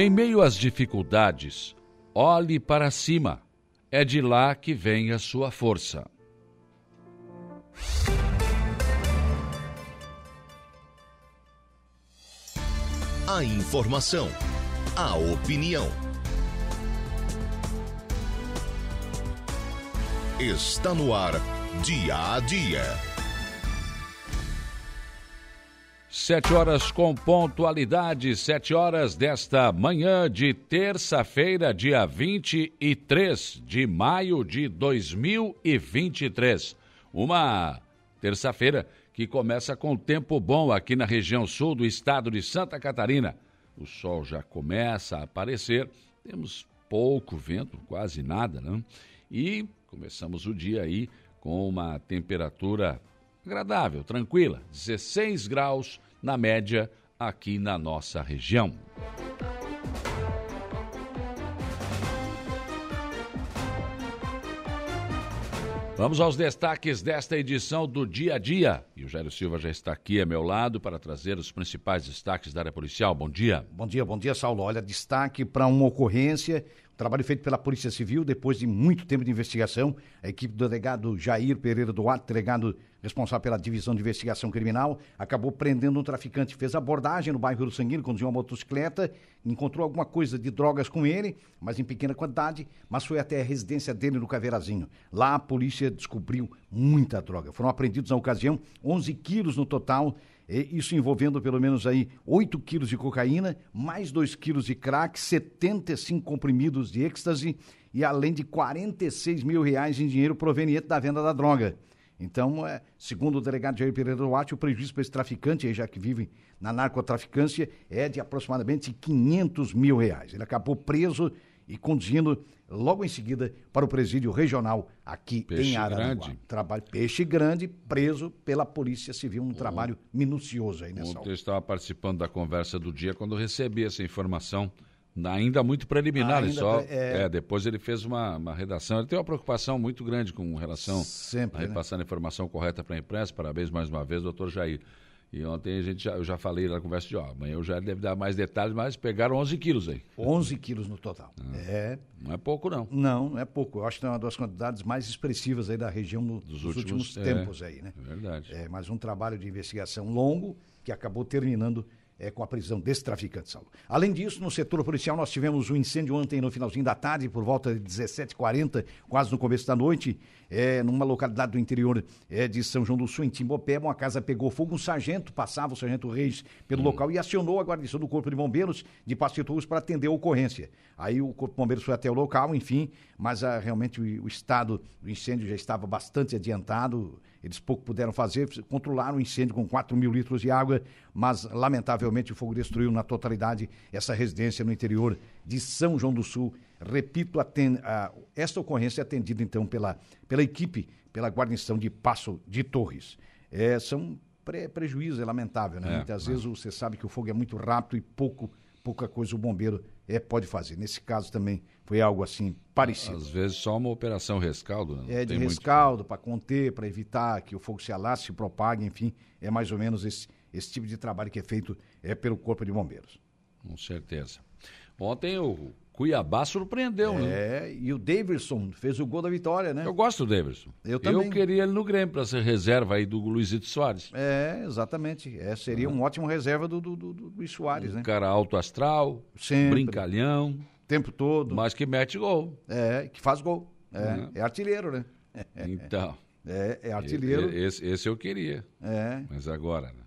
Em meio às dificuldades, olhe para cima. É de lá que vem a sua força. A informação, a opinião. Está no ar, dia a dia. Sete horas com pontualidade, sete horas desta manhã de terça-feira, dia 23 de maio de 2023. Uma terça-feira que começa com tempo bom aqui na região sul do estado de Santa Catarina. O sol já começa a aparecer, temos pouco vento, quase nada, né? E começamos o dia aí com uma temperatura agradável, tranquila, 16 graus na média aqui na nossa região. Vamos aos destaques desta edição do Dia a Dia. E o Jairo Silva já está aqui a meu lado para trazer os principais destaques da área policial. Bom dia. Bom dia, bom dia, Saulo. Olha, destaque para uma ocorrência Trabalho feito pela Polícia Civil depois de muito tempo de investigação. A equipe do delegado Jair Pereira Duarte, delegado responsável pela divisão de investigação criminal, acabou prendendo um traficante. Fez abordagem no bairro do Sanguíneo, conduziu uma motocicleta, encontrou alguma coisa de drogas com ele, mas em pequena quantidade, mas foi até a residência dele no Caveirazinho. Lá a polícia descobriu muita droga. Foram apreendidos na ocasião 11 quilos no total isso envolvendo pelo menos aí 8 quilos de cocaína, mais 2 quilos de crack, 75 comprimidos de êxtase e além de 46 mil reais em dinheiro proveniente da venda da droga. Então, é, segundo o delegado Jair Pereira Duarte, o prejuízo para esse traficante, já que vive na narcotraficância, é de aproximadamente 500 mil reais. Ele acabou preso e conduzindo logo em seguida para o presídio regional aqui peixe em Araranguá. Grande. Trabalho peixe grande, preso pela Polícia Civil, um trabalho minucioso aí nessa Ontem eu estava participando da conversa do dia quando recebi essa informação ainda muito preliminar, ainda só é... é... depois ele fez uma, uma, redação, ele tem uma preocupação muito grande com relação Sempre, a repassar né? a informação correta para a imprensa, parabéns mais uma vez, doutor Jair. E ontem a gente já, eu já falei na conversa de, ó, amanhã o Jair deve dar mais detalhes, mas pegaram 11 quilos aí. 11 quilos no total. Ah, é. Não é pouco, não. Não, não é pouco. Eu acho que é uma das quantidades mais expressivas aí da região no, dos, dos, últimos, últimos é, tempos aí, né? É verdade. É, mas um trabalho de investigação longo que acabou terminando é, com a prisão desse traficante, Saulo. Além disso, no setor policial, nós tivemos um incêndio ontem no finalzinho da tarde, por volta de 17h40, quase no começo da noite, é, numa localidade do interior é, de São João do Sul, em Timbopé. Uma casa pegou fogo, um sargento passava, o sargento Reis, pelo hum. local e acionou a guarnição do Corpo de Bombeiros de Passo para atender a ocorrência. Aí o Corpo de Bombeiros foi até o local, enfim, mas ah, realmente o, o estado do incêndio já estava bastante adiantado eles pouco puderam fazer, controlaram o incêndio com 4 mil litros de água, mas lamentavelmente o fogo destruiu na totalidade essa residência no interior de São João do Sul. Repito, atend, a, esta ocorrência é atendida então pela, pela equipe, pela guarnição de Passo de Torres. É, são pre, prejuízos, é lamentável, né? É, Muitas é. vezes você sabe que o fogo é muito rápido e pouco pouca coisa o bombeiro é, pode fazer. Nesse caso também foi algo assim parecido. Às vezes só uma operação rescaldo, né? É, de rescaldo, para conter, para evitar que o fogo se alastre, se propague, enfim, é mais ou menos esse, esse tipo de trabalho que é feito é, pelo Corpo de Bombeiros. Com certeza. Ontem o Cuiabá surpreendeu, é, né? É, e o Davidson fez o gol da vitória, né? Eu gosto do Davidson. Eu também. Eu queria ele no Grêmio para ser reserva aí do Luizito Soares. É, exatamente. É, seria um ótimo reserva do, do, do, do Luiz Soares, um né? cara alto astral, Sempre. brincalhão. Tempo todo. Mas que mete gol. É, que faz gol. É, uhum. é artilheiro, né? Então. É, é artilheiro. Esse, esse eu queria. É. Mas agora, né?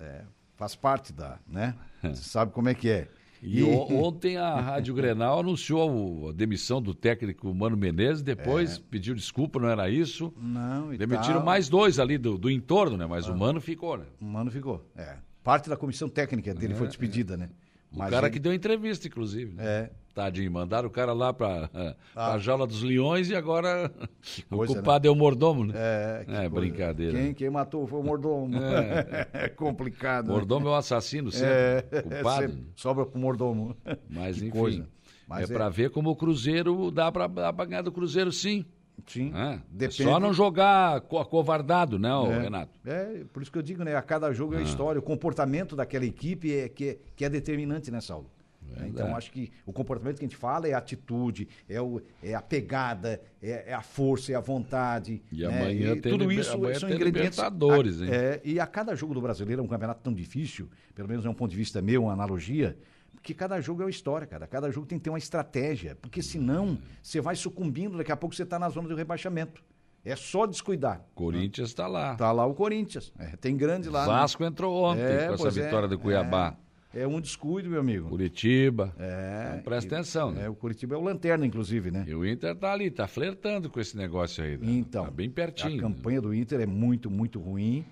É, faz parte da, né? Você sabe como é que é. E, ontem a Rádio Grenal anunciou a demissão do técnico Mano Menezes, depois é. pediu desculpa, não era isso. Não, e Demitiram tal. mais dois ali do, do entorno, né? Mas ah. o Mano ficou, né? O Mano ficou, é. Parte da comissão técnica dele é, foi despedida, né? O Mas cara ele... que deu entrevista, inclusive. Né? É. Tadinho, mandaram o cara lá para ah. a jaula dos leões e agora coisa, o culpado né? é o mordomo, né? É, é brincadeira. Quem, quem matou foi o mordomo. É, é complicado. O né? mordomo né? é o assassino, sempre. É, culpado. Sempre sobra pro mordomo. Mas enfim, coisa. Mas é, é. para ver como o Cruzeiro dá para ganhar do Cruzeiro, sim. Sim. É, Depende... só não jogar acovardado, né, é, Renato? É, por isso que eu digo, né? A cada jogo é a ah. história. O comportamento daquela equipe é que, é, que é determinante, né, Saulo? Verdade. Então, acho que o comportamento que a gente fala é a atitude, é, o, é a pegada, é, é a força, é a vontade. E né? amanhã e tem tudo isso são ingredientes. Libertadores, hein? É, e a cada jogo do brasileiro é um campeonato tão difícil, pelo menos é um ponto de vista meu, uma analogia, porque cada jogo é uma história, cara. Cada jogo tem que ter uma estratégia, porque senão você vai sucumbindo, daqui a pouco você está na zona do rebaixamento. É só descuidar. Corinthians está lá. Está lá o Corinthians. É, tem grande lá. Né? Vasco né? entrou ontem é, com essa vitória é, do Cuiabá. É, um descuido, meu amigo. Curitiba. É. Então, presta e, atenção, né? É, o Curitiba é o lanterna, inclusive, né? E o Inter tá ali, tá flertando com esse negócio aí. Né? Então. Tá bem pertinho. A campanha do Inter é muito, muito ruim.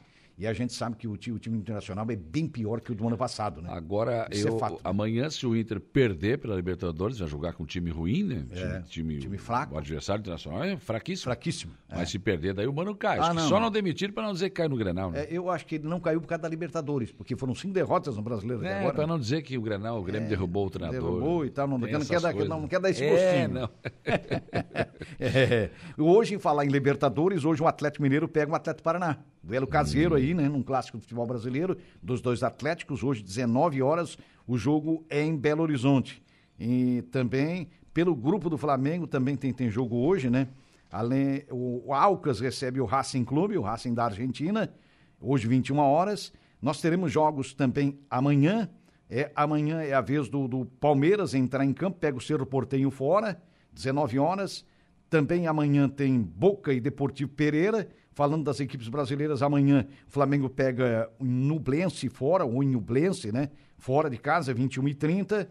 E a gente sabe que o, time, o time internacional é bem pior que o do ano passado, né? Agora, Isso é eu, é fato, amanhã, se o Inter perder pela Libertadores, vai jogar com um time ruim, né? É, time, time, fraco. O adversário internacional é fraquíssimo. Fraquíssimo. Mas é. se perder, daí o Mano cai. Ah, não, só não, demitir para não dizer que cai no Grenal, né? É, eu acho que ele não caiu por causa da Libertadores, porque foram cinco derrotas no Brasileiro é, agora. para não dizer que o Grenal, o Grêmio é, derrubou o treinador. Derrubou e tal, não, não, quer, dar, não, não quer dar esse é, não. é, hoje, em falar em Libertadores, hoje o Atlético Mineiro pega o Atlético Paraná. Duelo caseiro aí, né? Num clássico do futebol brasileiro, dos dois Atléticos, hoje 19 horas, o jogo é em Belo Horizonte. E também, pelo grupo do Flamengo, também tem, tem jogo hoje, né? Além, o, o Alcas recebe o Racing Clube, o Racing da Argentina, hoje 21 horas. Nós teremos jogos também amanhã. É, amanhã é a vez do, do Palmeiras entrar em campo, pega o Cerro Portenho fora, 19 horas. Também amanhã tem Boca e Deportivo Pereira. Falando das equipes brasileiras, amanhã o Flamengo pega o Nublense fora, ou Nublense, né? Fora de casa, 21 e 30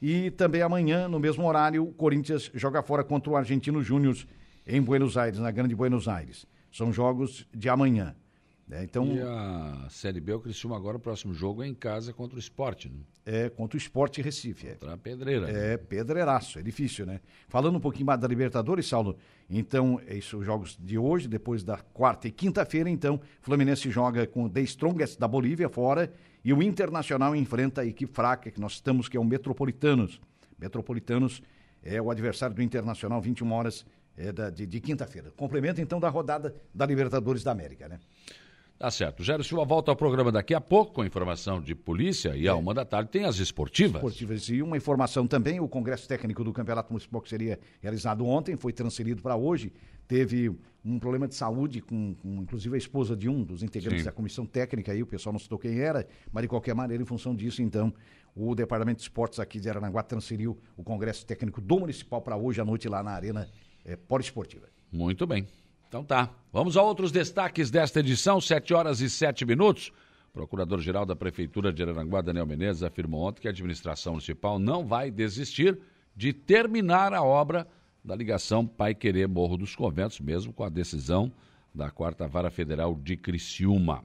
E também amanhã, no mesmo horário, o Corinthians joga fora contra o Argentino Júnior em Buenos Aires, na Grande Buenos Aires. São jogos de amanhã. É, então, e a Série B, o Criciúma agora, o próximo jogo é em casa contra o Esporte, né? É, contra o Esporte Recife. É. Contra a Pedreira. É, né? pedreiraço, é difícil, né? Falando um pouquinho mais da Libertadores, Saulo, então, esses os jogos de hoje, depois da quarta e quinta-feira, então, Fluminense joga com o The Strongest da Bolívia fora e o Internacional enfrenta a equipe fraca que nós estamos, que é o Metropolitanos. Metropolitanos é o adversário do Internacional, 21 horas é, da, de, de quinta-feira. Complemento, então, da rodada da Libertadores da América, né? Tá certo. Jairo Silva volta ao programa daqui a pouco com informação de polícia e é. a uma da tarde tem as esportivas. Esportivas. E uma informação também, o Congresso Técnico do Campeonato Municipal que seria realizado ontem, foi transferido para hoje. Teve um problema de saúde com, com, inclusive a esposa de um dos integrantes Sim. da comissão técnica aí, o pessoal não citou quem era, mas de qualquer maneira, em função disso, então, o Departamento de Esportes aqui de Aranaguá transferiu o Congresso Técnico do Municipal para hoje à noite lá na Arena é, Poliesportiva. Muito bem. Então tá. Vamos a outros destaques desta edição, 7 horas e 7 minutos. Procurador-Geral da Prefeitura de Araranguá, Daniel Menezes, afirmou ontem que a administração municipal não vai desistir de terminar a obra da ligação Pai Querer Morro dos Conventos, mesmo com a decisão da Quarta Vara Federal de Criciúma.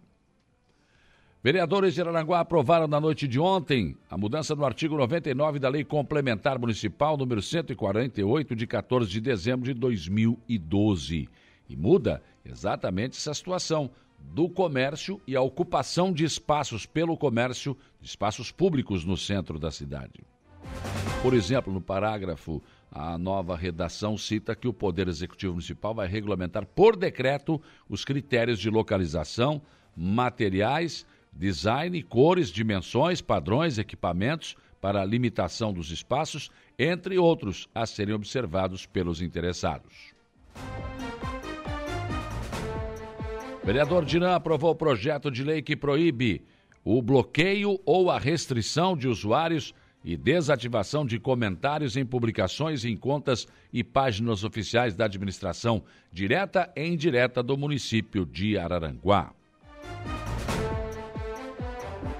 Vereadores de Araranguá aprovaram na noite de ontem a mudança no artigo 99 da Lei Complementar Municipal número 148 de 14 de dezembro de 2012 e muda exatamente essa situação do comércio e a ocupação de espaços pelo comércio, espaços públicos no centro da cidade. Por exemplo, no parágrafo, a nova redação cita que o Poder Executivo Municipal vai regulamentar por decreto os critérios de localização, materiais, design, cores, dimensões, padrões, equipamentos para a limitação dos espaços, entre outros, a serem observados pelos interessados. Vereador Dinan aprovou o projeto de lei que proíbe o bloqueio ou a restrição de usuários e desativação de comentários em publicações em contas e páginas oficiais da administração direta e indireta do município de Araranguá.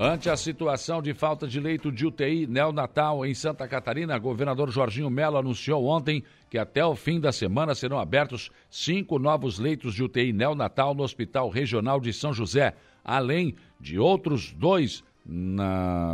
Ante a situação de falta de leito de UTI neonatal em Santa Catarina, governador Jorginho Melo anunciou ontem que até o fim da semana serão abertos cinco novos leitos de UTI neonatal no Hospital Regional de São José, além de outros dois,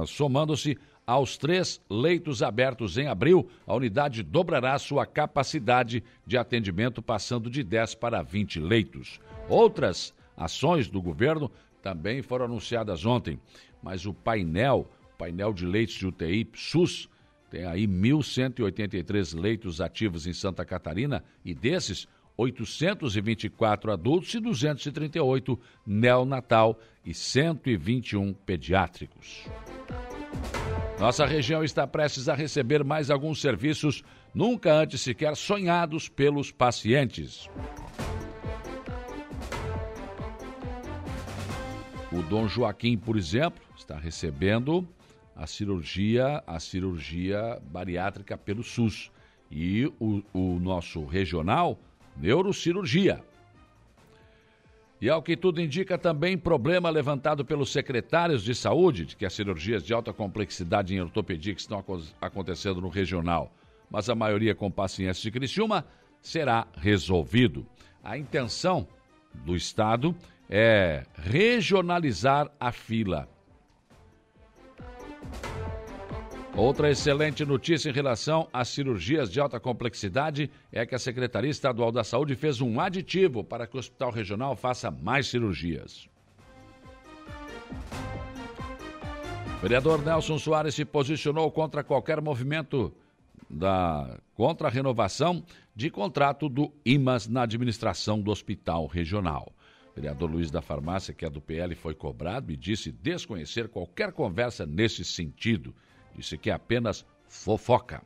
somando-se aos três leitos abertos em abril, a unidade dobrará sua capacidade de atendimento, passando de 10 para 20 leitos. Outras ações do governo também foram anunciadas ontem mas o painel, painel de leitos de UTI SUS, tem aí 1.183 leitos ativos em Santa Catarina e desses, 824 adultos e 238 neonatal e 121 pediátricos. Nossa região está prestes a receber mais alguns serviços nunca antes sequer sonhados pelos pacientes. O Dom Joaquim, por exemplo, está recebendo a cirurgia, a cirurgia bariátrica pelo SUS. E o, o nosso regional, neurocirurgia. E ao que tudo indica, também problema levantado pelos secretários de saúde de que as cirurgias de alta complexidade em ortopedia que estão acontecendo no regional, mas a maioria com pacientes de Criciúma, será resolvido. A intenção do Estado é regionalizar a fila. Outra excelente notícia em relação às cirurgias de alta complexidade é que a Secretaria Estadual da Saúde fez um aditivo para que o Hospital Regional faça mais cirurgias. O vereador Nelson Soares se posicionou contra qualquer movimento da contra a renovação de contrato do IMAS na administração do Hospital Regional. Vereador Luiz da Farmácia, que é do PL, foi cobrado e disse desconhecer qualquer conversa nesse sentido Disse que é apenas fofoca.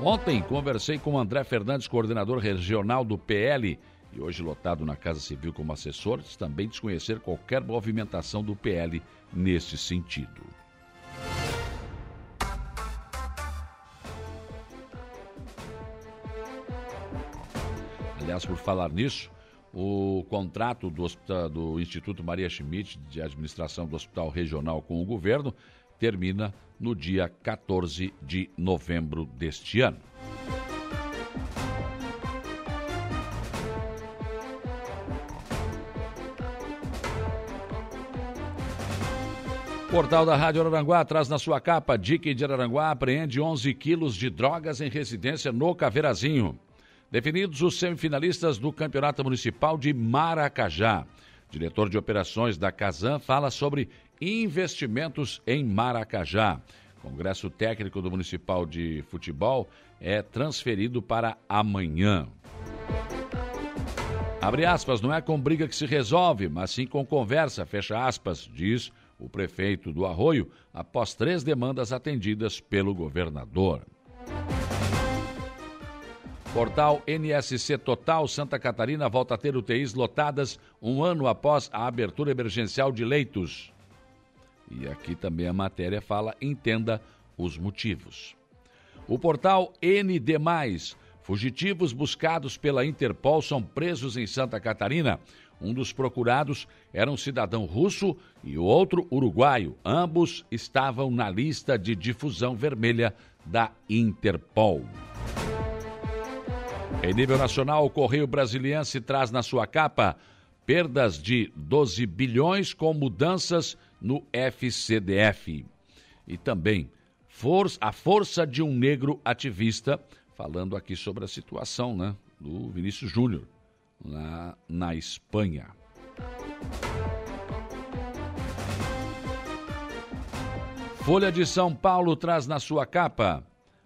Ontem conversei com André Fernandes, coordenador regional do PL, e hoje lotado na Casa Civil como assessor, diz também desconhecer qualquer movimentação do PL nesse sentido. Aliás, por falar nisso, o contrato do, do, Instituto Maria Schmidt de administração do Hospital Regional com o governo termina no dia 14 de novembro deste ano. Portal da Rádio Araranguá traz na sua capa Dique de Araranguá apreende 11 quilos de drogas em residência no Caveirazinho. Definidos os semifinalistas do Campeonato Municipal de Maracajá. Diretor de operações da Casan fala sobre investimentos em Maracajá. Congresso Técnico do Municipal de Futebol é transferido para amanhã. Abre aspas, não é com briga que se resolve, mas sim com conversa, fecha aspas, diz o prefeito do Arroio, após três demandas atendidas pelo governador. Portal NSC Total Santa Catarina volta a ter UTIs lotadas um ano após a abertura emergencial de leitos. E aqui também a matéria fala: entenda os motivos. O portal ND, fugitivos buscados pela Interpol são presos em Santa Catarina. Um dos procurados era um cidadão russo e o outro uruguaio. Ambos estavam na lista de difusão vermelha da Interpol. Em nível nacional, o Correio Brasiliense traz na sua capa perdas de 12 bilhões com mudanças no FCDF. E também for a força de um negro ativista, falando aqui sobre a situação né, do Vinícius Júnior, lá na Espanha. Folha de São Paulo traz na sua capa: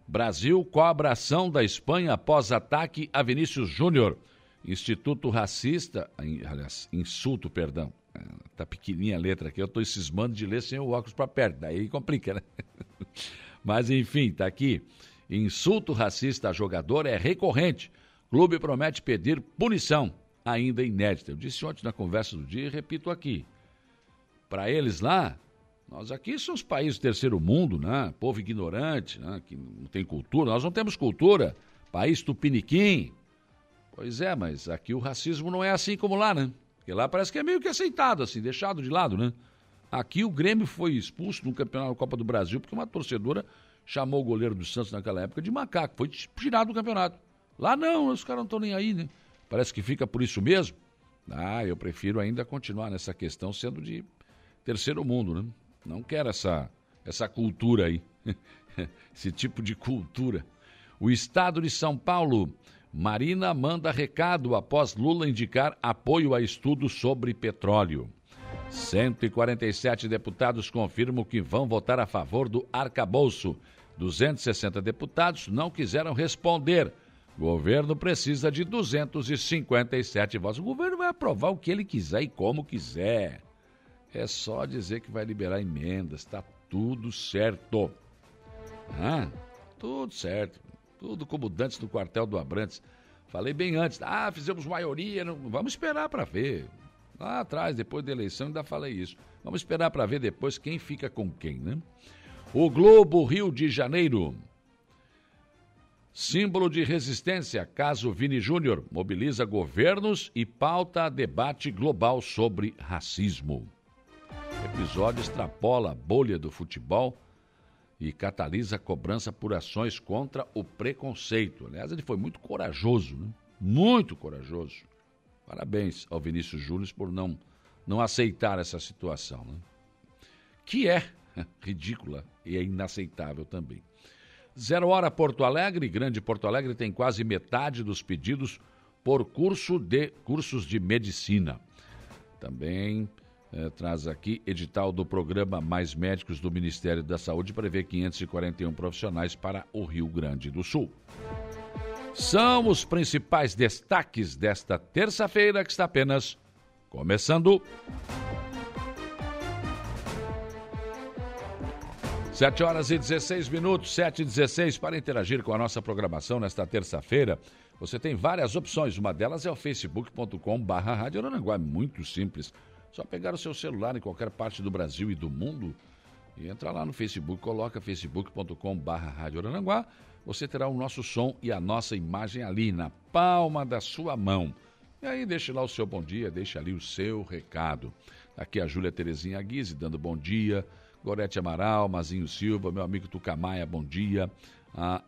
Brasil cobra ação da Espanha após ataque a Vinícius Júnior. Instituto Racista, aliás, insulto, perdão, tá pequenininha a letra aqui, eu estou cismando de ler sem o óculos para perto, daí complica, né? Mas enfim, tá aqui. Insulto racista a jogador é recorrente. Clube promete pedir punição, ainda inédita. Eu disse ontem na conversa do dia e repito aqui. Para eles lá, nós aqui somos países do terceiro mundo, né? Povo ignorante, né? que não tem cultura. Nós não temos cultura. País tupiniquim. Pois é, mas aqui o racismo não é assim como lá, né? Porque lá parece que é meio que aceitado, assim, deixado de lado, né? Aqui o Grêmio foi expulso no campeonato da Copa do Brasil porque uma torcedora chamou o goleiro do Santos naquela época de macaco. Foi tirado do campeonato. Lá não, os caras não estão nem aí, né? Parece que fica por isso mesmo. Ah, eu prefiro ainda continuar nessa questão sendo de terceiro mundo, né? Não quero essa, essa cultura aí. Esse tipo de cultura. O estado de São Paulo Marina manda recado após Lula indicar apoio a estudos sobre petróleo. 147 deputados confirmam que vão votar a favor do arcabouço. 260 deputados não quiseram responder. O governo precisa de 257 votos. O governo vai aprovar o que ele quiser e como quiser. É só dizer que vai liberar emendas, está tudo certo. Ah, tudo certo. Tudo como dantes no quartel do Abrantes. Falei bem antes. Ah, fizemos maioria. Não... Vamos esperar para ver. Lá atrás, depois da eleição, ainda falei isso. Vamos esperar para ver depois quem fica com quem, né? O Globo Rio de Janeiro. Símbolo de resistência, caso Vini Júnior mobiliza governos e pauta debate global sobre racismo. Episódio extrapola a bolha do futebol e catalisa a cobrança por ações contra o preconceito. Aliás, ele foi muito corajoso, né? muito corajoso. Parabéns ao Vinícius Júnior por não, não aceitar essa situação, né? que é ridícula e é inaceitável também. Zero Hora Porto Alegre, Grande Porto Alegre tem quase metade dos pedidos por curso de cursos de medicina. Também eh, traz aqui edital do programa Mais Médicos do Ministério da Saúde prevê 541 profissionais para o Rio Grande do Sul. São os principais destaques desta terça-feira que está apenas começando. 7 horas e 16 minutos, 7 e 16, para interagir com a nossa programação nesta terça-feira. Você tem várias opções, uma delas é o facebook.com barra é muito simples. Só pegar o seu celular em qualquer parte do Brasil e do mundo e entrar lá no Facebook, coloca facebook.com barra Rádio Aranaguá, você terá o nosso som e a nossa imagem ali na palma da sua mão. E aí deixe lá o seu bom dia, deixe ali o seu recado. Aqui a Júlia Terezinha Guise dando bom dia. Gorete Amaral, Mazinho Silva, meu amigo Tucamaia, bom dia. A,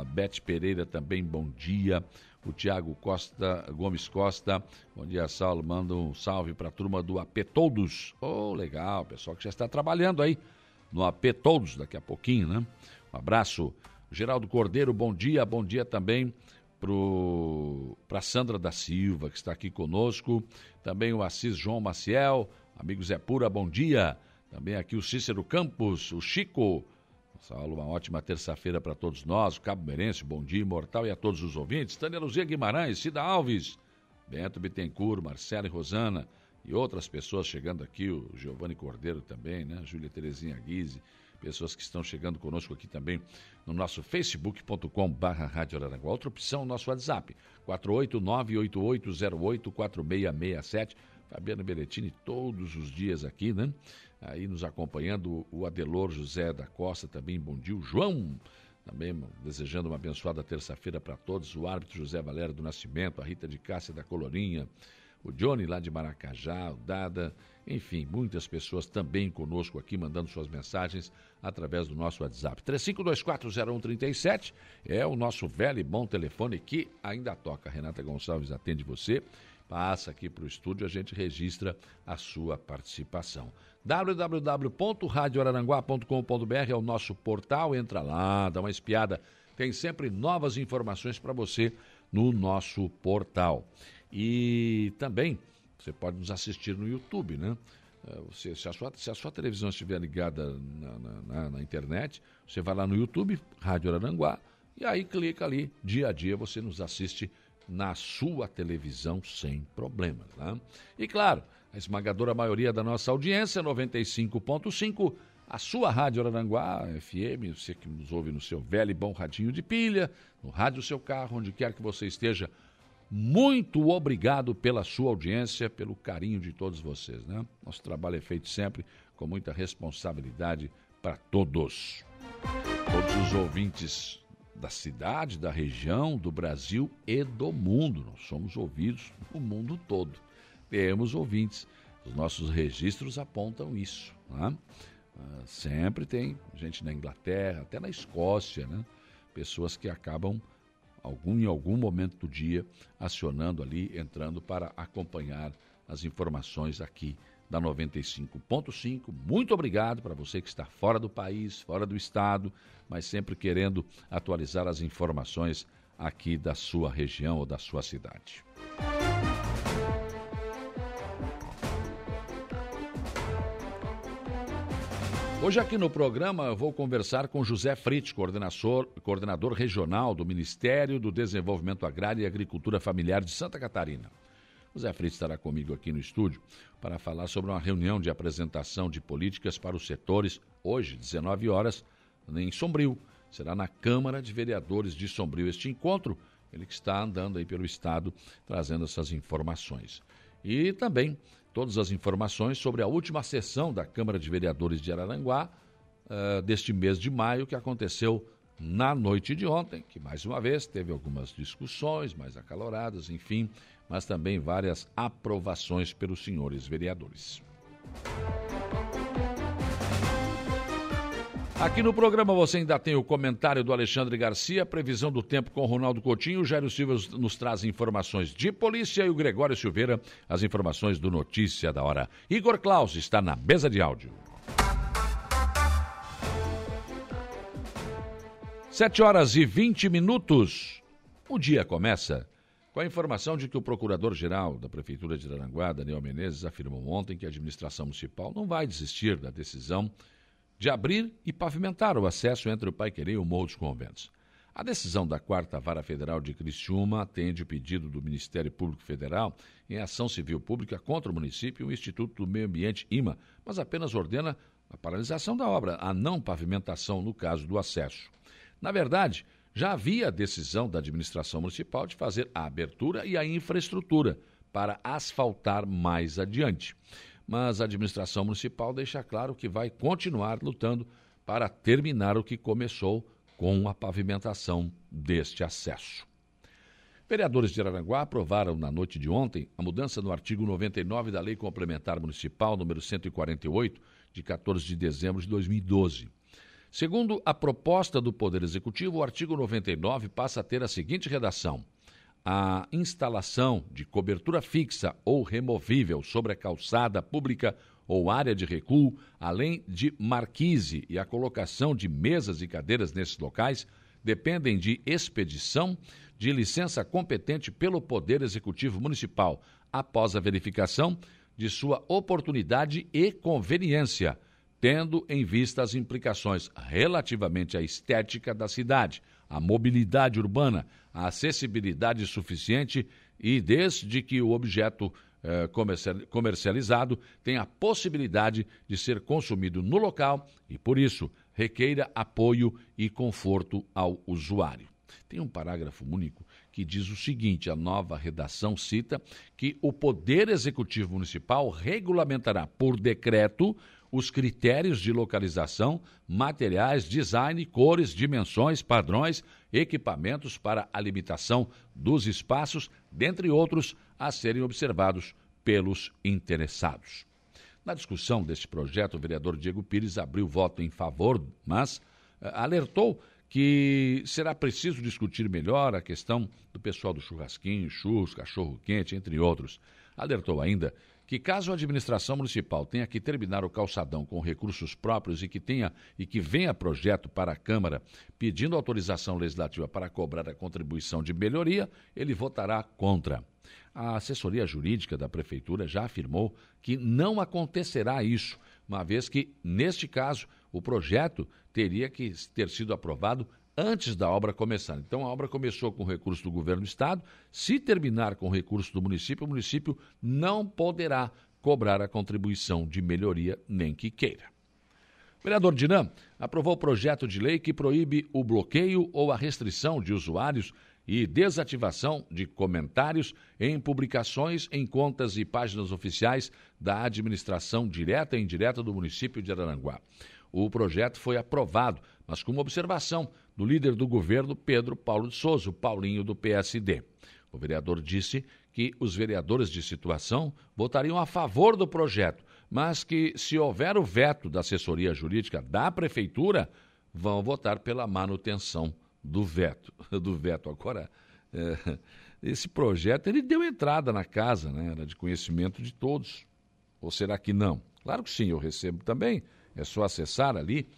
a Beth Pereira também, bom dia. O Tiago Costa, Gomes Costa, bom dia, Saulo. Manda um salve para a turma do AP Todos. Oh, legal, pessoal que já está trabalhando aí no AP Todos daqui a pouquinho, né? Um abraço. Geraldo Cordeiro, bom dia. Bom dia também para Sandra da Silva, que está aqui conosco. Também o Assis João Maciel. Amigo Zé Pura, bom dia. Também aqui o Cícero Campos, o Chico. Saulo, uma ótima terça-feira para todos nós. Cabo Merense, bom dia, imortal e a todos os ouvintes. Tânia Luzia Guimarães, Cida Alves, Bento Bittencourt, Marcelo e Rosana e outras pessoas chegando aqui, o Giovanni Cordeiro também, né? Júlia Terezinha Guise, pessoas que estão chegando conosco aqui também no nosso facebook.com barra Rádio. Outra opção, nosso WhatsApp, 48988084667. Fabiana Berettini todos os dias aqui, né? Aí nos acompanhando, o Adelor José da Costa também, bom dia, o João, também desejando uma abençoada terça-feira para todos, o árbitro José Valério do Nascimento, a Rita de Cássia da Colorinha, o Johnny lá de Maracajá, o Dada, enfim, muitas pessoas também conosco aqui, mandando suas mensagens através do nosso WhatsApp. 35240137 é o nosso velho e bom telefone que ainda toca. Renata Gonçalves atende você passa aqui para o estúdio, a gente registra a sua participação. www.radioararanguá.com.br é o nosso portal, entra lá, dá uma espiada, tem sempre novas informações para você no nosso portal. E também você pode nos assistir no YouTube, né? Eh, você, se, a sua, se a sua televisão estiver ligada na, na, na, internet, você vai lá no YouTube, Rádio Araranguá, e aí clica ali, dia a dia você nos assiste na sua televisão sem problemas. Né? E claro, a esmagadora maioria da nossa audiência, 95.5, a sua Rádio Araranguá FM, você que nos ouve no seu velho e bom radinho de pilha, no rádio seu carro, onde quer que você esteja, muito obrigado pela sua audiência, pelo carinho de todos vocês. Né? Nosso trabalho é feito sempre com muita responsabilidade para todos. Todos os ouvintes da cidade, da região, do Brasil e do mundo. Nós somos ouvidos no mundo todo. Temos ouvintes. Os nossos registros apontam isso. Né? Uh, sempre tem gente na Inglaterra, até na Escócia, né? pessoas que acabam algum, em algum momento do dia acionando ali, entrando para acompanhar as informações aqui da 95.5. Muito obrigado para você que está fora do país, fora do estado, mas sempre querendo atualizar as informações aqui da sua região ou da sua cidade. Hoje aqui no programa eu vou conversar com José Fritz, coordenador, coordenador regional do Ministério do Desenvolvimento Agrário e Agricultura Familiar de Santa Catarina. O Zé Fritz estará comigo aqui no estúdio para falar sobre uma reunião de apresentação de políticas para os setores, hoje, 19 horas, em Sombrio, Será na Câmara de Vereadores de Sombrio este encontro. Ele que está andando aí pelo estado trazendo essas informações. E também todas as informações sobre a última sessão da Câmara de Vereadores de Araranguá uh, deste mês de maio que aconteceu na noite de ontem, que mais uma vez teve algumas discussões mais acaloradas, enfim, mas também várias aprovações pelos senhores vereadores. Aqui no programa você ainda tem o comentário do Alexandre Garcia, previsão do tempo com Ronaldo Coutinho, o Jairo Silva nos traz informações de polícia e o Gregório Silveira as informações do Notícia da Hora. Igor Klaus está na mesa de áudio. Sete horas e vinte minutos. O dia começa com a informação de que o procurador-geral da Prefeitura de Aranguá, Daniel Menezes, afirmou ontem que a administração municipal não vai desistir da decisão de abrir e pavimentar o acesso entre o Paiquerê e o Morro dos Conventos. A decisão da Quarta Vara Federal de Criciúma atende o pedido do Ministério Público Federal em ação civil pública contra o município e o Instituto do Meio Ambiente, IMA, mas apenas ordena a paralisação da obra, a não pavimentação no caso do acesso. Na verdade, já havia decisão da administração municipal de fazer a abertura e a infraestrutura para asfaltar mais adiante mas a administração municipal deixa claro que vai continuar lutando para terminar o que começou com a pavimentação deste acesso. Vereadores de Araranguá aprovaram na noite de ontem a mudança no artigo 99 da Lei Complementar Municipal número 148, de 14 de dezembro de 2012. Segundo a proposta do Poder Executivo, o artigo 99 passa a ter a seguinte redação: a instalação de cobertura fixa ou removível sobre a calçada pública ou área de recuo, além de marquise e a colocação de mesas e cadeiras nesses locais, dependem de expedição de licença competente pelo Poder Executivo Municipal, após a verificação de sua oportunidade e conveniência, tendo em vista as implicações relativamente à estética da cidade, à mobilidade urbana, a acessibilidade suficiente e desde que o objeto eh, comercializado tenha a possibilidade de ser consumido no local e, por isso, requeira apoio e conforto ao usuário. Tem um parágrafo único que diz o seguinte: a nova redação cita que o Poder Executivo Municipal regulamentará por decreto os critérios de localização, materiais, design, cores, dimensões, padrões, equipamentos para a limitação dos espaços, dentre outros, a serem observados pelos interessados. Na discussão deste projeto, o vereador Diego Pires abriu voto em favor, mas eh, alertou que será preciso discutir melhor a questão do pessoal do churrasquinho, churros, cachorro-quente, entre outros. Alertou ainda que caso a administração municipal tenha que terminar o calçadão com recursos próprios e que tenha e que venha projeto para a Câmara pedindo autorização legislativa para cobrar a contribuição de melhoria, ele votará contra. A assessoria jurídica da prefeitura já afirmou que não acontecerá isso, uma vez que, neste caso, o projeto teria que ter sido aprovado antes da obra começar. Então, a obra começou com recurso do governo do estado. Se terminar com recurso do município, o município não poderá cobrar a contribuição de melhoria, nem que queira. O vereador Dinam aprovou o projeto de lei que proíbe o bloqueio ou a restrição de usuários e desativação de comentários em publicações em contas e páginas oficiais da administração direta e indireta do município de Araranguá. O projeto foi aprovado, mas com uma observação do líder do governo, Pedro Paulo de Souza, Paulinho do PSD. O vereador disse que os vereadores de situação votariam a favor do projeto, mas que, se houver o veto da assessoria jurídica da prefeitura, vão votar pela manutenção do veto. Do veto. Agora, é, esse projeto ele deu entrada na casa, né? era de conhecimento de todos. Ou será que não? Claro que sim, eu recebo também. É só acessar ali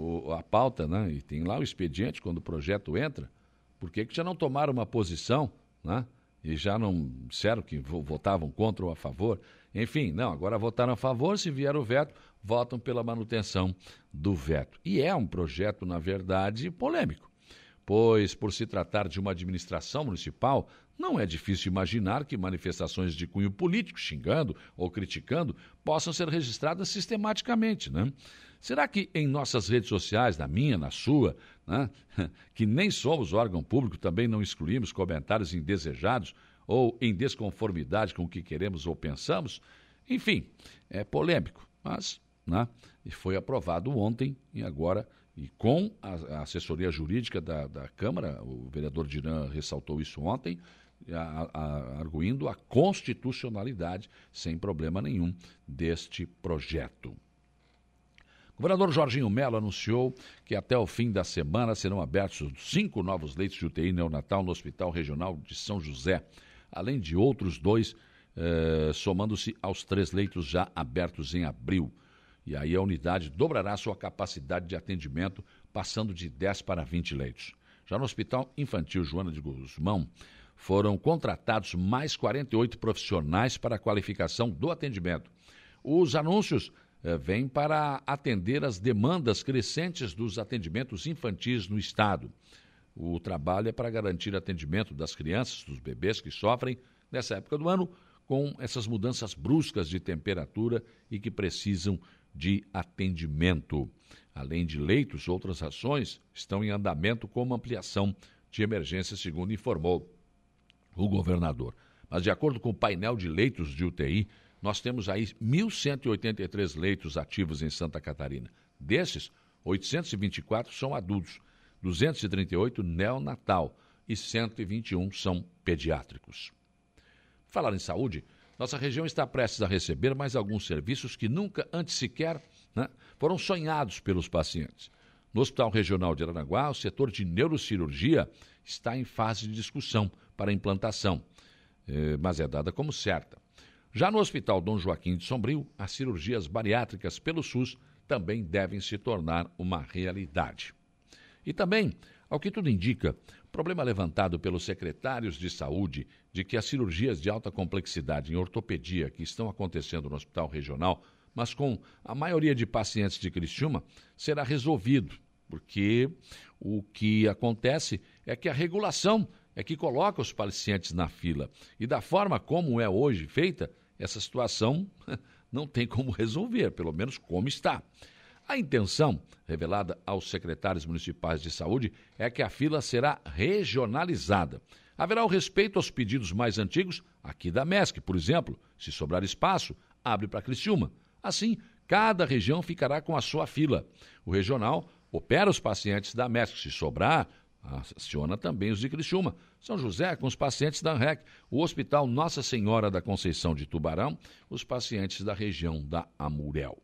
o, a pauta, né? E tem lá o expediente quando o projeto entra. Por que, que já não tomaram uma posição, né? E já não disseram que votavam contra ou a favor? Enfim, não, agora votaram a favor, se vier o veto, votam pela manutenção do veto. E é um projeto, na verdade, polêmico pois, por se tratar de uma administração municipal, não é difícil imaginar que manifestações de cunho político, xingando ou criticando, possam ser registradas sistematicamente, né? Será que em nossas redes sociais, na minha, na sua, né, que nem somos órgão público, também não excluímos comentários indesejados ou em desconformidade com o que queremos ou pensamos? Enfim, é polêmico, mas né, foi aprovado ontem e agora, e com a, assessoria jurídica da, da Câmara, o vereador Diran ressaltou isso ontem, a, a, arguindo a constitucionalidade, sem problema nenhum, deste projeto. O governador Jorginho Mello anunciou que até o fim da semana serão abertos cinco novos leitos de UTI neonatal no Hospital Regional de São José, além de outros dois, eh, somando-se aos três leitos já abertos em abril. E aí a unidade dobrará sua capacidade de atendimento, passando de 10 para 20 leitos. Já no Hospital Infantil Joana de Guzmão, foram contratados mais 48 profissionais para a qualificação do atendimento. Os anúncios eh, vêm para atender as demandas crescentes dos atendimentos infantis no Estado. O trabalho é para garantir atendimento das crianças, dos bebês que sofrem, nessa época do ano, com essas mudanças bruscas de temperatura e que precisam de atendimento. Além de leitos, outras ações estão em andamento, como ampliação de emergência, segundo informou o governador. Mas, de acordo com o painel de leitos de UTI, nós temos aí 1.183 leitos ativos em Santa Catarina. Desses, 824 são adultos, 238 neonatal e 121 são pediátricos. Falar em saúde, nossa região está prestes a receber mais alguns serviços que nunca antes sequer né, foram sonhados pelos pacientes. No Hospital Regional de Aranaguá, o setor de neurocirurgia está em fase de discussão para implantação, eh, mas é dada como certa. Já no Hospital Dom Joaquim de Sombrio, as cirurgias bariátricas pelo SUS também devem se tornar uma realidade. E também, ao que tudo indica, problema levantado pelos secretários de saúde de que as cirurgias de alta complexidade em ortopedia que estão acontecendo no Hospital Regional, mas com a maioria de pacientes de Criciúma, será resolvido, porque o que acontece é que a regulação é que coloca os pacientes na fila. E da forma como é hoje feita, essa situação não tem como resolver, pelo menos como está. A intenção, revelada aos secretários municipais de saúde, é que a fila será regionalizada. Haverá o respeito aos pedidos mais antigos, aqui da MESC, por exemplo. Se sobrar espaço, abre para Criciúma. Assim, cada região ficará com a sua fila. O regional opera os pacientes da MESC. Se sobrar, aciona também os de Criciúma. São José com os pacientes da ANREC. O Hospital Nossa Senhora da Conceição de Tubarão, os pacientes da região da Amurel.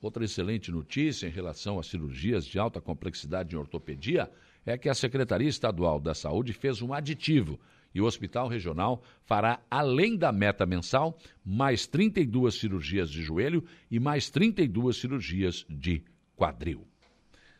Outra excelente notícia em relação às cirurgias de alta complexidade em ortopedia é que a Secretaria Estadual da Saúde fez um aditivo e o Hospital Regional fará, além da meta mensal, mais 32 cirurgias de joelho e mais 32 cirurgias de quadril.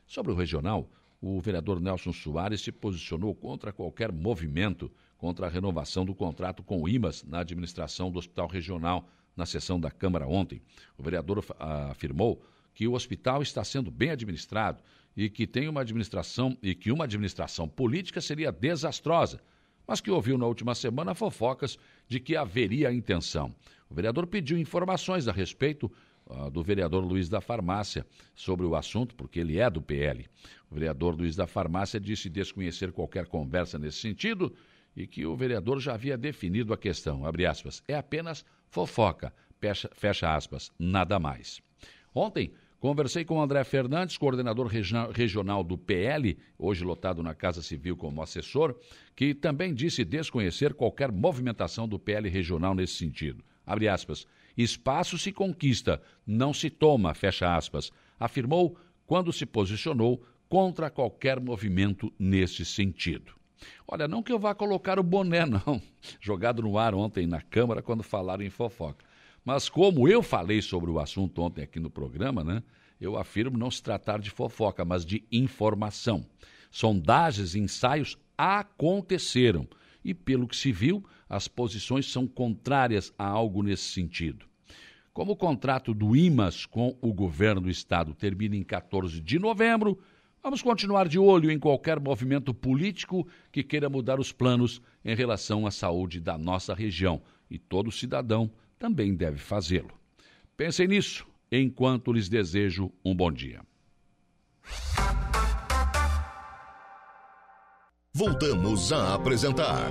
Sobre o regional, o vereador Nelson Soares se posicionou contra qualquer movimento contra a renovação do contrato com o IMAS na administração do Hospital Regional na sessão da Câmara ontem. O vereador afirmou que o hospital está sendo bem administrado e que tem uma administração e que uma administração política seria desastrosa, mas que ouviu na última semana fofocas de que haveria intenção. O vereador pediu informações a respeito do vereador Luiz da Farmácia sobre o assunto, porque ele é do PL. O vereador Luiz da Farmácia disse desconhecer qualquer conversa nesse sentido e que o vereador já havia definido a questão. Aspas, é apenas fofoca, fecha, fecha aspas, nada mais. Ontem, conversei com André Fernandes, coordenador regional do PL, hoje lotado na Casa Civil como assessor, que também disse desconhecer qualquer movimentação do PL regional nesse sentido. Abre aspas, espaço se conquista, não se toma, fecha aspas, afirmou quando se posicionou contra qualquer movimento nesse sentido. Olha, não que eu vá colocar o boné, não, jogado no ar ontem na Câmara quando falaram em fofoca. Mas como eu falei sobre o assunto ontem aqui no programa, né? Eu afirmo não se tratar de fofoca, mas de informação. Sondagens e ensaios aconteceram. E pelo que se viu, as posições são contrárias a algo nesse sentido. Como o contrato do IMAS com o governo do estado termina em 14 de novembro, Vamos continuar de olho em qualquer movimento político que queira mudar os planos em relação à saúde da nossa região e todo cidadão também deve fazê-lo. Pensem nisso enquanto lhes desejo um bom dia. Voltamos a apresentar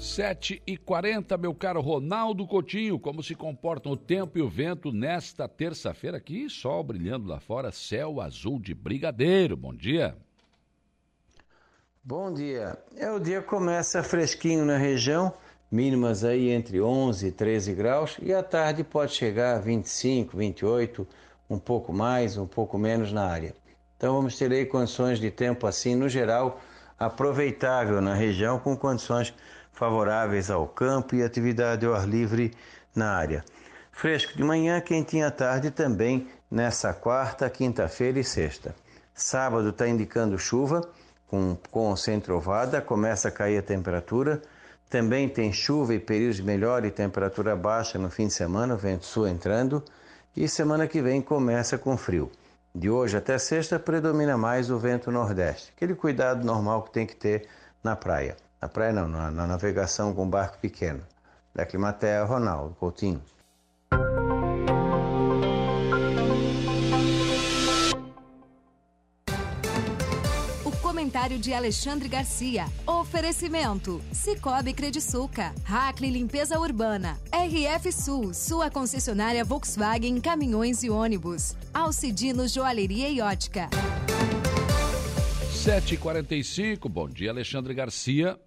7 e 40 meu caro Ronaldo Coutinho, como se comportam o tempo e o vento nesta terça-feira aqui? Sol brilhando lá fora, céu azul de brigadeiro. Bom dia. Bom dia. É o dia começa fresquinho na região, mínimas aí entre 11 e 13 graus, e à tarde pode chegar a 25, 28, um pouco mais, um pouco menos na área. Então vamos ter aí condições de tempo assim, no geral, aproveitável na região, com condições favoráveis ao campo e atividade ao ar livre na área. Fresco de manhã, quentinho à tarde também nessa quarta, quinta-feira e sexta. Sábado está indicando chuva, com, com centro-ovada, começa a cair a temperatura. Também tem chuva e períodos melhor e temperatura baixa no fim de semana, vento sul entrando. E semana que vem começa com frio. De hoje até sexta predomina mais o vento nordeste, aquele cuidado normal que tem que ter na praia. Na praia não, na, na navegação com barco pequeno. Da Climatea, Ronaldo Coutinho. O comentário de Alexandre Garcia. Oferecimento: Cicobi Crediçuca, Hackley Limpeza Urbana, RF Sul, sua concessionária Volkswagen Caminhões e Ônibus, Alcidino Joalheria e Ótica. 7h45, bom dia, Alexandre Garcia.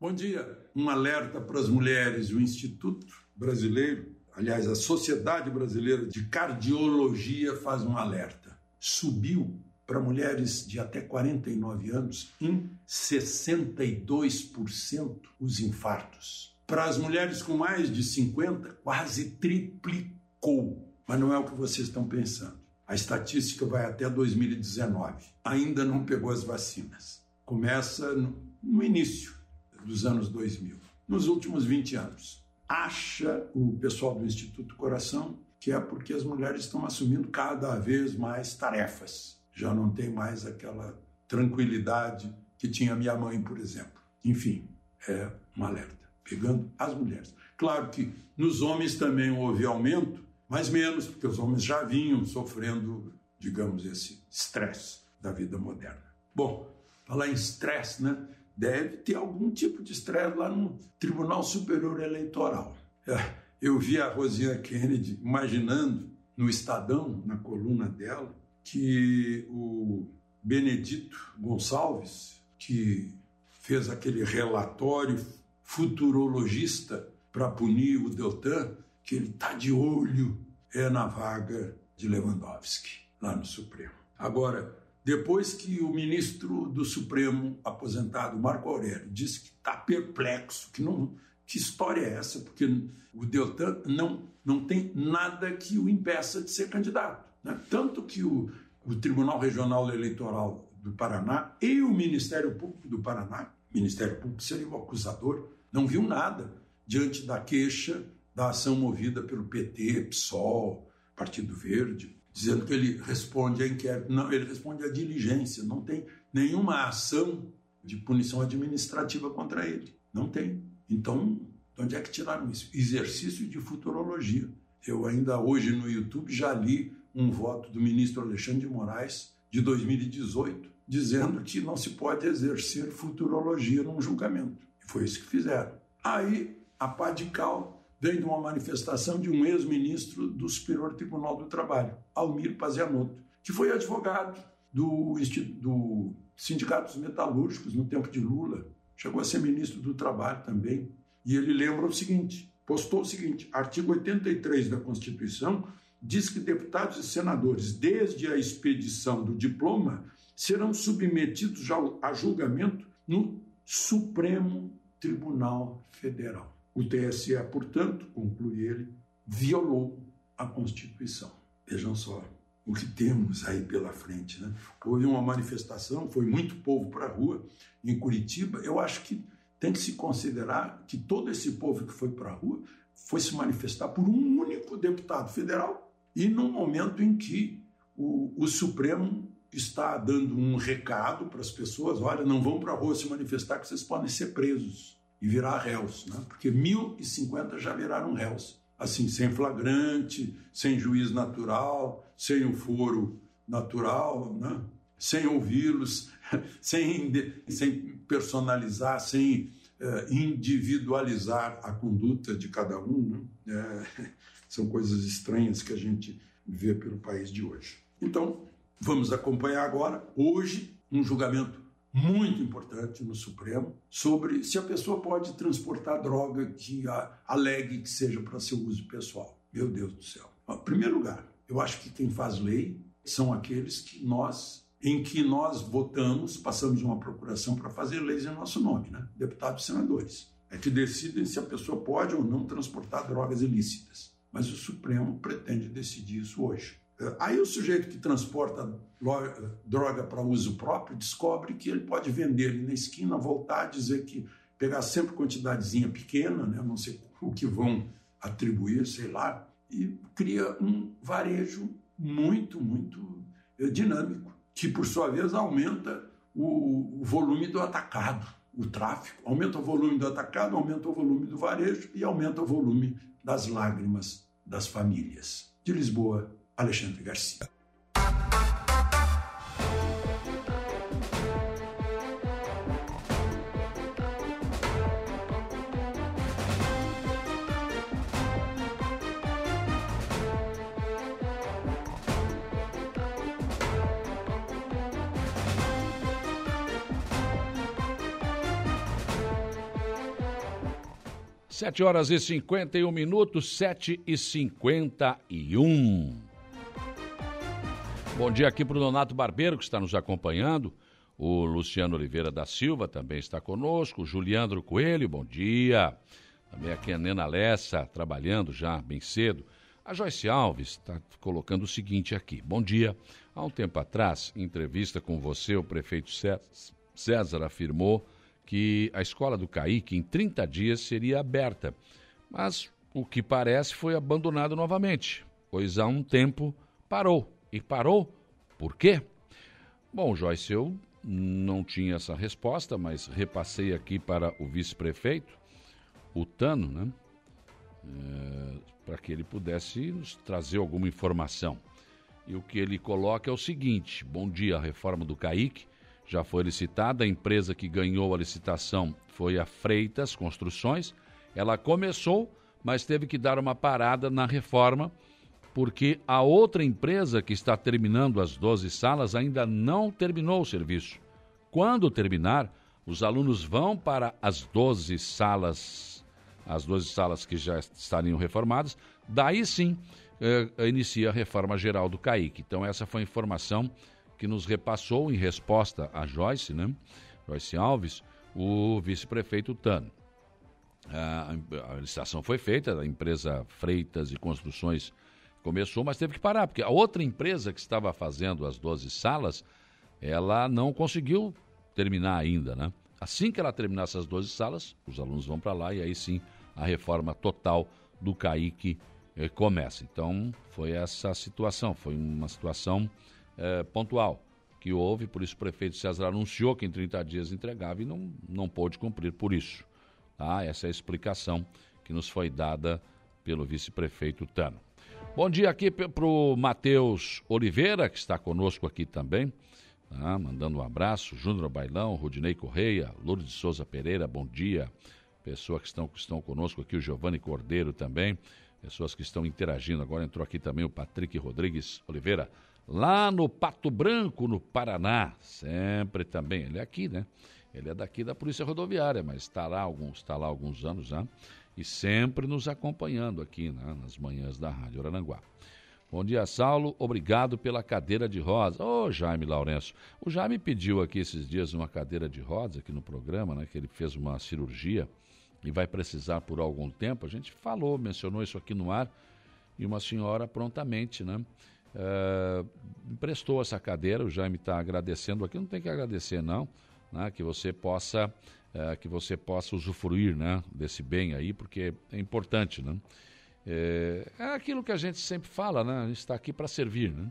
Bom dia. Um alerta para as mulheres. O Instituto Brasileiro, aliás, a Sociedade Brasileira de Cardiologia faz um alerta. Subiu para mulheres de até 49 anos em 62% os infartos. Para as mulheres com mais de 50, quase triplicou. Mas não é o que vocês estão pensando. A estatística vai até 2019. Ainda não pegou as vacinas. Começa no, no início dos anos 2000, nos últimos 20 anos. Acha o pessoal do Instituto Coração que é porque as mulheres estão assumindo cada vez mais tarefas. Já não tem mais aquela tranquilidade que tinha minha mãe, por exemplo. Enfim, é um alerta, pegando as mulheres. Claro que nos homens também houve aumento, mas menos, porque os homens já vinham sofrendo, digamos, esse estresse da vida moderna. Bom, falar em estresse, né? Deve ter algum tipo de estresse lá no Tribunal Superior Eleitoral. É, eu vi a Rosina Kennedy imaginando no Estadão, na coluna dela, que o Benedito Gonçalves, que fez aquele relatório futurologista para punir o Deltan, que ele está de olho é na vaga de Lewandowski, lá no Supremo. Agora, depois que o ministro do Supremo aposentado, Marco Aurélio, disse que está perplexo, que não, que história é essa? Porque o Deltan não, não tem nada que o impeça de ser candidato. Né? Tanto que o, o Tribunal Regional Eleitoral do Paraná e o Ministério Público do Paraná, Ministério Público seria o acusador, não viu nada diante da queixa da ação movida pelo PT, PSOL, Partido Verde, dizendo que ele responde a inquérito. Não, ele responde a diligência. Não tem nenhuma ação de punição administrativa contra ele. Não tem. Então, de onde é que tiraram isso? Exercício de futurologia. Eu ainda hoje no YouTube já li um voto do ministro Alexandre de Moraes de 2018 dizendo que não se pode exercer futurologia num julgamento. E foi isso que fizeram. Aí a pá vem de uma manifestação de um ex-ministro do Superior Tribunal do Trabalho, Almir Pazianotto, que foi advogado do, do Sindicato dos Metalúrgicos no tempo de Lula, chegou a ser ministro do Trabalho também, e ele lembra o seguinte, postou o seguinte, artigo 83 da Constituição diz que deputados e senadores, desde a expedição do diploma, serão submetidos a julgamento no Supremo Tribunal Federal. O TSE, portanto, conclui ele, violou a Constituição. Vejam só o que temos aí pela frente. Né? Houve uma manifestação, foi muito povo para a rua em Curitiba. Eu acho que tem que se considerar que todo esse povo que foi para a rua foi se manifestar por um único deputado federal e num momento em que o, o Supremo está dando um recado para as pessoas: olha, não vão para a rua se manifestar que vocês podem ser presos e virar réus, né? porque 1.050 já viraram réus assim, sem flagrante, sem juiz natural, sem o foro natural, né? sem ouvi-los, sem, sem personalizar, sem uh, individualizar a conduta de cada um. Né? É, são coisas estranhas que a gente vê pelo país de hoje. Então, vamos acompanhar agora, hoje, um julgamento muito importante no Supremo sobre se a pessoa pode transportar droga que alegue que seja para seu uso pessoal. Meu Deus do céu. Em primeiro lugar, eu acho que quem faz lei são aqueles que nós em que nós votamos, passamos uma procuração para fazer leis em nosso nome, né? Deputados e senadores. É que decidem se a pessoa pode ou não transportar drogas ilícitas. Mas o Supremo pretende decidir isso hoje. Aí o sujeito que transporta droga para uso próprio descobre que ele pode vender ali na esquina, voltar, dizer que pegar sempre quantidadezinha pequena, né, não sei o que vão atribuir, sei lá, e cria um varejo muito, muito eh, dinâmico, que por sua vez aumenta o volume do atacado, o tráfico. Aumenta o volume do atacado, aumenta o volume do varejo e aumenta o volume das lágrimas das famílias. De Lisboa, Alexandre Garcia. Sete horas e cinquenta e um minutos, sete e cinquenta e um. Bom dia aqui para o Donato Barbeiro, que está nos acompanhando. O Luciano Oliveira da Silva também está conosco. O Juliandro Coelho, bom dia. Também aqui a Nena Lessa, trabalhando já bem cedo. A Joyce Alves está colocando o seguinte aqui. Bom dia. Há um tempo atrás, em entrevista com você, o prefeito César afirmou que a escola do Caíque, em 30 dias, seria aberta. Mas o que parece foi abandonado novamente, pois há um tempo parou. E parou? Por quê? Bom, Joyce, eu não tinha essa resposta, mas repassei aqui para o vice-prefeito, o Tano, né? É, para que ele pudesse nos trazer alguma informação. E o que ele coloca é o seguinte: bom dia, a reforma do CAIC já foi licitada, a empresa que ganhou a licitação foi a Freitas Construções. Ela começou, mas teve que dar uma parada na reforma porque a outra empresa que está terminando as 12 salas ainda não terminou o serviço. Quando terminar, os alunos vão para as 12 salas, as 12 salas que já estariam reformadas, daí sim eh, inicia a reforma geral do CAIC. Então essa foi a informação que nos repassou em resposta a Joyce, né? Joyce Alves, o vice-prefeito Tano. A, a licitação foi feita, a empresa Freitas e Construções Começou, mas teve que parar, porque a outra empresa que estava fazendo as 12 salas, ela não conseguiu terminar ainda, né? Assim que ela terminar essas 12 salas, os alunos vão para lá e aí sim a reforma total do CAIC eh, começa. Então, foi essa situação, foi uma situação eh, pontual que houve, por isso o prefeito César anunciou que em 30 dias entregava e não, não pôde cumprir por isso. Tá? Essa é a explicação que nos foi dada pelo vice-prefeito Tano. Bom dia aqui para o Matheus Oliveira, que está conosco aqui também, tá? mandando um abraço. Júnior Bailão, Rudinei Correia, Lourdes de Souza Pereira, bom dia. Pessoas que estão, que estão conosco aqui, o Giovanni Cordeiro também. Pessoas que estão interagindo. Agora entrou aqui também o Patrick Rodrigues Oliveira, lá no Pato Branco, no Paraná. Sempre também. Ele é aqui, né? Ele é daqui da Polícia Rodoviária, mas está lá alguns, está lá alguns anos já e sempre nos acompanhando aqui né, nas manhãs da Rádio Arananguá. Bom dia, Saulo. Obrigado pela cadeira de rosa. Ô, oh, Jaime Lourenço. O Jaime pediu aqui esses dias uma cadeira de rosa aqui no programa, né? Que ele fez uma cirurgia e vai precisar por algum tempo. A gente falou, mencionou isso aqui no ar e uma senhora prontamente, né? Uh, emprestou essa cadeira. O Jaime está agradecendo aqui. Não tem que agradecer, não. Né? Que você possa uh, que você possa usufruir, né? Desse bem aí, porque é importante, né? É, é aquilo que a gente sempre fala, né? A gente está aqui para servir, né?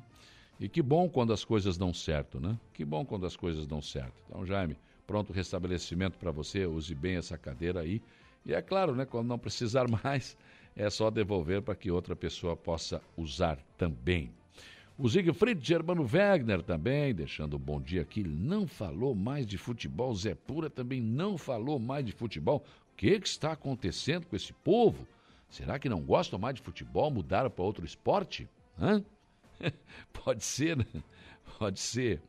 E que bom quando as coisas dão certo, né? Que bom quando as coisas dão certo. Então, Jaime, pronto restabelecimento para você, use bem essa cadeira aí. E é claro, né? Quando não precisar mais, é só devolver para que outra pessoa possa usar também. O Siegfried Germano Wegner também, deixando um bom dia aqui, não falou mais de futebol. Zé Pura também não falou mais de futebol. O que, que está acontecendo com esse povo? Será que não gostam mais de futebol, mudaram para outro esporte? Hã? Pode ser, né? Pode ser.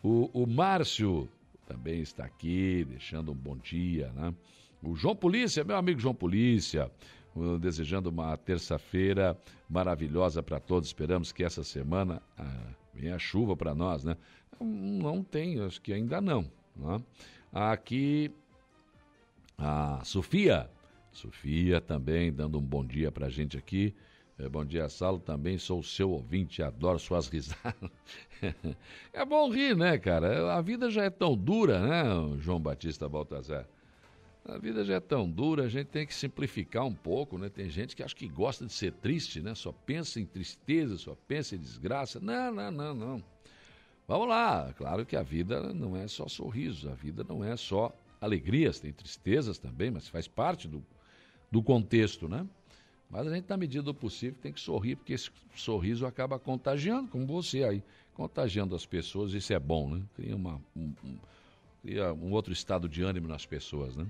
O, o Márcio também está aqui, deixando um bom dia, né? O João Polícia, meu amigo João Polícia, desejando uma terça-feira maravilhosa para todos. Esperamos que essa semana ah, venha chuva para nós, né? Não tem, acho que ainda não. Né? Aqui, a Sofia Sofia também dando um bom dia pra gente aqui. É, bom dia, Salo. Também sou seu ouvinte, adoro suas risadas. é bom rir, né, cara? A vida já é tão dura, né, João Batista Baltazar? A vida já é tão dura, a gente tem que simplificar um pouco, né? Tem gente que acha que gosta de ser triste, né? Só pensa em tristeza, só pensa em desgraça. Não, não, não, não. Vamos lá, claro que a vida não é só sorriso, a vida não é só alegrias, tem tristezas também, mas faz parte do, do contexto, né? Mas a gente, na medida do possível, tem que sorrir, porque esse sorriso acaba contagiando, como você aí, contagiando as pessoas, isso é bom, né? Cria, uma, um, um, cria um outro estado de ânimo nas pessoas, né?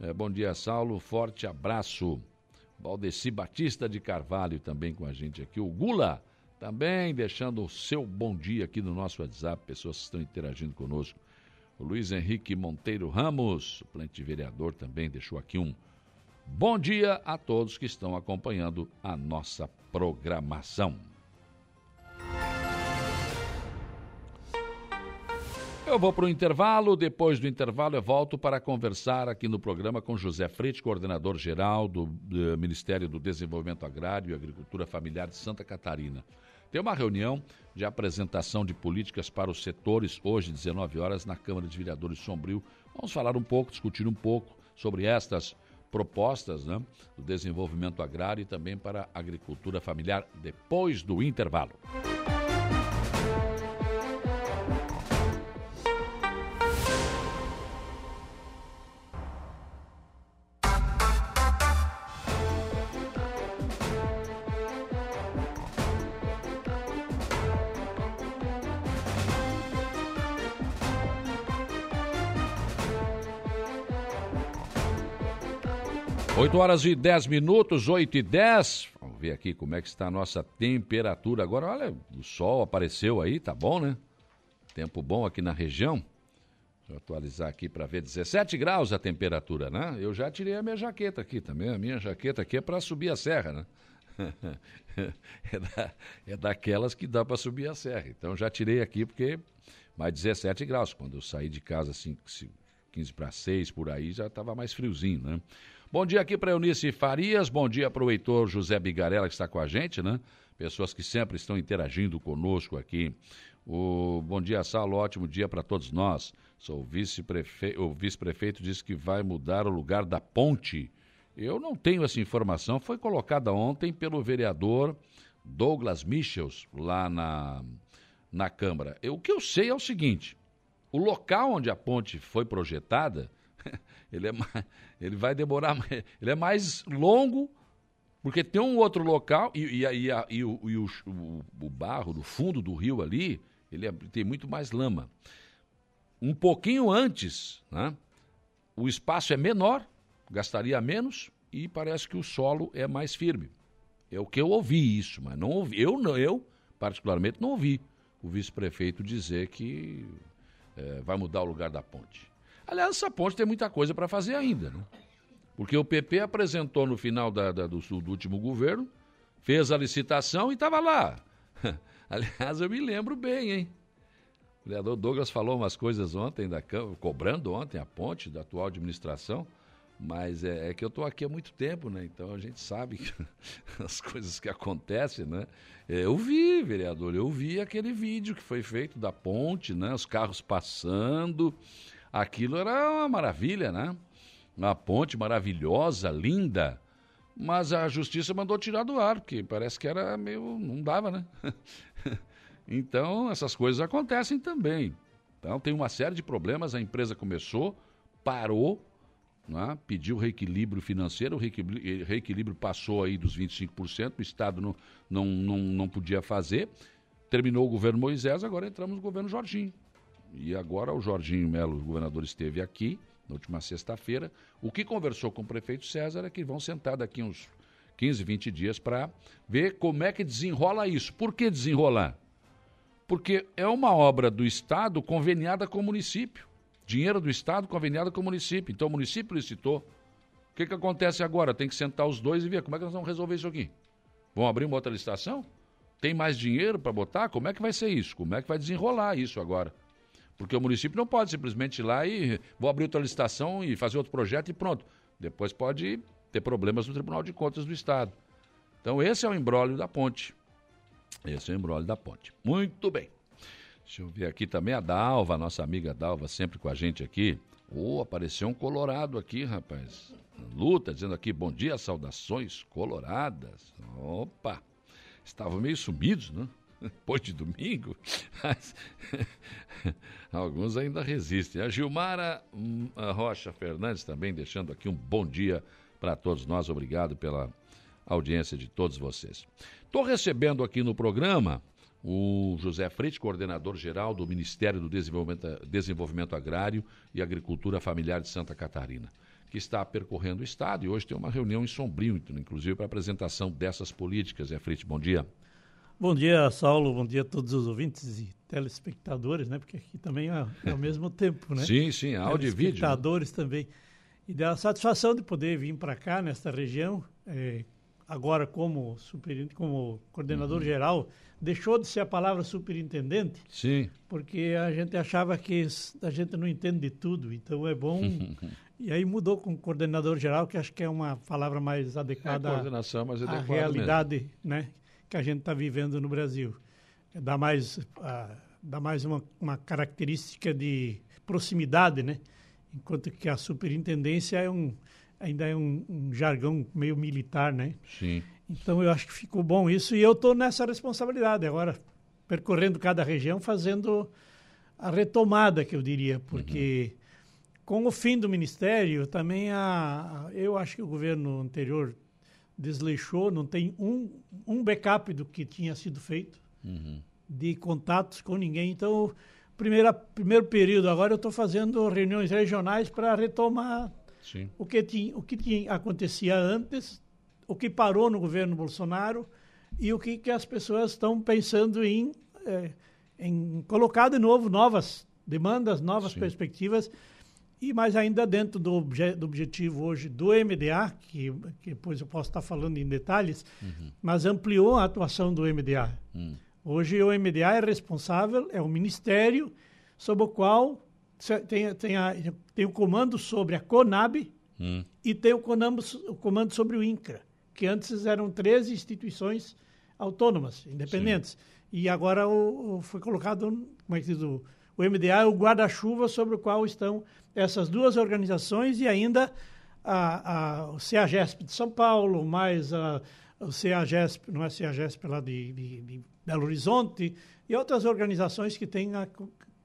É, bom dia, Saulo, forte abraço. Valdeci Batista de Carvalho também com a gente aqui. O Gula também deixando o seu bom dia aqui no nosso WhatsApp, pessoas que estão interagindo conosco. O Luiz Henrique Monteiro Ramos, suplente de vereador, também deixou aqui um Bom dia a todos que estão acompanhando a nossa programação. Eu vou para o intervalo, depois do intervalo eu volto para conversar aqui no programa com José Freite, coordenador geral do, do Ministério do Desenvolvimento Agrário e Agricultura Familiar de Santa Catarina. Tem uma reunião de apresentação de políticas para os setores, hoje, 19 horas, na Câmara de Vereadores Sombrio. Vamos falar um pouco, discutir um pouco sobre estas propostas né, do desenvolvimento agrário e também para a agricultura familiar depois do intervalo. 8 horas e 10 minutos, 8 e 10. Vamos ver aqui como é que está a nossa temperatura agora. Olha, o sol apareceu aí, tá bom, né? Tempo bom aqui na região. Eu atualizar aqui para ver. 17 graus a temperatura, né? Eu já tirei a minha jaqueta aqui também. A minha jaqueta aqui é para subir a serra, né? é, da, é daquelas que dá para subir a serra. Então já tirei aqui porque mais 17 graus. Quando eu saí de casa, assim, 15 para 6 por aí, já estava mais friozinho, né? Bom dia aqui para Eunice Farias, bom dia para o Heitor José Bigarella que está com a gente, né? Pessoas que sempre estão interagindo conosco aqui. O bom dia, Salo, ótimo dia para todos nós. Sou o vice-prefeito, o vice-prefeito disse que vai mudar o lugar da ponte. Eu não tenho essa informação, foi colocada ontem pelo vereador Douglas Michels lá na, na Câmara. Eu, o que eu sei é o seguinte: o local onde a ponte foi projetada ele, é mais, ele vai demorar mais, ele é mais longo, porque tem um outro local, e, e, e, e, o, o, o, o, barro do fundo do rio ali, ele é, tem muito mais lama. Um pouquinho antes, né, o espaço é menor, gastaria menos, e parece que o solo é mais firme. É o que eu ouvi isso, mas não ouvi. Eu, não, eu particularmente, não ouvi o vice-prefeito dizer que é, vai mudar o lugar da ponte. Aliás, essa ponte tem muita coisa para fazer ainda, né? Porque o PP apresentou no final da, da, do, do, último governo fez a licitação e estava lá. Aliás, eu me lembro bem, hein? O vereador Douglas falou umas coisas ontem da Câmara, cobrando ontem a ponte da atual administração, mas é, é que eu estou aqui há muito tempo, né? Então a gente sabe as coisas que acontecem, né? É, eu vi, vereador, eu vi aquele vídeo que foi feito da ponte, né? Os carros passando. Aquilo era uma maravilha, né? Uma ponte maravilhosa, linda. Mas a justiça mandou tirar do ar, porque parece que era meio. não dava, né? então, essas coisas acontecem também. Então, tem uma série de problemas. A empresa começou, parou, né? pediu reequilíbrio financeiro, o reequilíbrio, passou aí dos 25%, o Estado não, não, não, não podia fazer. Terminou o governo Moisés, agora entramos no governo Jorginho. E agora o Jorginho Melo, o governador, esteve aqui na última sexta-feira. O que conversou com o prefeito César é que vão sentar daqui uns 15, 20 dias para ver como é que desenrola isso. Por que desenrolar? Porque é uma obra do Estado conveniada com o município. Dinheiro do Estado conveniado com o município. Então o município licitou. O que, que acontece agora? Tem que sentar os dois e ver como é que nós vamos resolver isso aqui. Vão abrir uma outra licitação? Tem mais dinheiro para botar? Como é que vai ser isso? Como é que vai desenrolar isso agora? Porque o município não pode simplesmente ir lá e vou abrir outra licitação e fazer outro projeto e pronto. Depois pode ter problemas no Tribunal de Contas do Estado. Então esse é o embrólio da ponte. Esse é o embrólio da ponte. Muito bem. Deixa eu ver aqui também a Dalva, nossa amiga Dalva, sempre com a gente aqui. Oh, apareceu um colorado aqui, rapaz. Luta, dizendo aqui, bom dia, saudações coloradas. Opa, estavam meio sumidos, né? Depois de domingo, mas alguns ainda resistem. A Gilmara hum, Rocha Fernandes também deixando aqui um bom dia para todos nós. Obrigado pela audiência de todos vocês. Estou recebendo aqui no programa o José Freite, coordenador geral do Ministério do Desenvolvimento, Desenvolvimento Agrário e Agricultura Familiar de Santa Catarina, que está percorrendo o estado e hoje tem uma reunião em Sombrio, inclusive para apresentação dessas políticas. Zé Freite, bom dia. Bom dia, Saulo. Bom dia a todos os ouvintes e telespectadores, né? Porque aqui também é, é ao mesmo tempo, né? Sim, sim, áudio e vídeo. Né? Telespectadores também. E dá a satisfação de poder vir para cá, nesta região, é, agora como, super, como coordenador uhum. geral, deixou de ser a palavra superintendente. Sim. Porque a gente achava que a gente não entende de tudo, então é bom. e aí mudou com coordenador geral, que acho que é uma palavra mais adequada é coordenação, mas à realidade, mesmo. né? Que a gente está vivendo no Brasil. Dá mais, uh, dá mais uma, uma característica de proximidade, né? Enquanto que a superintendência é um, ainda é um, um, jargão meio militar, né? Sim. Então eu acho que ficou bom isso e eu estou nessa responsabilidade agora, percorrendo cada região, fazendo a retomada, que eu diria, porque uhum. com o fim do ministério também a, a, eu acho que o governo anterior desleixou, não tem um, um backup do que tinha sido feito, uhum. de contatos com ninguém. Então, primeira, primeiro período, agora eu estou fazendo reuniões regionais para retomar Sim. o que, tinha, o que tinha, acontecia antes, o que parou no governo Bolsonaro e o que, que as pessoas estão pensando em, é, em colocar de novo novas demandas, novas Sim. perspectivas e mais ainda dentro do, obje, do, objetivo hoje do MDA, que, que, depois eu posso estar falando em detalhes, uhum. mas ampliou a atuação do MDA. Uhum. Hoje o MDA é responsável, é o ministério sob o qual tem, tem, a, tem o comando sobre a CONAB uhum. e tem o comando, o comando sobre o INCRA, que antes eram 13 instituições autônomas, independentes. Sim. E agora o, o, foi colocado, como é que diz, o, o MDA é o guarda-chuva sobre o qual estão essas duas organizações e ainda a, a, o CEAGESP de São Paulo, mais a, o CEAGESP, não é CEAGESP lá de, de, de Belo Horizonte, e outras organizações que têm a,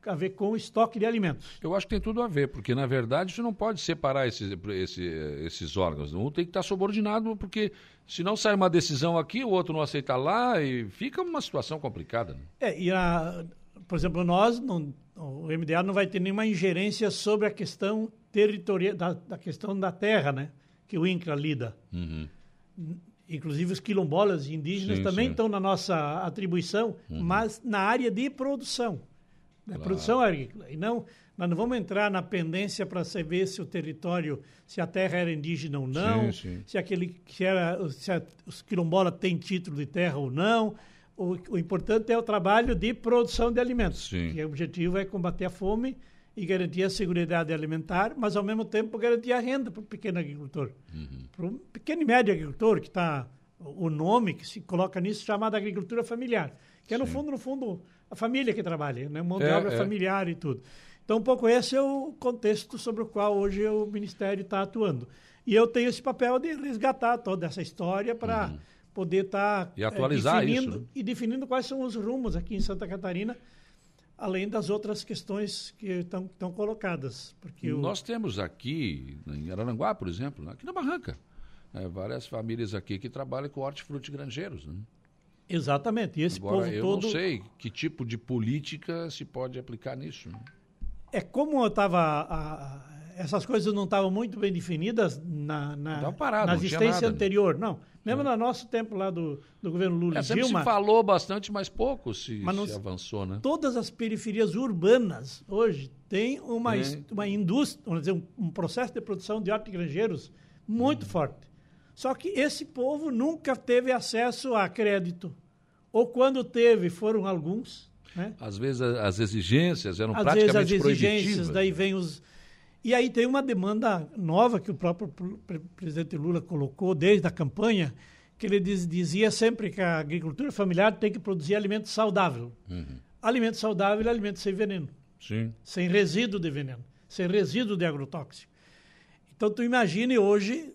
a ver com o estoque de alimentos. Eu acho que tem tudo a ver, porque na verdade você não pode separar esses, esse, esses órgãos. Um tem que estar subordinado, porque senão sai uma decisão aqui, o outro não aceita lá e fica uma situação complicada. Né? É, e a, por exemplo, nós, não, o MDA não vai ter nenhuma ingerência sobre a questão territorial, da, da questão da terra, né? Que o INCRA lida. Uhum. Inclusive os quilombolas indígenas sim, também sim. estão na nossa atribuição, uhum. mas na área de produção. Claro. Produção agrícola. E não, Nós não vamos entrar na pendência para saber se o território, se a terra era indígena ou não, Sim, se aquele que era, se a, os quilombolas têm título de terra ou não. O, o importante é o trabalho de produção de alimentos. Sim. Que o objetivo é combater a fome e garantir a segurança alimentar, mas ao mesmo tempo garantir a renda para o pequeno agricultor. Para o pequeno e médio agricultor, que está o nome que se coloca nisso chamado agricultura familiar, que é no fundo, no fundo, a família que trabalha, né? mão de É, obra é. familiar e tudo. Então, um pouco esse é o contexto sobre o qual hoje o Ministério está atuando. E eu tenho esse papel de resgatar toda essa história para poder estar Uhum. E atualizar definindo, isso, né? e definindo quais são os rumos aqui em Santa Catarina, além das outras questões que estão, estão colocadas. Porque o, Nós temos aqui, em Araranguá, por exemplo, aqui na Barranca, né, várias famílias aqui que trabalham com hortifruti granjeiros. Né? Exatamente. E esse Agora, povo eu todo. não sei que tipo de política se pode aplicar nisso. né? É como eu estava. Essas coisas não estavam muito bem definidas na, na, parado, na existência nada, né? anterior. Não. Mesmo no nosso tempo lá do, do governo Lula É, e Dilma. se falou bastante, mas pouco se, Mas não se avançou, né? todas as periferias urbanas hoje têm uma, É. uma indústria, vamos dizer, um, um processo de produção de hortigranjeiros muito Hum. forte. Só que esse povo nunca teve acesso a crédito. Ou quando teve, foram alguns. Né? Às vezes as exigências eram Às vezes praticamente as exigências, proibitivas. daí vem os. E aí tem uma demanda nova que o próprio pre- pre- presidente Lula colocou desde a campanha, que ele diz- dizia sempre que a agricultura familiar tem que produzir alimento saudável. Uhum. Alimento saudável é alimento sem veneno Sim. sem resíduo de veneno, sem resíduo de agrotóxico. Então, tu imagine hoje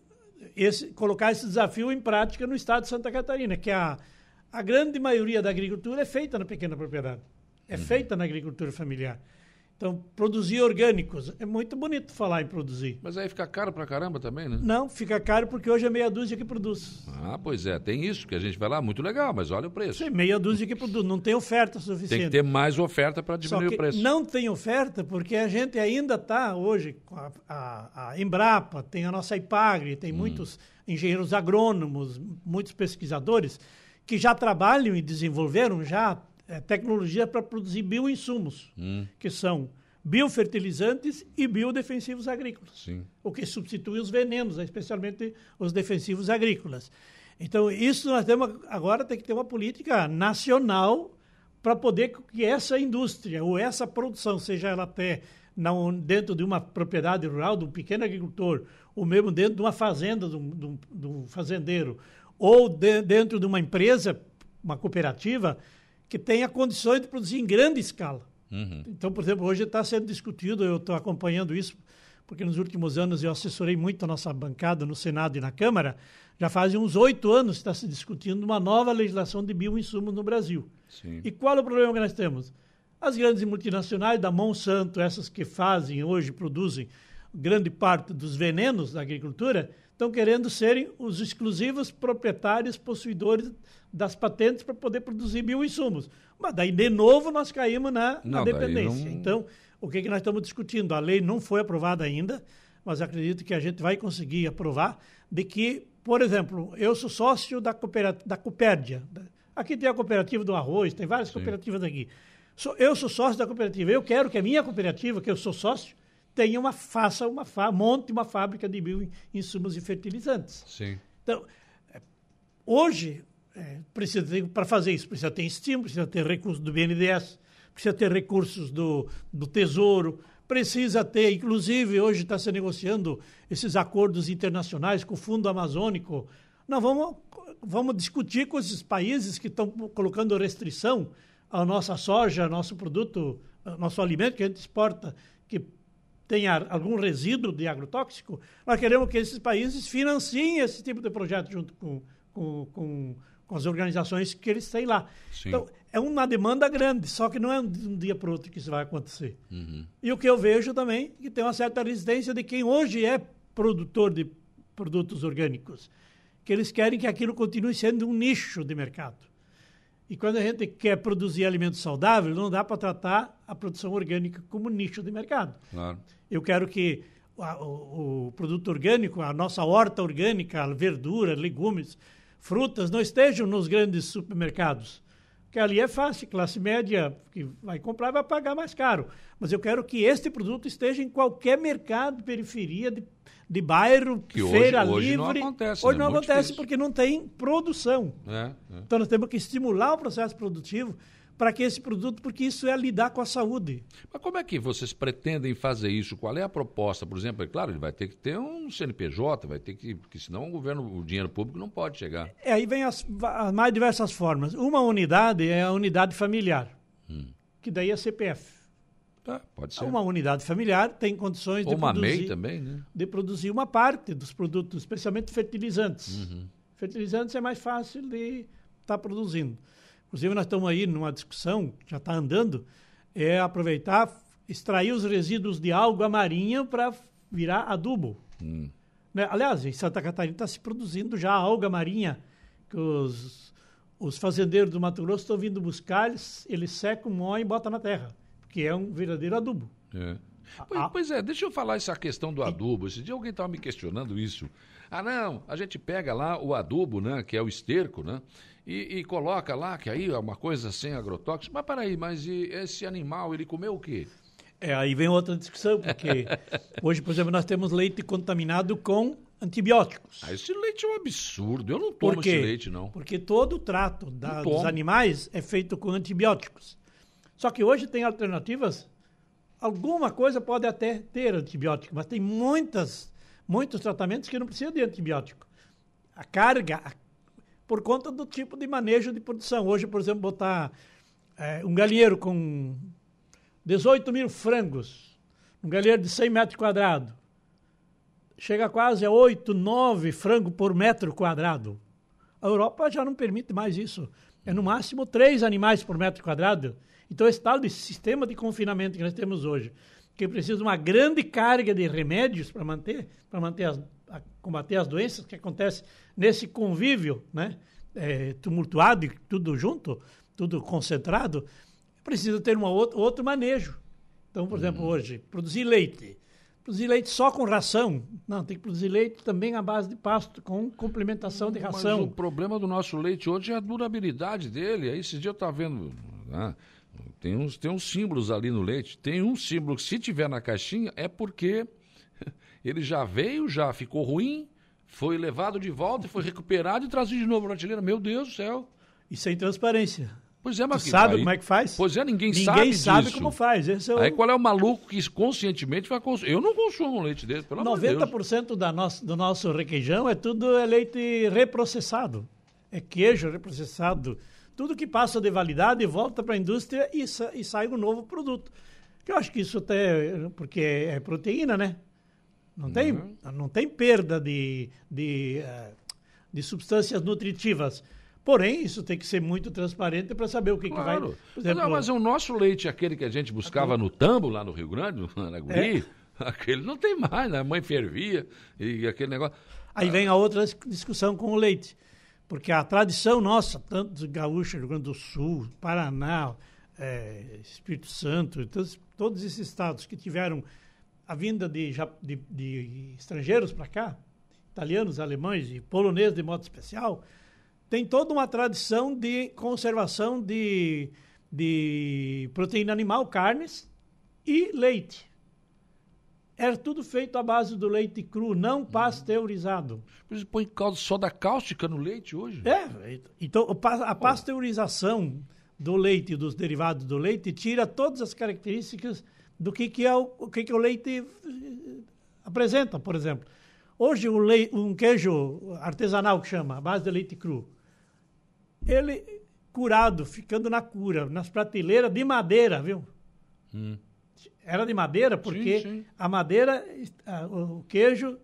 esse, colocar esse desafio em prática no estado de Santa Catarina, que a, a grande maioria da agricultura é feita na pequena propriedade, é feita na agricultura familiar. Então, produzir orgânicos, é muito bonito falar em produzir. Mas aí fica caro pra caramba também, né? Não, fica caro porque hoje é meia dúzia que produz. Ah, pois é, tem isso, que a gente vai lá, muito legal, mas olha o preço. Sim, meia dúzia que produz, não tem oferta Tem suficiente. que ter mais oferta para diminuir o preço. não tem oferta porque a gente ainda está hoje com a, a- a Embrapa, tem a nossa Ipagre, Hum. tem muitos engenheiros agrônomos, muitos pesquisadores que já trabalham e desenvolveram já eh, tecnologia para produzir bioinsumos, Hum. que são biofertilizantes e biodefensivos agrícolas Sim. o que substitui os venenos, né, especialmente os defensivos agrícolas. Então, isso nós temos agora tem que ter uma política nacional para poder que essa indústria ou essa produção, seja ela até na, dentro de uma propriedade rural, de um pequeno agricultor, ou mesmo dentro de uma fazenda de um, de um- de um fazendeiro, ou de- dentro de uma empresa, uma cooperativa, que tenha condições de produzir em grande escala. Então, por exemplo, hoje está sendo discutido, eu estou acompanhando isso, porque nos últimos anos eu assessorei muito a nossa bancada no Senado e na Câmara. Já fazem uns oito anos que está se discutindo uma nova legislação de bioinsumos no Brasil. Sim. E qual é o problema que nós temos? As grandes multinacionais da Monsanto, essas que fazem hoje, produzem grande parte dos venenos da agricultura, estão querendo serem os exclusivos proprietários, possuidores das patentes para poder produzir bioinsumos. Mas daí, de novo, nós caímos na, na Não, daí dependência. não- Então, o que, que nós estamos discutindo? A lei não foi aprovada ainda, mas acredito que a gente vai conseguir aprovar de que, por exemplo, eu sou sócio da, coopera- da Copérdia. Aqui tem a cooperativa do arroz, tem várias cooperativas aqui. Eu sou sócio da cooperativa. Eu quero que a minha cooperativa, que eu sou sócio, tenha uma faça uma monte uma fábrica de bioinsumos e fertilizantes. Sim. Então, é, hoje, é, precisa para fazer isso, precisa ter estímulo, precisa ter recursos do BNDES, precisa ter recursos do, do Tesouro, precisa ter, inclusive, hoje está se negociando esses acordos internacionais com o Fundo Amazônico. Nós vamos, vamos discutir com esses países que estão colocando restrição à nossa soja, ao nosso produto, ao nosso alimento que a gente exporta, que tenha algum resíduo de agrotóxico, nós queremos que esses países financiem esse tipo de projeto junto com, com, com, com as organizações que eles têm lá. Sim. Então, é uma demanda grande, só que não é de um dia para o outro que isso vai acontecer. E o que eu vejo também é que tem uma certa resistência de quem hoje é produtor de produtos orgânicos, que eles querem que aquilo continue sendo um nicho de mercado. E quando a gente quer produzir alimento saudável, não dá para tratar a produção orgânica como nicho de mercado. Claro. Eu quero que a- o, o produto orgânico, a nossa horta orgânica, a verdura, legumes, frutas, não estejam nos grandes supermercados. Que ali é fácil, classe média que vai comprar vai pagar mais caro. Mas eu quero que este produto esteja em qualquer mercado, periferia, de, de bairro, Que feira hoje- hoje livre. não acontece, Hoje né? não Muito acontece difícil. porque não tem produção. É, é. Então nós temos que estimular o processo produtivo para que esse produto, porque isso é lidar com a saúde. Mas como é que vocês pretendem fazer isso? Qual é a proposta? Por exemplo, é claro, ele vai ter que ter um CNPJ, vai ter que, porque senão o governo, o dinheiro público não pode chegar. É, aí vem as, as mais diversas formas. Uma unidade é a unidade familiar, que daí é CPF. Tá, pode ser. Uma unidade familiar tem condições Ou de uma produzir, MEI também, né? de produzir uma parte dos produtos, especialmente fertilizantes. Uhum. Fertilizantes é mais fácil de estar produzindo. Inclusive, nós estamos aí numa discussão, que já está andando, é aproveitar, extrair os resíduos de alga marinha para virar adubo. Hum. Né? Aliás, em Santa Catarina está se produzindo já alga marinha, que os, os fazendeiros do Mato Grosso estão vindo buscar, eles, eles secam, moem e botam na terra, que é um verdadeiro adubo. É. Pois, Ah. pois é, deixa eu falar essa questão do adubo. Esse dia alguém estava me questionando isso. Ah, não, a gente pega lá o adubo, né, que é o esterco, né, e, e coloca lá, que aí é uma coisa sem agrotóxico. Mas peraí, mas esse animal, ele comeu o quê? É, aí vem outra discussão, porque hoje, por exemplo, nós temos leite contaminado com antibióticos. Ah, esse leite é um absurdo. Eu não tomo esse leite, não. Porque todo o trato da- dos animais é feito com antibióticos. Só que hoje tem alternativas. Alguma coisa pode até ter antibiótico, mas tem muitas, muitos tratamentos que não precisam de antibiótico. A carga, a- por conta do tipo de manejo de produção. Hoje, por exemplo, botar eh, um galinheiro com 18 mil frangos, um galinheiro de 100 metros quadrados, chega quase a 8, 9 frangos por metro quadrado. A Europa já não permite mais isso. É no máximo três animais por metro quadrado. Então, esse tal de sistema de confinamento que nós temos hoje, que precisa de uma grande carga de remédios para manter, para manter as, combater as doenças que acontecem nesse convívio, né, é, tumultuado e tudo junto, tudo concentrado, precisa ter uma outro, outro manejo. Então, por exemplo, hoje, produzir leite. Produzir leite só com ração. Não, tem que produzir leite também à base de pasto, com complementação de Mas ração. o problema do nosso leite hoje é a durabilidade dele. Aí esse dia eu estava vendo. ah, tem, uns, tem uns símbolos ali no leite. Tem um símbolo que, se tiver na caixinha, é porque ele já veio, já ficou ruim, foi levado de volta, foi recuperado e trazido de novo para a prateleira. Meu Deus do céu. E sem transparência. Pois é, mas sabe aí- como é que faz? Pois é, ninguém, Ninguém sabe sabe, disso. como faz. É o Aí qual é o maluco que conscientemente vai consumir? Eu não consumo um leite desse, pelo amor de Deus. 90% da nosso, do nosso requeijão é tudo é leite reprocessado. É queijo reprocessado. Tudo que passa de validade volta para a indústria e, sa- e sai um novo produto. Que eu acho que isso até. Porque é proteína, né? Não tem, Uhum. não tem perda de, de, eh, de substâncias nutritivas. Porém, isso tem que ser muito transparente para saber o que, que vai. Claro. Por exemplo, não, mas o nosso leite, aquele que a gente buscava no tambo, lá no Rio Grande, no Araguri, aquele não tem mais, né? A mãe fervia e aquele negócio. Aí vem a outra discussão com o leite. Porque a tradição nossa, tanto dos gaúchos, Rio Grande do Sul, Paraná, eh, Espírito Santo, todos, todos esses estados que tiveram a vinda de, de- de estrangeiros para cá, italianos, alemães e poloneses de modo especial, tem toda uma tradição de conservação de, de proteína animal, carnes e leite. Era tudo feito à base do leite cru, não pasteurizado. Eles põem caldo soda cáustica no leite hoje. É, então a pasteurização do leite e dos derivados do leite tira todas as características do que, que é o, o que, que o leite eh, apresenta, por exemplo. Hoje o lei, um queijo artesanal que chama, a base de leite cru, ele curado, ficando na cura, nas prateleiras de madeira, viu? Era de madeira porque sim. a madeira, ah, o queijo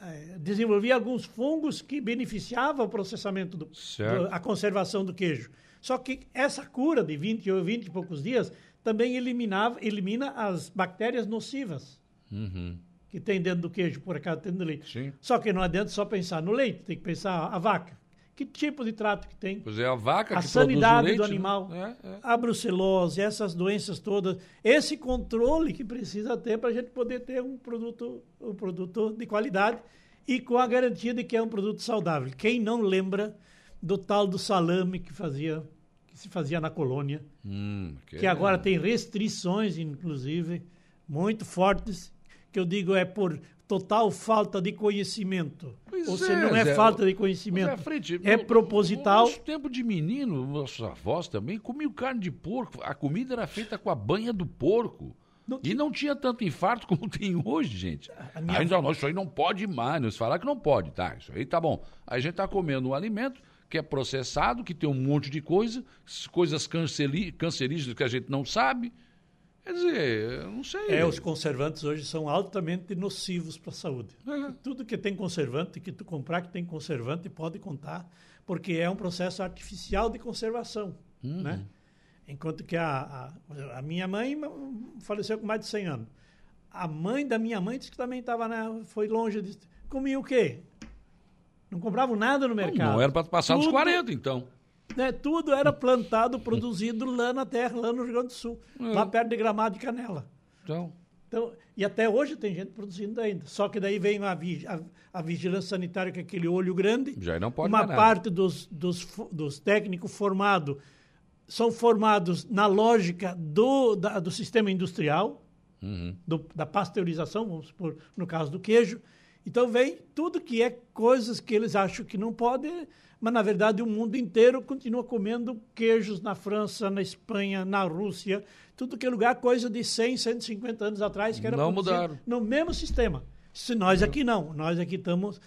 eh, desenvolvia alguns fungos que beneficiavam o processamento, do, do- a conservação do queijo. Só que essa cura de 20 ou 20 e poucos dias também eliminava, elimina as bactérias nocivas Uhum. que tem dentro do queijo, por acaso dentro do leite. Sim. Só que não adianta só pensar no leite, tem que pensar a vaca. Que tipo de trato que tem? Pois é, a vaca a que sanidade leite, do né? animal, É, é. a brucelose, essas doenças todas, esse controle que precisa ter para a gente poder ter um produto, um produto de qualidade e com a garantia de que é um produto saudável. Quem não lembra do tal do salame que fazia, que se fazia na colônia, Hum, que agora tem restrições, inclusive, muito fortes, que eu digo é por total falta de conhecimento. Pois Ou é, seja, não é Zé, falta de Mas, conhecimento, Frente, é no- proposital. No nosso tempo de menino, nossos avós também comiam carne de porco. A comida era feita com a banha do porco. Não E não tinha tanto infarto como tem hoje, gente. A minha- Aí, não, isso aí não pode mais. Nos falar que não pode, tá? Isso aí tá bom. Aí a gente tá comendo um alimento que é processado, que tem um monte de coisa, coisas cancerígenas que a gente não sabe. Quer dizer, eu não sei. É, os conservantes hoje são altamente nocivos para a saúde. É. Tudo que tem conservante, que tu comprar que tem conservante, pode contar, porque é um processo artificial de conservação, Uhum. né? Enquanto que a, a, a minha mãe faleceu com mais de 100 anos. A mãe da minha mãe disse que também estava foi longe de... Comia o quê? Não compravam nada no mercado. Não era para passar dos Tudo- 40, então. né, tudo era plantado, produzido lá na terra, lá no Rio Grande do Sul, lá perto de Gramado e Canela. Então, Então, e até hoje tem gente produzindo ainda. Só que daí vem a, vi- a- a vigilância sanitária com aquele olho grande. Já não pode Uma parte dos, dos, dos técnicos formados são formados na lógica do, da- do sistema industrial, Uhum. do- da pasteurização, vamos supor, no caso do queijo. Então vem tudo que é coisas que eles acham que não podem, mas na verdade o mundo inteiro continua comendo queijos na França, na Espanha, na Rússia, tudo que é lugar, coisa de 100, 150 anos atrás que era Não mudaram. no mesmo sistema. Se nós aqui não, nós aqui estamos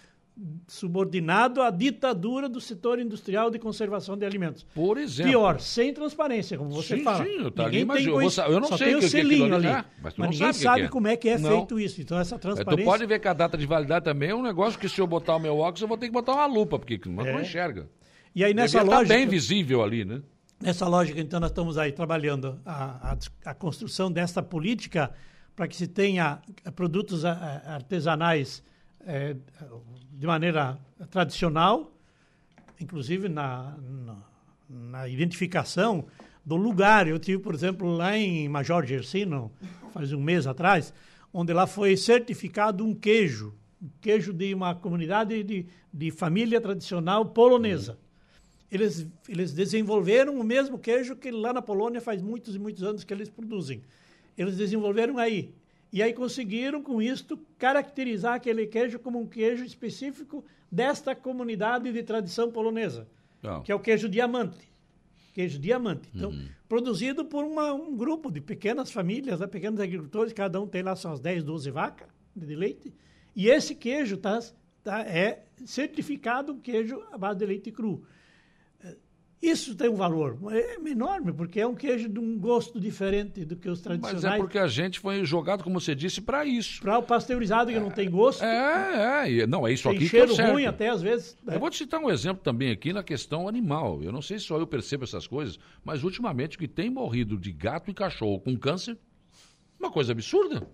subordinados à ditadura do setor industrial de conservação de alimentos. por exemplo. Pior, sem transparência, como você Sim, fala. sim, tá ali, ninguém mas tem eu vou eu não só sei tem o que- selinho ali ali. é, mas ninguém sabe é. como é que é Não. feito isso. Então essa É, transparência... Tu pode ver que a data de validade também é um negócio que se eu botar o meu óculos, eu vou ter que botar uma lupa, porque não, É. não enxerga. E aí nessa Devia tá lógica, bem visível ali, né? nessa lógica, então nós estamos aí trabalhando a, a, a construção dessa política para que se tenha produtos artesanais eh, de maneira tradicional, inclusive na, na, na identificação do lugar. Eu tive, por exemplo, lá em Major Gersino, faz um mês atrás, onde lá foi certificado um queijo, um queijo de uma comunidade de, de família tradicional polonesa. Eles, eles desenvolveram o mesmo queijo que lá na Polônia faz muitos e muitos anos que eles produzem. Eles desenvolveram aí. E aí conseguiram, com isto, caracterizar aquele queijo como um queijo específico desta comunidade de tradição polonesa, que é o queijo diamante. Queijo diamante. Então, produzido por uma- um grupo de pequenas famílias, né, pequenos agricultores, cada um tem lá suas 10, 12 vacas de leite. E esse queijo tá, tá, é certificado um queijo à base de leite cru. Isso tem um valor é enorme, porque é um queijo de um gosto diferente do que os Mas tradicionais. é porque a gente foi jogado, como você disse, para isso. Para o pasteurizado que não tem gosto, É, é. Não, é isso tem aqui cheiro que é certo. ruim até às vezes. né? Eu vou te citar um exemplo também aqui na questão animal. Eu não sei se só eu percebo essas coisas, mas ultimamente o que tem morrido de gato e cachorro com câncer, uma coisa absurda.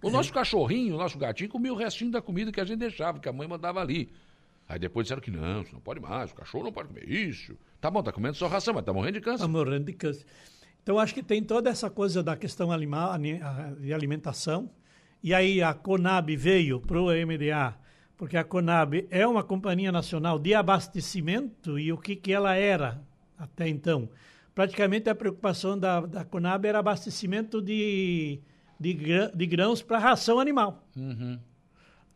O É. nosso cachorrinho, o nosso gatinho comia o restinho da comida que a gente deixava, que a mãe mandava ali. Aí depois disseram que não, não pode mais, o cachorro não pode comer isso. Tá bom, tá comendo só ração, mas tá morrendo de câncer. Está morrendo de câncer. Então, acho que tem toda essa coisa da questão animal, de alimentação. E aí a Conab veio para o MDA, porque a Conab é uma companhia nacional de abastecimento e o que, que ela era até então? Praticamente a preocupação da, da Conab era abastecimento de, de, grã- de grãos para ração animal.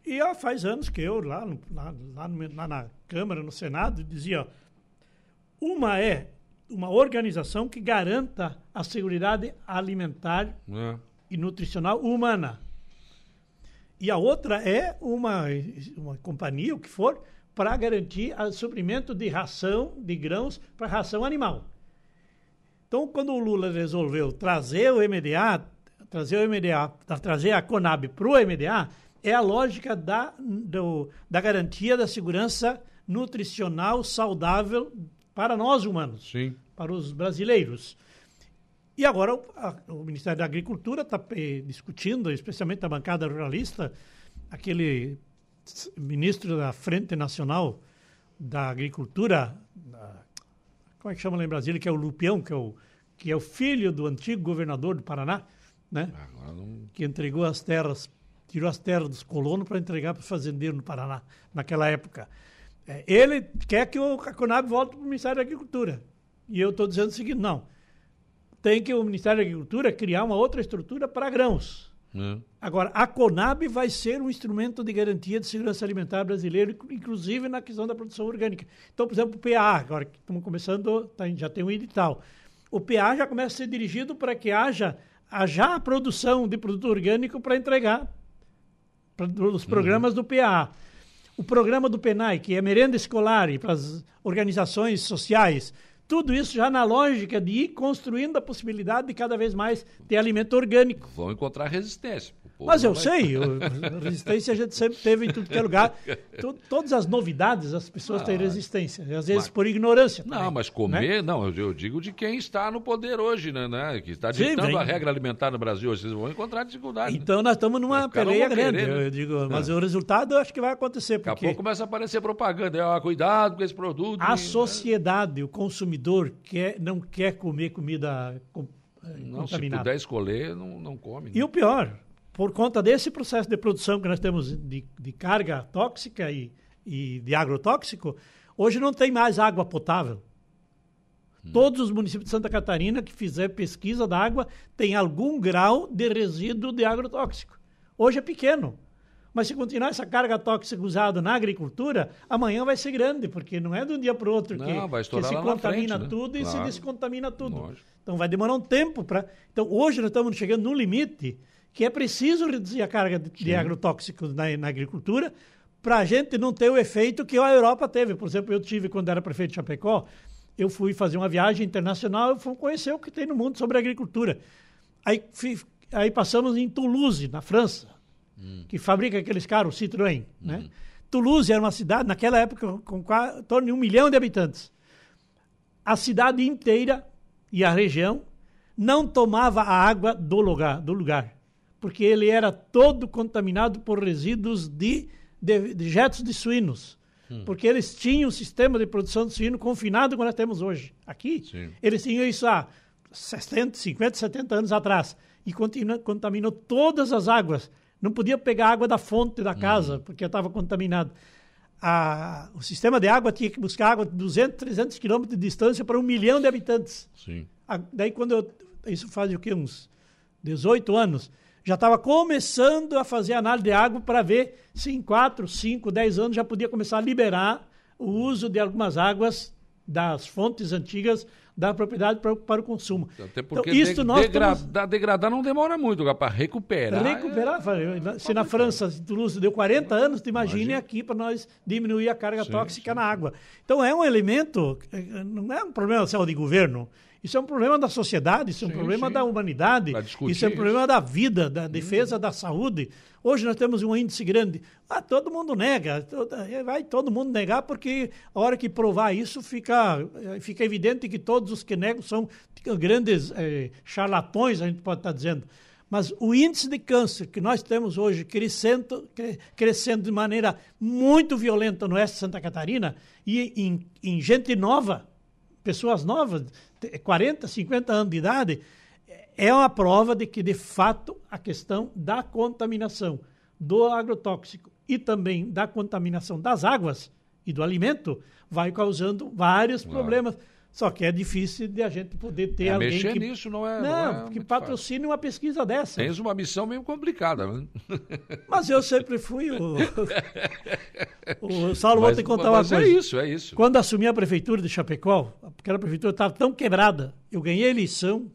E ó, faz anos que eu, lá, no- lá, lá, no- lá na Câmara, no Senado, dizia: ó, uma é uma organização que garanta a segurança alimentar É. e nutricional humana. E a outra é uma, uma companhia, o que for, para garantir o suprimento de ração de grãos para ração animal. Então, quando o Lula resolveu trazer o MDA, trazer o MDA, tra- trazer a Conab para o MDA, é a lógica da, do- da garantia da segurança nutricional saudável para nós humanos Sim. para os brasileiros. E agora o, a- o Ministério da Agricultura está discutindo, especialmente a bancada ruralista, aquele ministro da Frente Nacional da Agricultura, da- como é que chama lá em Brasília, que é o Lupião, que é o, que é o filho do antigo governador do Paraná, né? Não... que entregou as terras, tirou as terras dos colonos para entregar para os fazendeiros no Paraná, naquela época. É, ele quer que o, a Conab volte para o Ministério da Agricultura. E eu estou dizendo o seguinte, não, tem que o Ministério da Agricultura criar uma outra estrutura para grãos. É. Agora, a Conab vai ser um instrumento de garantia de segurança alimentar brasileiro, inclusive na questão da produção orgânica. Então, por exemplo, o PA, agora que estamos começando, tá, já tem um edital. O PA já começa a ser dirigido para que haja já a produção de produto orgânico para entregar para os programas uhum. do PA. O programa do PENAI, que é merenda escolar e para as organizações sociais, tudo isso já na lógica de ir construindo a possibilidade de cada vez mais ter alimento orgânico. Vão encontrar resistência. Mas eu vai... sei, resistência a gente sempre teve em tudo que é lugar. todas as novidades as pessoas ah, têm resistência, às vezes mas, por ignorância. Não, também, mas comer, né? não, eu digo de quem está no poder hoje, né? né que está ditando Sim, a regra alimentar no Brasil. Vocês vão encontrar dificuldade. Então nós estamos numa peleia grande, querer, né? eu digo, mas é. o resultado eu acho que vai acontecer. Porque... Daqui a pouco começa a aparecer propaganda, cuidado com esse produto. A e... sociedade, o consumidor, quer, não quer comer comida não, se puder escolher, não, não come. Né? E o pior, por conta desse processo de produção que nós temos de, de carga tóxica e, e, de agrotóxico, hoje não tem mais água potável. Hum. Todos os municípios de Santa Catarina que fizer pesquisa da água têm algum grau de resíduo de agrotóxico. Hoje é pequeno. Mas se continuar essa carga tóxica usada na agricultura, amanhã vai ser grande, porque não é de um dia para o outro que, não, que se contamina frente, né? tudo e claro. se descontamina tudo. Lógico. Então vai demorar um tempo para. Então hoje nós estamos chegando no limite que é preciso reduzir a carga de, de agrotóxicos na, na agricultura para a gente não ter o efeito que a Europa teve. Por exemplo, eu tive, quando era prefeito de Chapecó, eu fui fazer uma viagem internacional e fui conhecer o que tem no mundo sobre agricultura. Aí, aí passamos em Toulouse, na França, hum. que fabrica aqueles carros Citroën. Né? Uhum. Toulouse era uma cidade, naquela época, com em torno de um milhão de habitantes. A cidade inteira e a região não tomava a água do lugar. Do lugar porque ele era todo contaminado por resíduos de, de, de de suínos. Hum. Porque eles tinham um sistema de produção de suíno confinado como nós temos hoje. Aqui, Sim. eles tinham isso há 60, 50, 70 anos atrás. E continua, contaminou todas as águas. Não podia pegar água da fonte da casa, hum. porque estava contaminado. A, o sistema de água tinha que buscar água de 200, 300 quilômetros de distância para um milhão de habitantes. A, daí, quando eu. Isso faz o quê? Uns 18 anos já estava começando a fazer análise de água para ver se em 4, 5, 10 anos já podia começar a liberar o uso de algumas águas das fontes antigas da propriedade para, para o consumo. Até porque então, isso de, nós degradar, estamos... degradar não demora muito, para recuperar. Recuperar. É... Se na França Toulouse deu 40 anos, imagine Imagina. aqui para nós diminuir a carga sim, tóxica sim. na água. Então é um elemento, é, não é um problema só de governo, isso é um problema da sociedade, isso é um sim, problema sim. da humanidade, isso é um problema da vida, da defesa hum. da saúde. Hoje nós temos um índice grande. Ah, todo mundo nega, vai todo mundo negar, porque a hora que provar isso fica, fica evidente que todos os que negam são grandes é, charlatões, a gente pode estar dizendo. Mas o índice de câncer que nós temos hoje crescendo, crescendo de maneira muito violenta no oeste de Santa Catarina e em, em gente nova, pessoas novas, 40, 50 anos de idade, é uma prova de que, de fato, a questão da contaminação do agrotóxico e também da contaminação das águas e do alimento vai causando vários claro. problemas. Só que é difícil de a gente poder ter é, alguém mexer que... nisso não é Não, não é que patrocine fácil. uma pesquisa dessa. Tens uma missão meio complicada. Né? Mas eu sempre fui o... o Saulo, vou te contar mas uma é coisa. é isso, é isso. Quando assumi a prefeitura de Chapecó, aquela prefeitura estava tão quebrada, eu ganhei a eleição,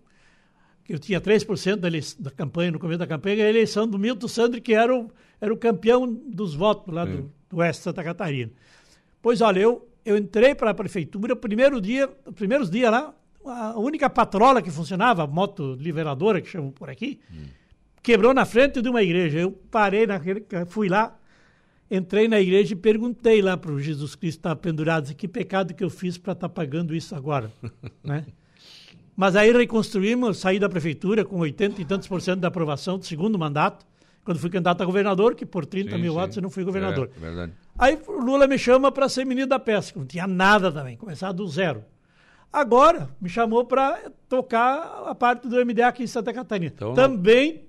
que eu tinha 3% da, da campanha, no começo da campanha, ganhei a eleição do Milton Sandri, que era o, era o campeão dos votos lá do, do Oeste de Santa Catarina. Pois olha, eu eu entrei para a prefeitura, primeiro dia, primeiros dias lá, a única patrola que funcionava, a moto liberadora, que chamam por aqui, hum. quebrou na frente de uma igreja. Eu parei naquele, fui lá, entrei na igreja e perguntei lá para o Jesus Cristo que estava pendurado, que pecado que eu fiz para estar tá pagando isso agora, né? Mas aí reconstruímos, saí da prefeitura com 80 e tantos por cento da aprovação do segundo mandato, quando fui candidato a governador, que por 30 sim, mil sim. votos eu não fui governador. É, verdade. Aí o Lula me chama para ser ministro da pesca. Não tinha nada também, começar do zero. Agora, me chamou para tocar a parte do MDA aqui em Santa Catarina. Então, também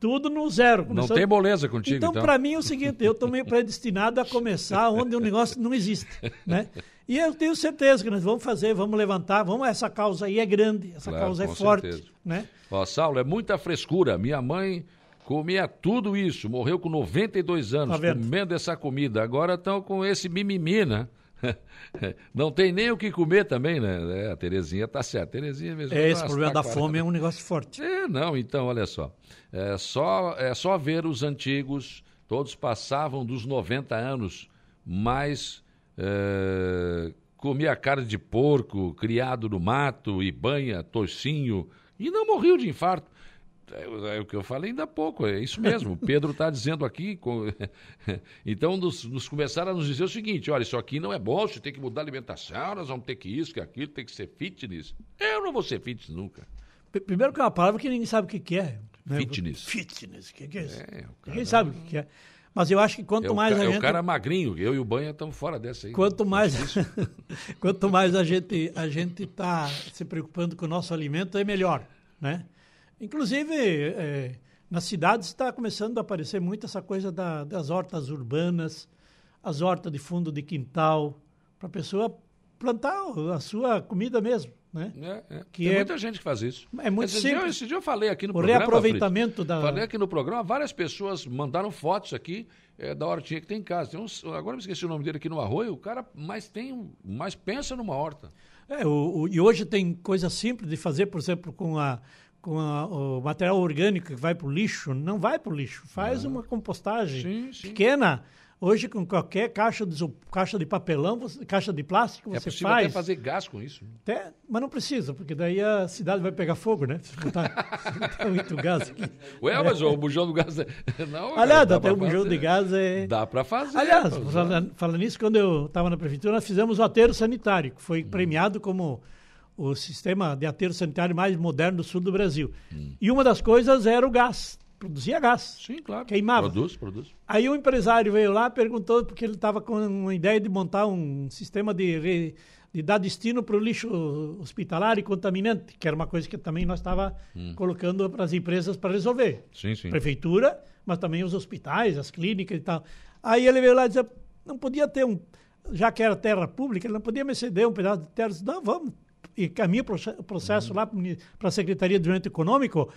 tudo no zero. Começou... Não tem moleza contigo, então. Então, para mim é o seguinte, eu estou meio predestinado a começar onde o negócio não existe, né? E eu tenho certeza que nós vamos fazer, vamos levantar, vamos, essa causa aí é grande, essa Claro, causa é forte, certeza. né? Ó, Saulo, é muita frescura. Minha mãe comia tudo isso, morreu com 92 anos, Tá comendo essa comida. Agora estão com esse mimimi, né? Não tem nem o que comer também, né? É, a Terezinha tá certa. Terezinha mesmo. É, esse nossa, problema tá da fome é um negócio forte. É, não, então, olha só. É só, é só ver os antigos, todos passavam dos 90 anos, mas é, comia carne de porco, criado no mato, e banha, toicinho, e não morriam de infarto. É, é o que eu falei ainda há pouco, é isso mesmo. O Pedro está dizendo aqui. com- então, nos, nos começaram a nos dizer o seguinte: olha, isso aqui não é bom, você tem que mudar a alimentação, nós vamos ter que isso, que aquilo, tem que ser fitness. Eu não vou ser fitness nunca. P- Primeiro que é uma palavra que ninguém sabe o que, que é. né? Fitness. Fitness, o que, que é isso? É, o cara- Ninguém sabe o que, que é. Mas eu acho que quanto É mais a é gente. o cara magrinho, eu e o Banha estamos fora dessa aí. Quanto mais, Difícil. quanto mais a gente a gente está se preocupando com o nosso alimento, é melhor, né? Inclusive, eh, nas cidades está começando a aparecer muito essa coisa da- das hortas urbanas, as hortas de fundo de quintal, para a pessoa plantar a sua comida mesmo, né? É, é. Que Tem é- muita gente que faz isso. É muito esse Dia, simples. esse dia eu falei aqui no O programa. reaproveitamento Fritz. da- Falei aqui no programa, várias pessoas mandaram fotos aqui é, da hortinha que tem em casa. Tem uns, agora eu me esqueci o nome dele aqui no Arroio, o cara mais tem, mais pensa numa horta. É, o, o- e hoje tem coisa simples de fazer, por exemplo, com, a, com a- o material orgânico que vai para o lixo. Não vai para o lixo, faz uma compostagem Sim, sim. pequena. Hoje, com qualquer caixa de, caixa de papelão, você- caixa de plástico, é você possível faz. até fazer gás com isso. Até- mas não precisa, porque daí a cidade vai pegar fogo, né? Se botar, muito gás aqui. Ué, mas o bujão do gás. é- Não, Aliás, cara, até o bujão de gás é. Dá para fazer. Aliás, falando, falando nisso, quando eu estava na prefeitura, nós fizemos o aterro sanitário, que Hum. foi premiado como o sistema de aterro sanitário mais moderno do sul do Brasil. E uma das coisas era o gás, produzia gás. Sim, claro. Queimava. Produz, produz. Aí o empresário veio lá, perguntou, porque ele estava com uma ideia de montar um sistema de, re- de dar destino para o lixo hospitalar e contaminante, que era uma coisa que também nós estava colocando para as empresas para resolver Sim, sim. prefeitura, mas também os hospitais, as clínicas e tal. Aí ele veio lá e disse, não podia ter um, já que era terra pública, ele não podia me ceder um pedaço de terra. Eu disse, não, vamos. E caminha o processo lá para a Secretaria de Desenvolvimento Econômico,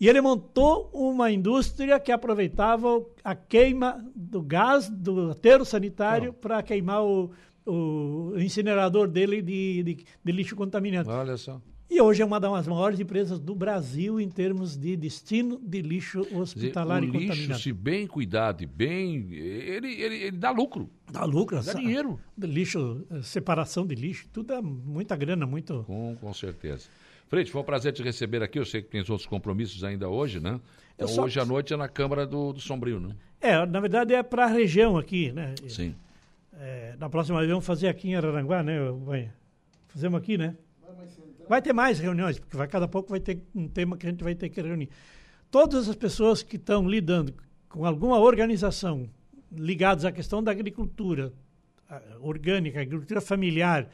e ele montou uma indústria que aproveitava a queima do gás do aterro sanitário para queimar o, o incinerador dele de, de, de lixo contaminante. Olha só. E hoje é uma das maiores empresas do Brasil em termos de destino de lixo Quer dizer, hospitalar o e lixo, contaminante. se bem cuidado e bem. Ele, ele, ele dá lucro. Dá lucro, Dá essa- dinheiro. lixo, eh, separação de lixo, tudo é muita grana, muito. Com, com certeza. Frente, foi um prazer te receber aqui. Eu sei que tem outros compromissos ainda hoje, né? Então, só- hoje à noite é na Câmara do, do Sombrio, né? É, na verdade é para a região aqui, né? Sim. É, na próxima vez vamos fazer aqui em Araranguá, né? Fazemos aqui, né? Vai ter mais reuniões, porque vai, cada pouco vai ter um tema que a gente vai ter que reunir. Todas as pessoas que estão lidando com alguma organização ligadas à questão da agricultura orgânica, agricultura familiar,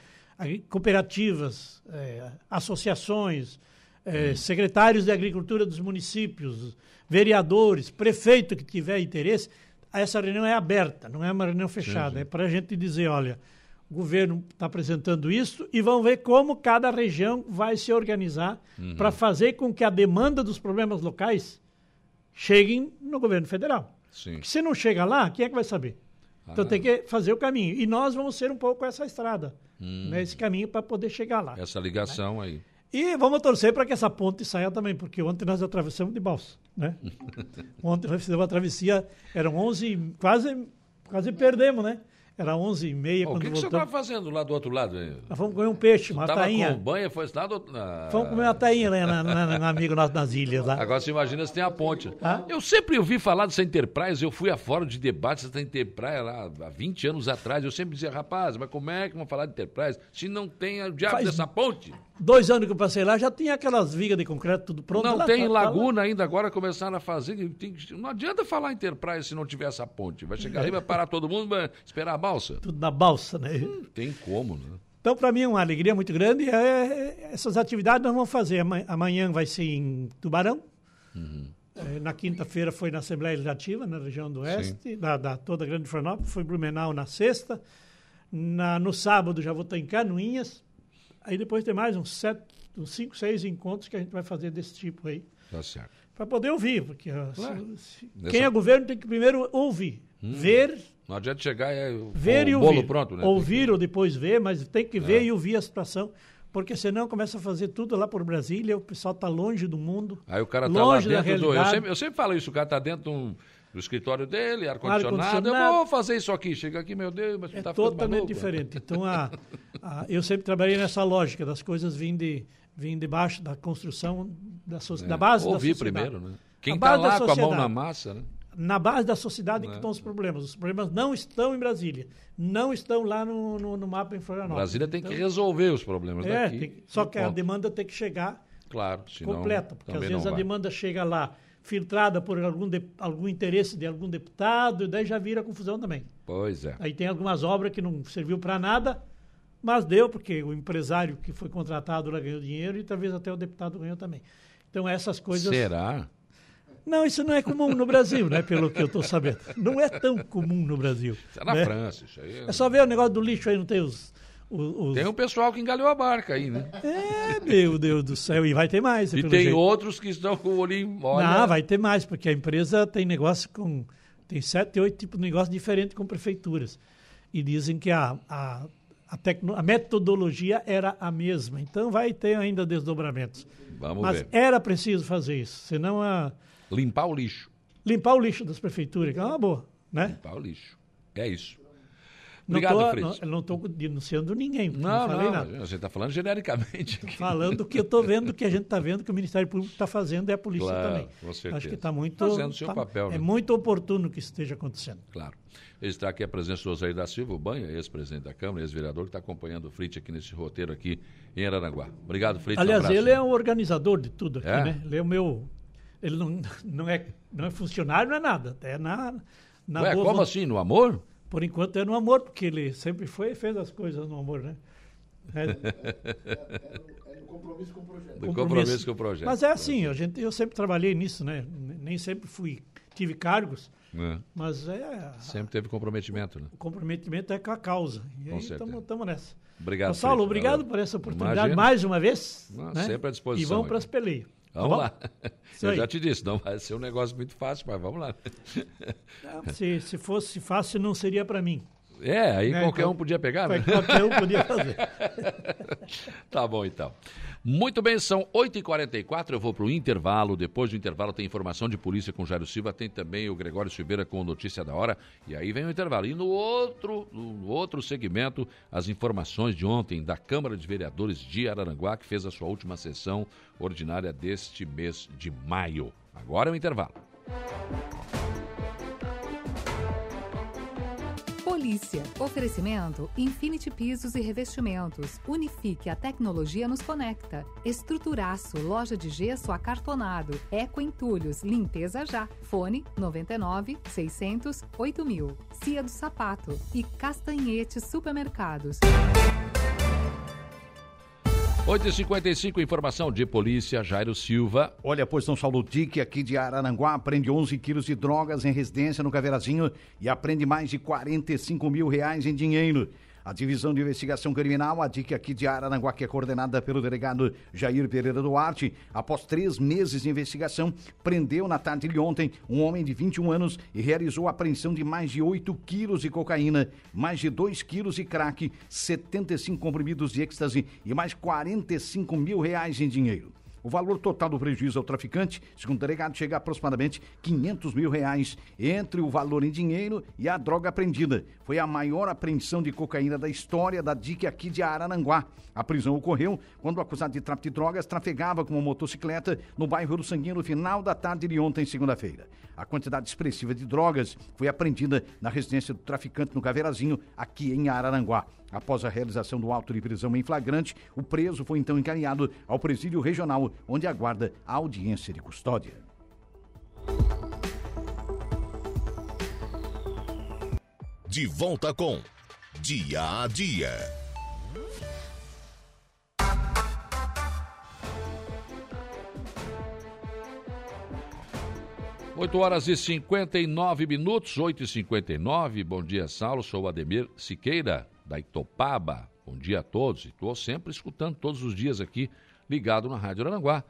cooperativas, eh, associações, eh, secretários de agricultura dos municípios, vereadores, prefeito que tiver interesse, essa reunião é aberta, não é uma reunião fechada. É para a gente dizer, olha, o governo está apresentando isso e vamos ver como cada região vai se organizar para fazer com que a demanda dos problemas locais cheguem no governo federal. Sim. Porque se não chega lá, quem é que vai saber? Então tem que fazer o caminho. E nós vamos ser um pouco essa estrada, né, esse caminho para poder chegar lá. Essa ligação aí. E vamos torcer para que essa ponte saia também, porque ontem nós atravessamos de balsa, né? ontem nós fizemos a travessia, eram 11, quase, quase perdemos, né? Era 11 e meia Ô, o que, você estava fazendo lá do outro lado? aí? Nós fomos comer um peixe, uma Tava com tainha. banha, foi lá do na- Fomos comer uma tainha lá na, na, na, amigo nosso nas ilhas lá. Agora você imagina se tem a ponte. Ah. Eu sempre ouvi falar dessa Enterprise, eu fui a fórum de debates dessa Enterprise lá há 20 anos atrás. Eu sempre dizia, rapaz, mas como é que vão falar de Enterprise se não tem o diabo Faz- dessa ponte? Dois anos que eu passei lá, já tinha aquelas vigas de concreto tudo pronto. não lá, tem tá- tá lá. laguna ainda, agora começaram a fazer. tem não adianta falar Enterprise se não tiver essa ponte. Vai chegar ali, vai parar todo mundo, vai esperar a balsa. Tudo na balsa, né? Não tem como, né? Então, para mim, é uma alegria muito grande. e, é, essas atividades nós vamos fazer. Ama- Amanhã vai ser em Tubarão. É, na quinta-feira foi na Assembleia Legislativa, na região do Oeste, da, da toda a Grande Florianópolis. Foi Blumenau na sexta. Na, no sábado já vou estar em Canoinhas. Aí depois tem mais uns sete, uns cinco, seis encontros que a gente vai fazer desse tipo aí. Tá certo. Para poder ouvir, porque Claro. se- se- Nessa- quem é governo tem que primeiro ouvir, ver, Não adianta chegar e é o, ver o e bolo ouvir. pronto, né? Ouvir ou depois ver, mas tem que ver É. e ouvir a situação, porque senão começa a fazer tudo lá por Brasília, o pessoal está longe do mundo. Aí o cara tá lá dentro do. Eu sempre, eu sempre falo isso, o cara tá dentro do, do escritório dele, ar-condicionado. Ar-condicionado. Eu vou fazer isso aqui. Chega aqui, meu Deus, mas É tá totalmente diferente. Então, a, a- eu sempre trabalhei nessa lógica das coisas virem de, debaixo da construção da, so, da base da É. Ouvir sociedade. primeiro, né? Quem A tá da lá com a mão na massa, né? Na base da sociedade que É. estão os problemas. Os problemas não estão em Brasília. Não estão lá no, no, no mapa em Florianópolis. Brasília tem que Então, resolver os problemas É, daqui. que- só que a ponto. demanda tem que chegar Claro, senão completa, porque às vezes a demanda chega lá filtrada por algum, de- algum interesse de algum deputado, e daí já vira confusão também. Pois é. Aí tem algumas obras que não serviu para nada, mas deu, porque o empresário que foi contratado lá ganhou dinheiro e talvez até o deputado ganhou também. Então essas coisas. Será? Não, isso não é comum no Brasil, né? Pelo que eu estou sabendo. Não é tão comum no Brasil. Isso é na né? França, isso aí. É só ver o negócio do lixo aí, não tem os. Os, Tem um pessoal que engalhou a barca aí, né? É, meu Deus do céu, e vai ter mais. E tem jeito. outros que estão com o. Olha, Não, vai ter mais, porque a empresa tem negócio com. Tem sete, oito tipos de negócio diferentes com prefeituras. E dizem que a, a, a, tecno, a metodologia era a mesma. Então vai ter ainda desdobramentos. Vamos Mas ver. era preciso fazer isso. Senão a, Limpar o lixo. limpar o lixo das prefeituras, que é uma boa. Né? Limpar o lixo. É isso. Não Obrigado, tô, Fritz. não, estou denunciando ninguém, não, Não, falei não, nada. você está falando genericamente. aqui. Falando que eu estou vendo, que a gente está vendo que o Ministério Público está fazendo e a polícia Claro, também. com certeza. Acho que está muito. Fazendo o seu tá- papel, É né? muito oportuno que isso esteja acontecendo. Claro. Está aqui a presença do Osair da Silva, o Banha, ex-presidente da Câmara, ex-vereador, que está acompanhando o Fritz aqui nesse roteiro aqui em Araranguá. Obrigado, Fritz. um Aliás, abraço. ele é o organizador de tudo aqui, É? né? Ele é o meu. Ele não, não, é, não é funcionário, não é nada. É na. na Ué, como von- assim? No amor? Por enquanto é no amor, porque ele sempre foi e fez as coisas no amor, né? É, Do compromisso. compromisso com o projeto. Mas é assim, a gente, eu sempre trabalhei nisso, né? Nem sempre fui, tive cargos, É. mas é, Sempre teve comprometimento, né? o comprometimento é com a causa. E Com aí estamos nessa. Obrigado, Fritz. obrigado Valeu. por essa oportunidade Imagina. mais uma vez. Ah, né? sempre à disposição E vamos para as peleias. Tá Vamos bom? lá. Isso Eu aí. já te disse, não vai ser um negócio muito fácil, mas vamos lá. Se, se fosse fácil, não seria para mim. É, aí É, qualquer então- um podia pegar, né? Qualquer um podia fazer. Tá bom, então. Muito bem, são 8h44, eu vou para o intervalo. Depois do intervalo tem informação de polícia com Jairo Silva, tem também o Gregório Silveira com notícia da hora. E aí vem o intervalo. E no outro, no outro segmento, as informações de ontem da Câmara de Vereadores de Araranguá, que fez a sua última sessão ordinária deste mês de maio. Agora é o intervalo. Polícia. Oferecimento Infinity Pisos e Revestimentos. Unifique a tecnologia nos conecta. Estruturaço, loja de gesso acartonado. Eco Entulhos, limpeza já. Fone 99 600 8000. Cia do Sapato e Castanhete Supermercados. 8h55, informação de polícia, Jairo Silva. Olha, pois São Saulo Dique, aqui de Araranguá, aprende 11 quilos de drogas em residência no Caverazinho e aprende mais de 45 mil reais em dinheiro. A Divisão de Investigação Criminal, a DIC aqui de Araranguá, que é coordenada pelo delegado Jair Pereira Duarte, após três meses de investigação, prendeu na tarde de ontem um homem de 21 anos e realizou a apreensão de mais de 8 quilos de cocaína, mais de 2 quilos de crack, 75 comprimidos de êxtase e mais 45 mil reais em dinheiro. O valor total do prejuízo ao traficante, segundo o delegado, chega a aproximadamente 500 mil reais entre o valor em dinheiro e a droga apreendida. Foi a maior apreensão de cocaína da história da DIC aqui de Araranguá. A prisão ocorreu quando o acusado de tráfico de drogas trafegava com uma motocicleta no bairro do Sanguinho no final da tarde de ontem, segunda-feira. A quantidade expressiva de drogas foi apreendida na residência do traficante no Caveirazinho, aqui em Araranguá. Após a realização do auto de prisão em flagrante, o preso foi então encaminhado ao presídio regional, onde aguarda a audiência de custódia. De volta com Dia a Dia. Oito horas e 59 minutos, 8 e 59 Bom dia, Saulo. Sou o Ademir Siqueira. Da Itopaba. Bom dia a todos. Estou sempre escutando todos os dias aqui, ligado na Rádio Aranguá.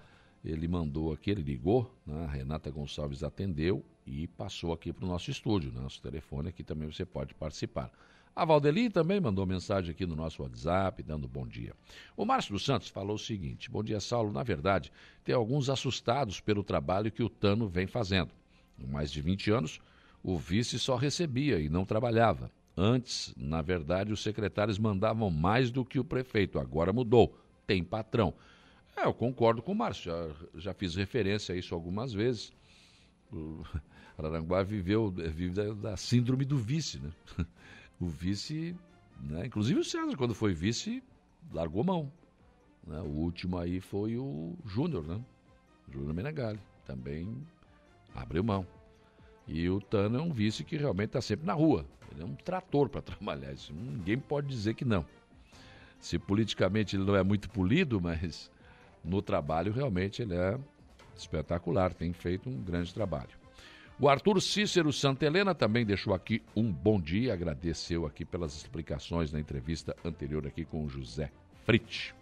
Ele mandou aqui, ele ligou, né? a Renata Gonçalves atendeu e passou aqui para o nosso estúdio. Né? Nosso telefone aqui também você pode participar. A Valdeli também mandou mensagem aqui no nosso WhatsApp, dando bom dia. O Márcio dos Santos falou o seguinte: Bom dia, Saulo. Na verdade, tem alguns assustados pelo trabalho que o Tano vem fazendo. Há mais de 20 anos, o vice só recebia e não trabalhava. Antes, na verdade, os secretários mandavam mais do que o prefeito. Agora mudou. Tem patrão. É, eu concordo com o Márcio. Já, já fiz referência a isso algumas vezes. O Araranguá viveu, vive da, da síndrome do vice, né? o vice, né? inclusive o César, quando foi vice, largou mão. Né? O último aí foi o Júnior, né? Júnior Menegali, também abriu mão. E o Tano é um vice que realmente está sempre na rua. É um trator para trabalhar. Isso, ninguém pode dizer que não. Se politicamente ele não é muito polido, mas no trabalho realmente ele é espetacular, tem feito um grande trabalho. O Arthur Cícero Santelena também deixou aqui um bom dia, agradeceu aqui pelas explicações na entrevista anterior aqui com o José Fritz.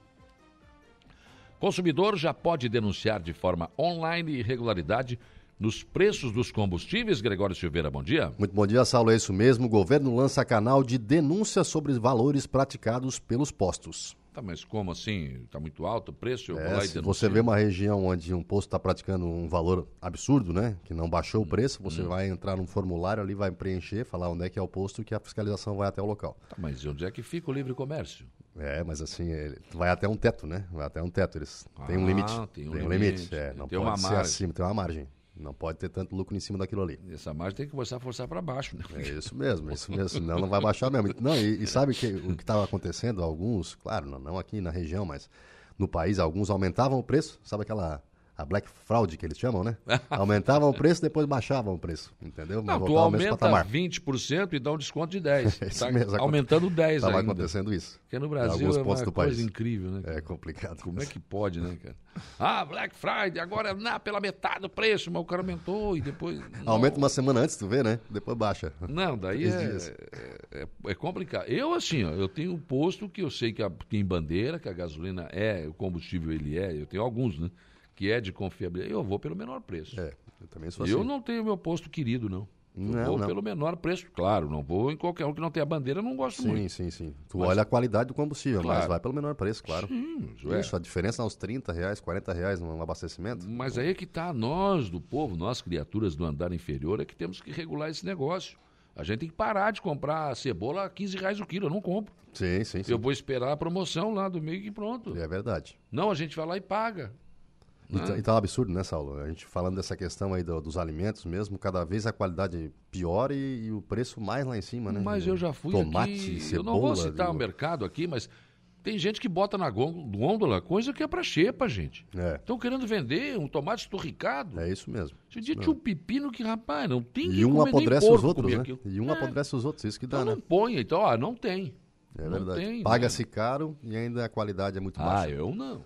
Consumidor já pode denunciar de forma online irregularidade nos preços dos combustíveis. Gregório Silveira, bom dia. Muito bom dia, Saulo. É isso mesmo. O governo lança canal de denúncia sobre os valores praticados pelos postos. Tá, mas como assim? Está muito alto o preço? É, se você vê uma região onde um posto está praticando um valor absurdo, né? Que não baixou hum, o preço, você hum. vai entrar num formulário ali, vai preencher, falar onde é que é o posto que a fiscalização vai até o local. Tá, mas onde é que fica o livre comércio? É, mas assim, ele vai até um teto, né? Vai até um teto. Eles ah, têm um limite. Tem um, tem um limite. limite. É, não tem pode uma ser margem. acima, tem uma margem. Não pode ter tanto lucro em cima daquilo ali. Essa margem tem que começar a forçar para baixo, né? É isso mesmo, isso mesmo. Senão não vai baixar mesmo. Não, e, e sabe que, o que estava acontecendo? Alguns, claro, não, não aqui na região, mas no país, alguns aumentavam o preço. Sabe aquela a Black Fraud, que eles chamam, né? Aumentavam o preço, depois baixavam o preço, entendeu? Não, tu aumenta 20% e dá um desconto de 10%. é tá mesmo, aumentando 10% Estava acontecendo isso. Porque no Brasil é uma coisa país. incrível, né? Cara? É complicado. Como é que pode, né, cara? Ah, Black Friday, agora na, pela metade do preço, mas o cara aumentou e depois... Não. Aumenta uma semana antes, tu vê, né? Depois baixa. Não, daí é, é, é, complicado. Eu, assim, ó, eu tenho um posto que eu sei que a, tem bandeira, que a gasolina é, o combustível ele é, eu tenho alguns, né? Que é de confiabilidade, eu vou pelo menor preço. É, eu também sou assim. Eu não tenho meu posto querido, não. Eu não, vou não. pelo menor preço, claro. Não vou em qualquer um que não tenha bandeira, não gosto sim, muito. Sim, sim, sim. Tu mas, olha a qualidade do combustível, claro. mas vai pelo menor preço, claro. Sim, é. Isso, é. a diferença é uns 30 reais, 40 reais no abastecimento. Mas aí é que está nós do povo, nós criaturas do andar inferior, é que temos que regular esse negócio. A gente tem que parar de comprar cebola a 15 reais o quilo, eu não compro. Sim, sim, sim. Eu vou esperar a promoção lá do meio e pronto. É verdade. Não, a gente vai lá e paga. E, tá, e tá um absurdo, né, Saulo? A gente falando dessa questão aí do, dos alimentos mesmo, cada vez a qualidade pior e, e, o preço mais lá em cima, né? Mas eu já fui Tomate, aqui, cebola, eu não vou citar viu? o mercado aqui, mas tem gente que bota na gôndola coisa que é para xepa, gente. Estão é. querendo vender um tomate esturricado. É isso mesmo. Você tinha um pepino que, rapaz, não tem que E um apodrece os outros, né? Aquilo. E um é. apodrece os outros, isso que dá, então né? não põe, então, ó, não tem. É verdade. Paga-se caro e ainda a qualidade é muito ah, baixa. Ah, eu não.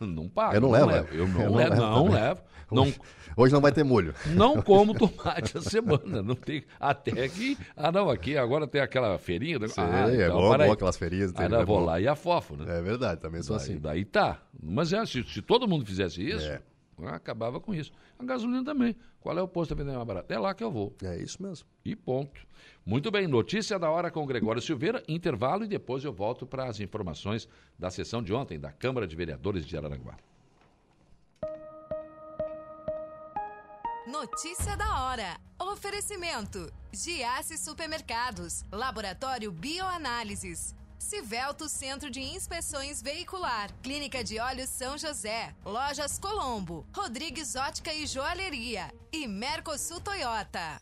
Não pago. Eu não, não levo. levo. Eu não, eu não levo. Não, levo. Não, hoje, hoje, não vai ter molho. Não como tomate a semana. Não tem, até que. Ah, não, aqui agora tem aquela feirinha. Sim, ah, é então, bom, bom aquelas feirinhas. Aí eu vou lá e afofo, né? É verdade, também sou daí, assim. Daí tá. Mas é, se, se todo mundo fizesse isso, é. Acabava com isso. A gasolina também. Qual é o posto a vender mais barato? É lá que eu vou. É isso mesmo. E ponto. Muito bem, notícia da hora com Gregório Silveira, intervalo e depois eu volto para as informações da sessão de ontem da Câmara de Vereadores de Araranguá. Notícia da hora. Oferecimento: Giasse Supermercados, Laboratório Bioanálises, Civelto Centro de Inspeções Veicular, Clínica de Olhos São José, Lojas Colombo, Rodrigues Ótica e Joalheria e Mercosul Toyota.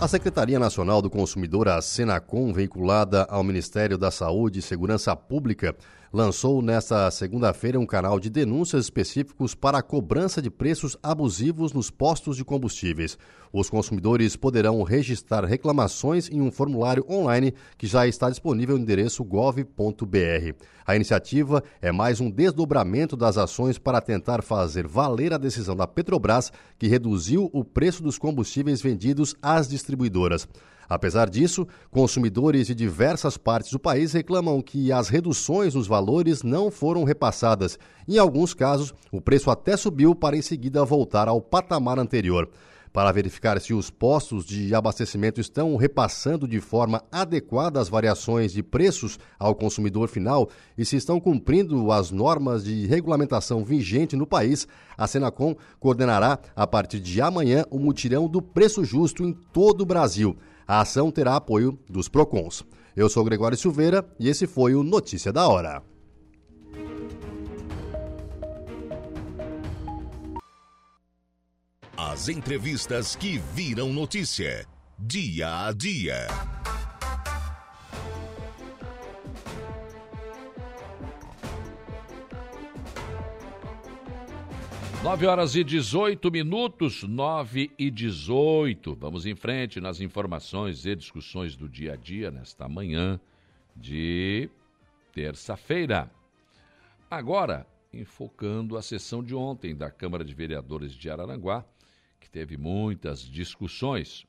A Secretaria Nacional do Consumidor, a Senacom, vinculada ao Ministério da Saúde e Segurança Pública, lançou nesta segunda-feira um canal de denúncias específicos para a cobrança de preços abusivos nos postos de combustíveis. Os consumidores poderão registrar reclamações em um formulário online que já está disponível no endereço gov.br. A iniciativa é mais um desdobramento das ações para tentar fazer valer a decisão da Petrobras, que reduziu o preço dos combustíveis vendidos às distribuidoras. Apesar disso, consumidores de diversas partes do país reclamam que as reduções nos valores não foram repassadas. Em alguns casos, o preço até subiu para em seguida voltar ao patamar anterior. Para verificar se os postos de abastecimento estão repassando de forma adequada as variações de preços ao consumidor final e se estão cumprindo as normas de regulamentação vigente no país, a Senacom coordenará, a partir de amanhã, o mutirão do preço justo em todo o Brasil. A ação terá apoio dos PROCONs. Eu sou Gregório Silveira e esse foi o Notícia da Hora. As entrevistas que viram notícia. Dia a dia. 9 horas e 18 minutos, 9 e 18. Vamos em frente nas informações e discussões do dia a dia nesta manhã de terça-feira. Agora, enfocando a sessão de ontem da Câmara de Vereadores de Araranguá, que teve muitas discussões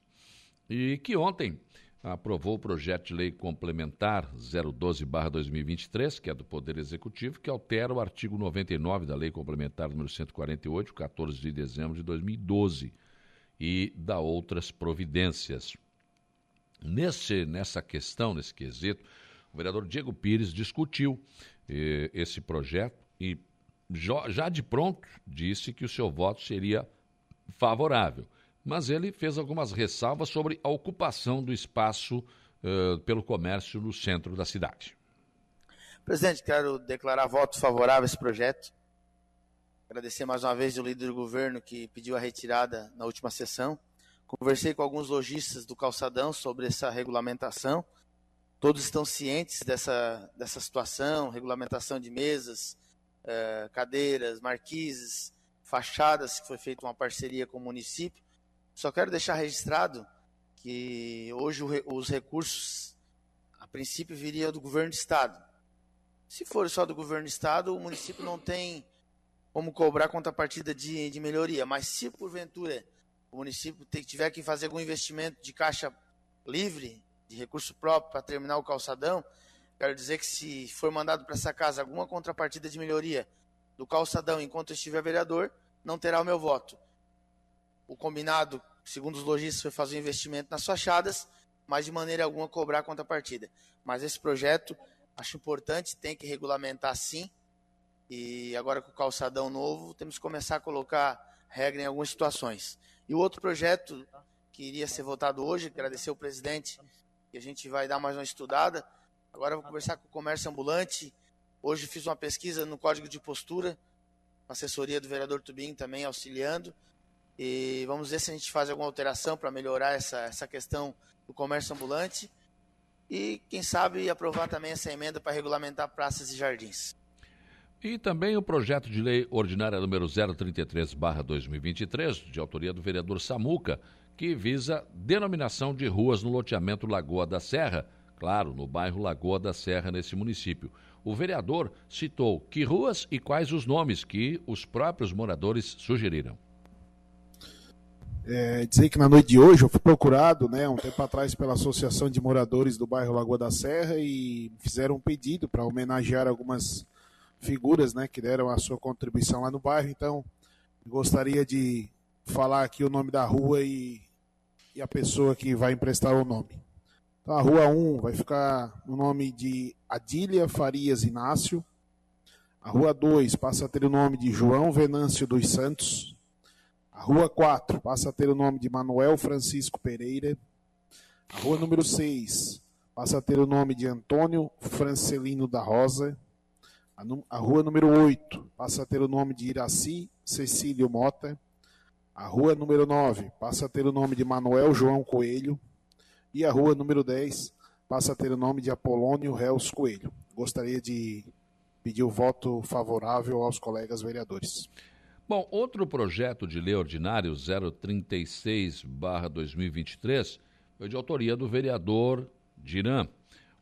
e que ontem aprovou o projeto de lei complementar 012/2023, que é do Poder Executivo, que altera o artigo 99 da Lei Complementar número 148, 14 de dezembro de 2012, e dá outras providências. Nesse, nessa questão, nesse quesito, o vereador Diego Pires discutiu eh, esse projeto e já, já de pronto disse que o seu voto seria favorável mas ele fez algumas ressalvas sobre a ocupação do espaço uh, pelo comércio no centro da cidade. Presidente, quero declarar voto favorável a esse projeto. Agradecer mais uma vez o líder do governo que pediu a retirada na última sessão. Conversei com alguns lojistas do calçadão sobre essa regulamentação. Todos estão cientes dessa, dessa situação, regulamentação de mesas, uh, cadeiras, marquises, fachadas, que foi feita uma parceria com o município. Só quero deixar registrado que hoje os recursos, a princípio, viriam do governo do estado. Se for só do governo do estado, o município não tem como cobrar contrapartida de, de melhoria. Mas se porventura o município tiver que fazer algum investimento de caixa livre, de recurso próprio para terminar o calçadão, quero dizer que se for mandado para essa casa alguma contrapartida de melhoria do calçadão enquanto eu estiver vereador, não terá o meu voto. O combinado segundo os lojistas, foi fazer um investimento nas fachadas, mas de maneira alguma cobrar contrapartida. Mas esse projeto, acho importante, tem que regulamentar sim. E agora com o calçadão novo, temos que começar a colocar regra em algumas situações. E o outro projeto que iria ser votado hoje, agradecer ao presidente, que a gente vai dar mais uma estudada. Agora vou conversar com o comércio ambulante. Hoje fiz uma pesquisa no código de postura, assessoria do vereador Tubim também auxiliando. E vamos ver se a gente faz alguma alteração para melhorar essa, essa questão do comércio ambulante. E, quem sabe, aprovar também essa emenda para regulamentar praças e jardins. E também o projeto de lei ordinária número 033-2023, de autoria do vereador Samuca, que visa denominação de ruas no loteamento Lagoa da Serra, claro, no bairro Lagoa da Serra, nesse município. O vereador citou que ruas e quais os nomes que os próprios moradores sugeriram. É, dizer que na noite de hoje eu fui procurado, né, um tempo atrás, pela Associação de Moradores do bairro Lagoa da Serra e fizeram um pedido para homenagear algumas figuras, né, que deram a sua contribuição lá no bairro. Então, gostaria de falar aqui o nome da rua e, e a pessoa que vai emprestar o nome. Então, a rua 1 vai ficar no nome de Adília Farias Inácio. A rua 2 passa a ter o nome de João Venâncio dos Santos. A rua 4 passa a ter o nome de Manuel Francisco Pereira. A rua número 6 passa a ter o nome de Antônio Francelino da Rosa. A, a rua número 8 passa a ter o nome de Iraci Cecílio Mota. A rua número 9 passa a ter o nome de Manuel João Coelho. E a rua número 10 passa a ter o nome de Apolônio Reus Coelho. Gostaria de pedir o voto favorável aos colegas vereadores. Bom, outro projeto de lei ordinário 036-2023 foi de autoria do vereador Diran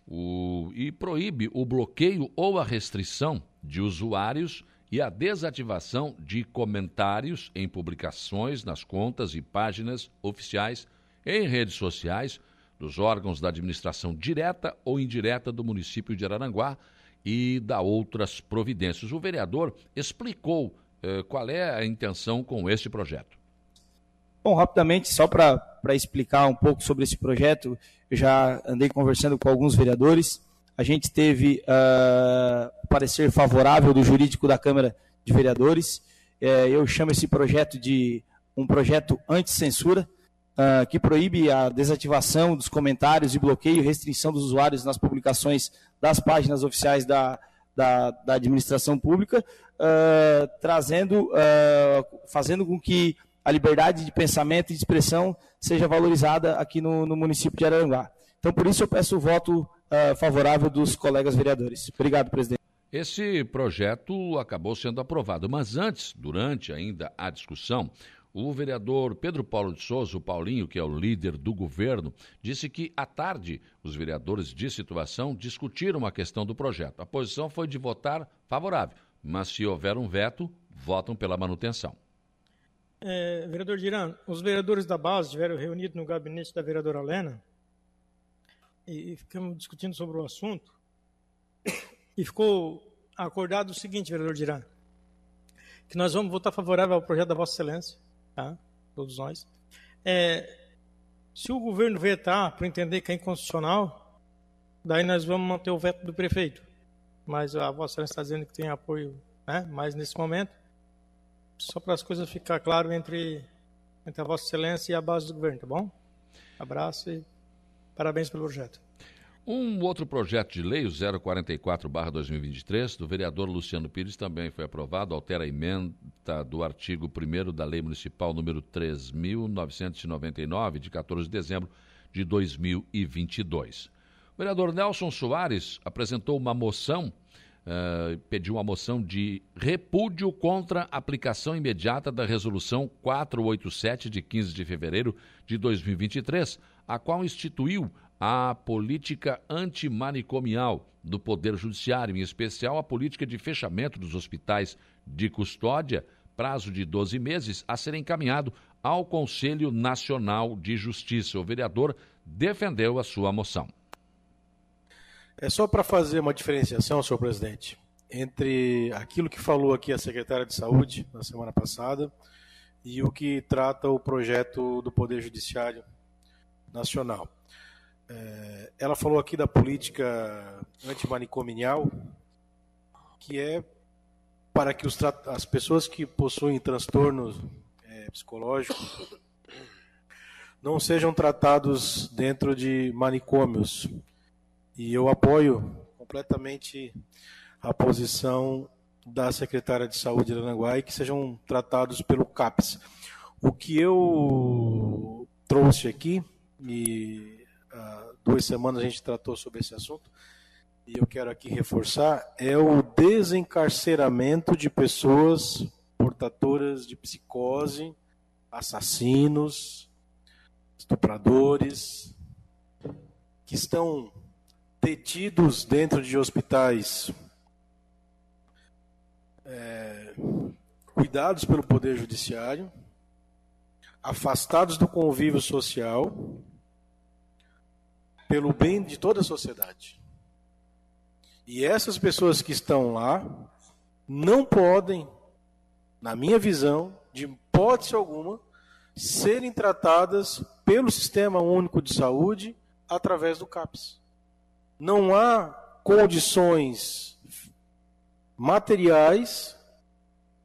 o, e proíbe o bloqueio ou a restrição de usuários e a desativação de comentários em publicações nas contas e páginas oficiais em redes sociais dos órgãos da administração direta ou indireta do município de Araranguá e da outras providências. O vereador explicou qual é a intenção com este projeto. Bom, rapidamente, só para explicar um pouco sobre esse projeto, eu já andei conversando com alguns vereadores. A gente teve uh, parecer favorável do jurídico da Câmara de Vereadores. É, eu chamo esse projeto de um projeto anti-censura, uh, que proíbe a desativação dos comentários e bloqueio e restrição dos usuários nas publicações das páginas oficiais da, da, da administração pública, uh, trazendo, fazendo com que a liberdade de pensamento e de expressão seja valorizada aqui no, no município de Araranguá. Então, por isso, eu peço o voto uh, favorável dos colegas vereadores. Obrigado, presidente. Esse projeto acabou sendo aprovado, mas antes, durante ainda a discussão, o vereador Pedro Paulo de Souza, o Paulinho, que é o líder do governo, disse que à tarde os vereadores de situação discutiram a questão do projeto. A posição foi de votar favorável, mas se houver um veto, votam pela manutenção. É, vereador Diran, os vereadores da base estiveram reunidos no gabinete da vereadora Helena e, e ficamos discutindo sobre o assunto e ficou acordado o seguinte, vereador Diran, que nós vamos votar favorável ao projeto da Vossa Excelência, tá? todos nós. É, se o governo vetar por entender que é inconstitucional, daí nós vamos manter o veto do prefeito. Mas a Vossa Excelência está dizendo que tem apoio, né? mas nesse momento só para as coisas ficar claro entre, entre a Vossa Excelência e a base do governo, tá bom? Abraço e parabéns pelo projeto. Um outro projeto de lei, o 044-2023, do vereador Luciano Pires, também foi aprovado, altera a emenda do artigo 1 da Lei Municipal número 3.999, de 14 de dezembro de 2022. O vereador Nelson Soares apresentou uma moção uh, pediu uma moção de repúdio contra a aplicação imediata da Resolução 487, de 15 de fevereiro de 2023, a qual instituiu a política antimanicomial do Poder Judiciário, em especial a política de fechamento dos hospitais de custódia, prazo de 12 meses, a ser encaminhado ao Conselho Nacional de Justiça. O vereador defendeu a sua moção. É só para fazer uma diferenciação, senhor presidente, entre aquilo que falou aqui a secretária de Saúde na semana passada e o que trata o projeto do Poder Judiciário Nacional. É, ela falou aqui da política antimanicomial, que é para que os, as pessoas que possuem transtornos é, psicológicos não sejam tratados dentro de manicômios, e eu apoio completamente a posição da secretária de Saúde de Aranguai que sejam tratados pelo CAPS. O que eu trouxe aqui, e há duas semanas a gente tratou sobre esse assunto, e eu quero aqui reforçar, é o desencarceramento de pessoas portadoras de psicose, assassinos, estupradores, que estão detidos dentro de hospitais. É, cuidados pelo Poder Judiciário, afastados do convívio social, pelo bem de toda a sociedade. E essas pessoas que estão lá não podem, na minha visão, de hipótese alguma, serem tratadas pelo Sistema Único de Saúde através do CAPS não há condições materiais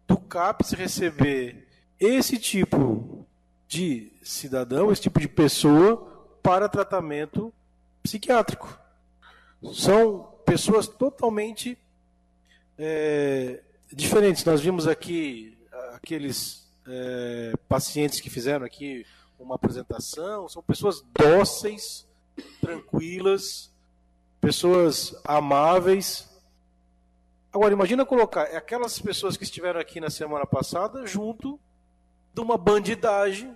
do CAPES receber esse tipo de cidadão, esse tipo de pessoa para tratamento psiquiátrico. São pessoas totalmente é, diferentes. Nós vimos aqui aqueles é, pacientes que fizeram aqui uma apresentação, são pessoas dóceis, tranquilas, pessoas amáveis, Agora, imagina colocar aquelas pessoas que estiveram aqui na semana passada junto de uma bandidagem,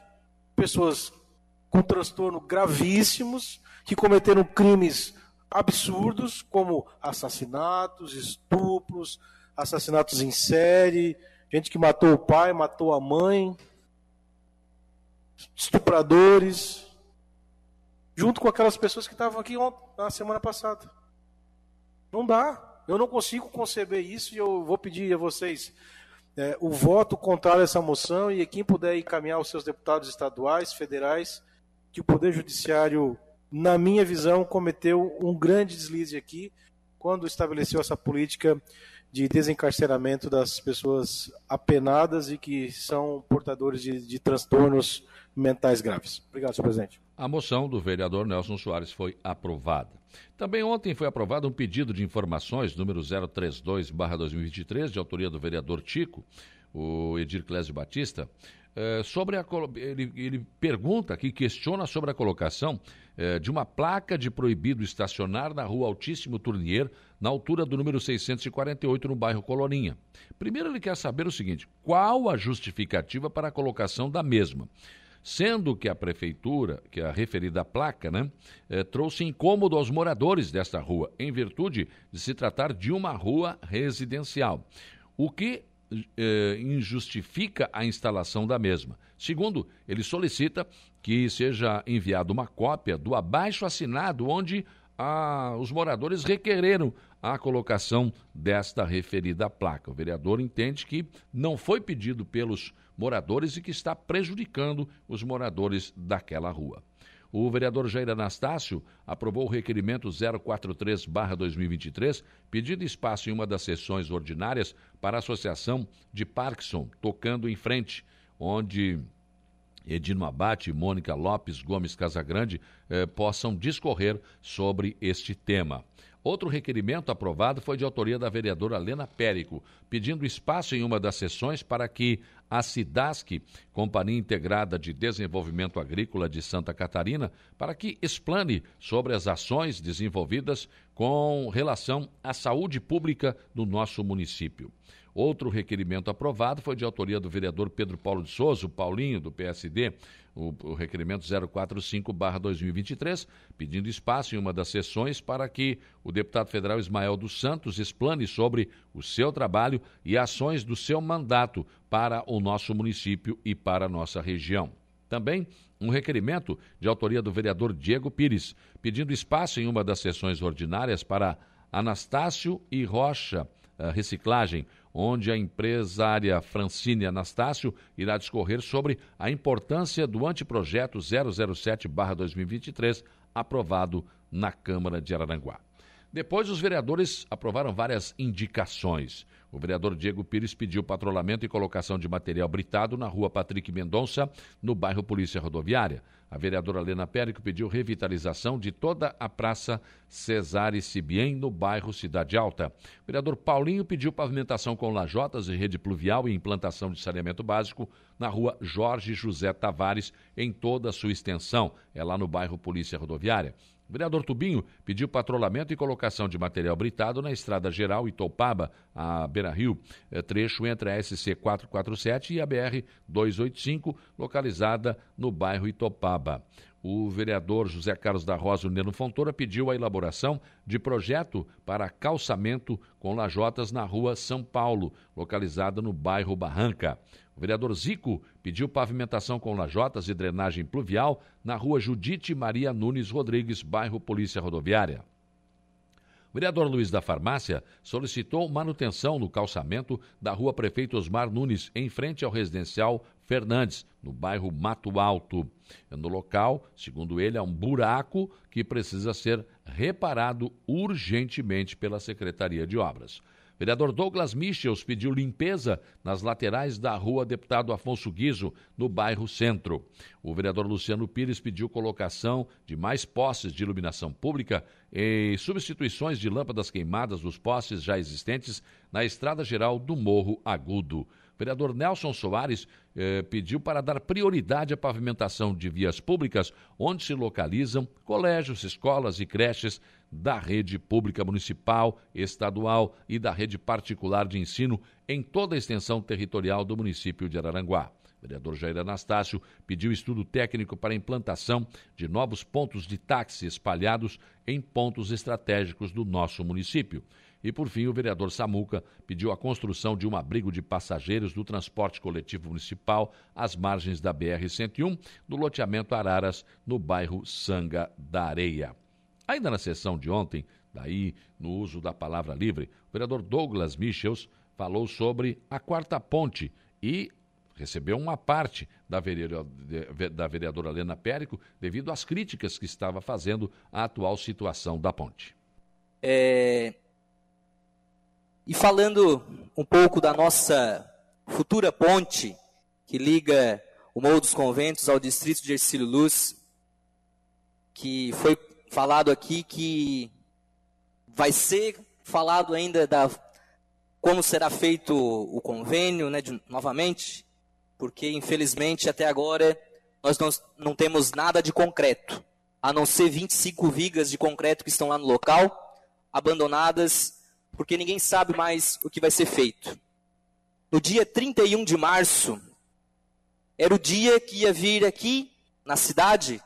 pessoas com transtorno gravíssimos, que cometeram crimes absurdos, como assassinatos, estupros, assassinatos em série, gente que matou o pai, matou a mãe, estupradores, junto com aquelas pessoas que estavam aqui na semana passada. Não dá. Eu não consigo conceber isso e eu vou pedir a vocês é, o voto contrário a essa moção e quem puder encaminhar os seus deputados estaduais, federais, que o Poder Judiciário, na minha visão, cometeu um grande deslize aqui quando estabeleceu essa política de desencarceramento das pessoas apenadas e que são portadores de, de transtornos mentais graves. Obrigado, senhor presidente. A moção do vereador Nelson Soares foi aprovada. Também ontem foi aprovado um pedido de informações, número 032-2023, de autoria do vereador Tico, o Edir Clésio Batista, eh, sobre a, ele, ele, pergunta aqui, questiona sobre a colocação eh, de uma placa de proibido estacionar na rua Altíssimo Tournier, na altura do número 648, no bairro Coloninha. Primeiro, ele quer saber o seguinte: qual a justificativa para a colocação da mesma? sendo que a prefeitura, que a referida placa, né, eh, trouxe incômodo aos moradores desta rua, em virtude de se tratar de uma rua residencial, o que eh, injustifica a instalação da mesma. Segundo, ele solicita que seja enviada uma cópia do abaixo assinado, onde ah, os moradores requereram a colocação desta referida placa. O vereador entende que não foi pedido pelos moradores e que está prejudicando os moradores daquela rua. O vereador Jair Anastácio aprovou o requerimento 043-2023, pedindo espaço em uma das sessões ordinárias para a Associação de Parkinson, tocando em frente, onde Edino Abate Mônica Lopes Gomes Casagrande eh, possam discorrer sobre este tema. Outro requerimento aprovado foi de autoria da vereadora Lena Périco, pedindo espaço em uma das sessões para que a SIDASC, Companhia Integrada de Desenvolvimento Agrícola de Santa Catarina, para que explane sobre as ações desenvolvidas com relação à saúde pública do nosso município. Outro requerimento aprovado foi de autoria do vereador Pedro Paulo de Souza, Paulinho, do PSD, o, o requerimento 045-2023, pedindo espaço em uma das sessões para que o deputado federal Ismael dos Santos explane sobre o seu trabalho e ações do seu mandato para o nosso município e para a nossa região. Também um requerimento de autoria do vereador Diego Pires, pedindo espaço em uma das sessões ordinárias para Anastácio e Rocha Reciclagem, onde a empresária Francine Anastácio irá discorrer sobre a importância do anteprojeto 007-2023, aprovado na Câmara de Araranguá. Depois, os vereadores aprovaram várias indicações. O vereador Diego Pires pediu patrulhamento e colocação de material britado na rua Patrick Mendonça, no bairro Polícia Rodoviária. A vereadora Helena Périco pediu revitalização de toda a Praça Cesare Cibien, no bairro Cidade Alta. O vereador Paulinho pediu pavimentação com lajotas e rede pluvial e implantação de saneamento básico na rua Jorge José Tavares, em toda a sua extensão. É lá no bairro Polícia Rodoviária. O vereador Tubinho pediu patrulhamento e colocação de material britado na Estrada Geral Itopaba, a Beira Rio, eh, trecho entre a SC 447 e a BR 285, localizada no bairro Itopaba. O vereador José Carlos da Rosa Neno Fontoura pediu a elaboração de projeto para calçamento com lajotas na rua São Paulo, localizada no bairro Barranca. O vereador Zico pediu pavimentação com lajotas e drenagem pluvial na rua Judite Maria Nunes Rodrigues, bairro Polícia Rodoviária. O vereador Luiz da Farmácia solicitou manutenção no calçamento da rua Prefeito Osmar Nunes, em frente ao residencial Fernandes, no bairro Mato Alto. No local, segundo ele, há um buraco que precisa ser reparado urgentemente pela Secretaria de Obras. Vereador Douglas Michels pediu limpeza nas laterais da rua Deputado Afonso Guizo, no bairro Centro. O vereador Luciano Pires pediu colocação de mais postes de iluminação pública e substituições de lâmpadas queimadas dos postes já existentes na estrada geral do Morro Agudo. O vereador Nelson Soares eh, pediu para dar prioridade à pavimentação de vias públicas onde se localizam colégios, escolas e creches da rede pública municipal, estadual e da rede particular de ensino em toda a extensão territorial do município de Araranguá. O vereador Jair Anastácio pediu estudo técnico para a implantação de novos pontos de táxi espalhados em pontos estratégicos do nosso município. E, por fim, o vereador Samuca pediu a construção de um abrigo de passageiros do transporte coletivo municipal às margens da BR-101, no loteamento Araras, no bairro Sanga da Areia. Ainda na sessão de ontem, daí no uso da palavra livre, o vereador Douglas Michels falou sobre a quarta ponte e recebeu uma parte da vereadora, da vereadora Helena Périco devido às críticas que estava fazendo à atual situação da ponte. É... E falando um pouco da nossa futura ponte que liga o Morro dos Conventos ao distrito de Ercílio Luz, que foi falado aqui que vai ser falado ainda da como será feito o convênio, né, de, novamente, porque infelizmente até agora nós não, não temos nada de concreto, a não ser 25 vigas de concreto que estão lá no local, abandonadas, porque ninguém sabe mais o que vai ser feito. No dia 31 de março, era o dia que ia vir aqui na cidade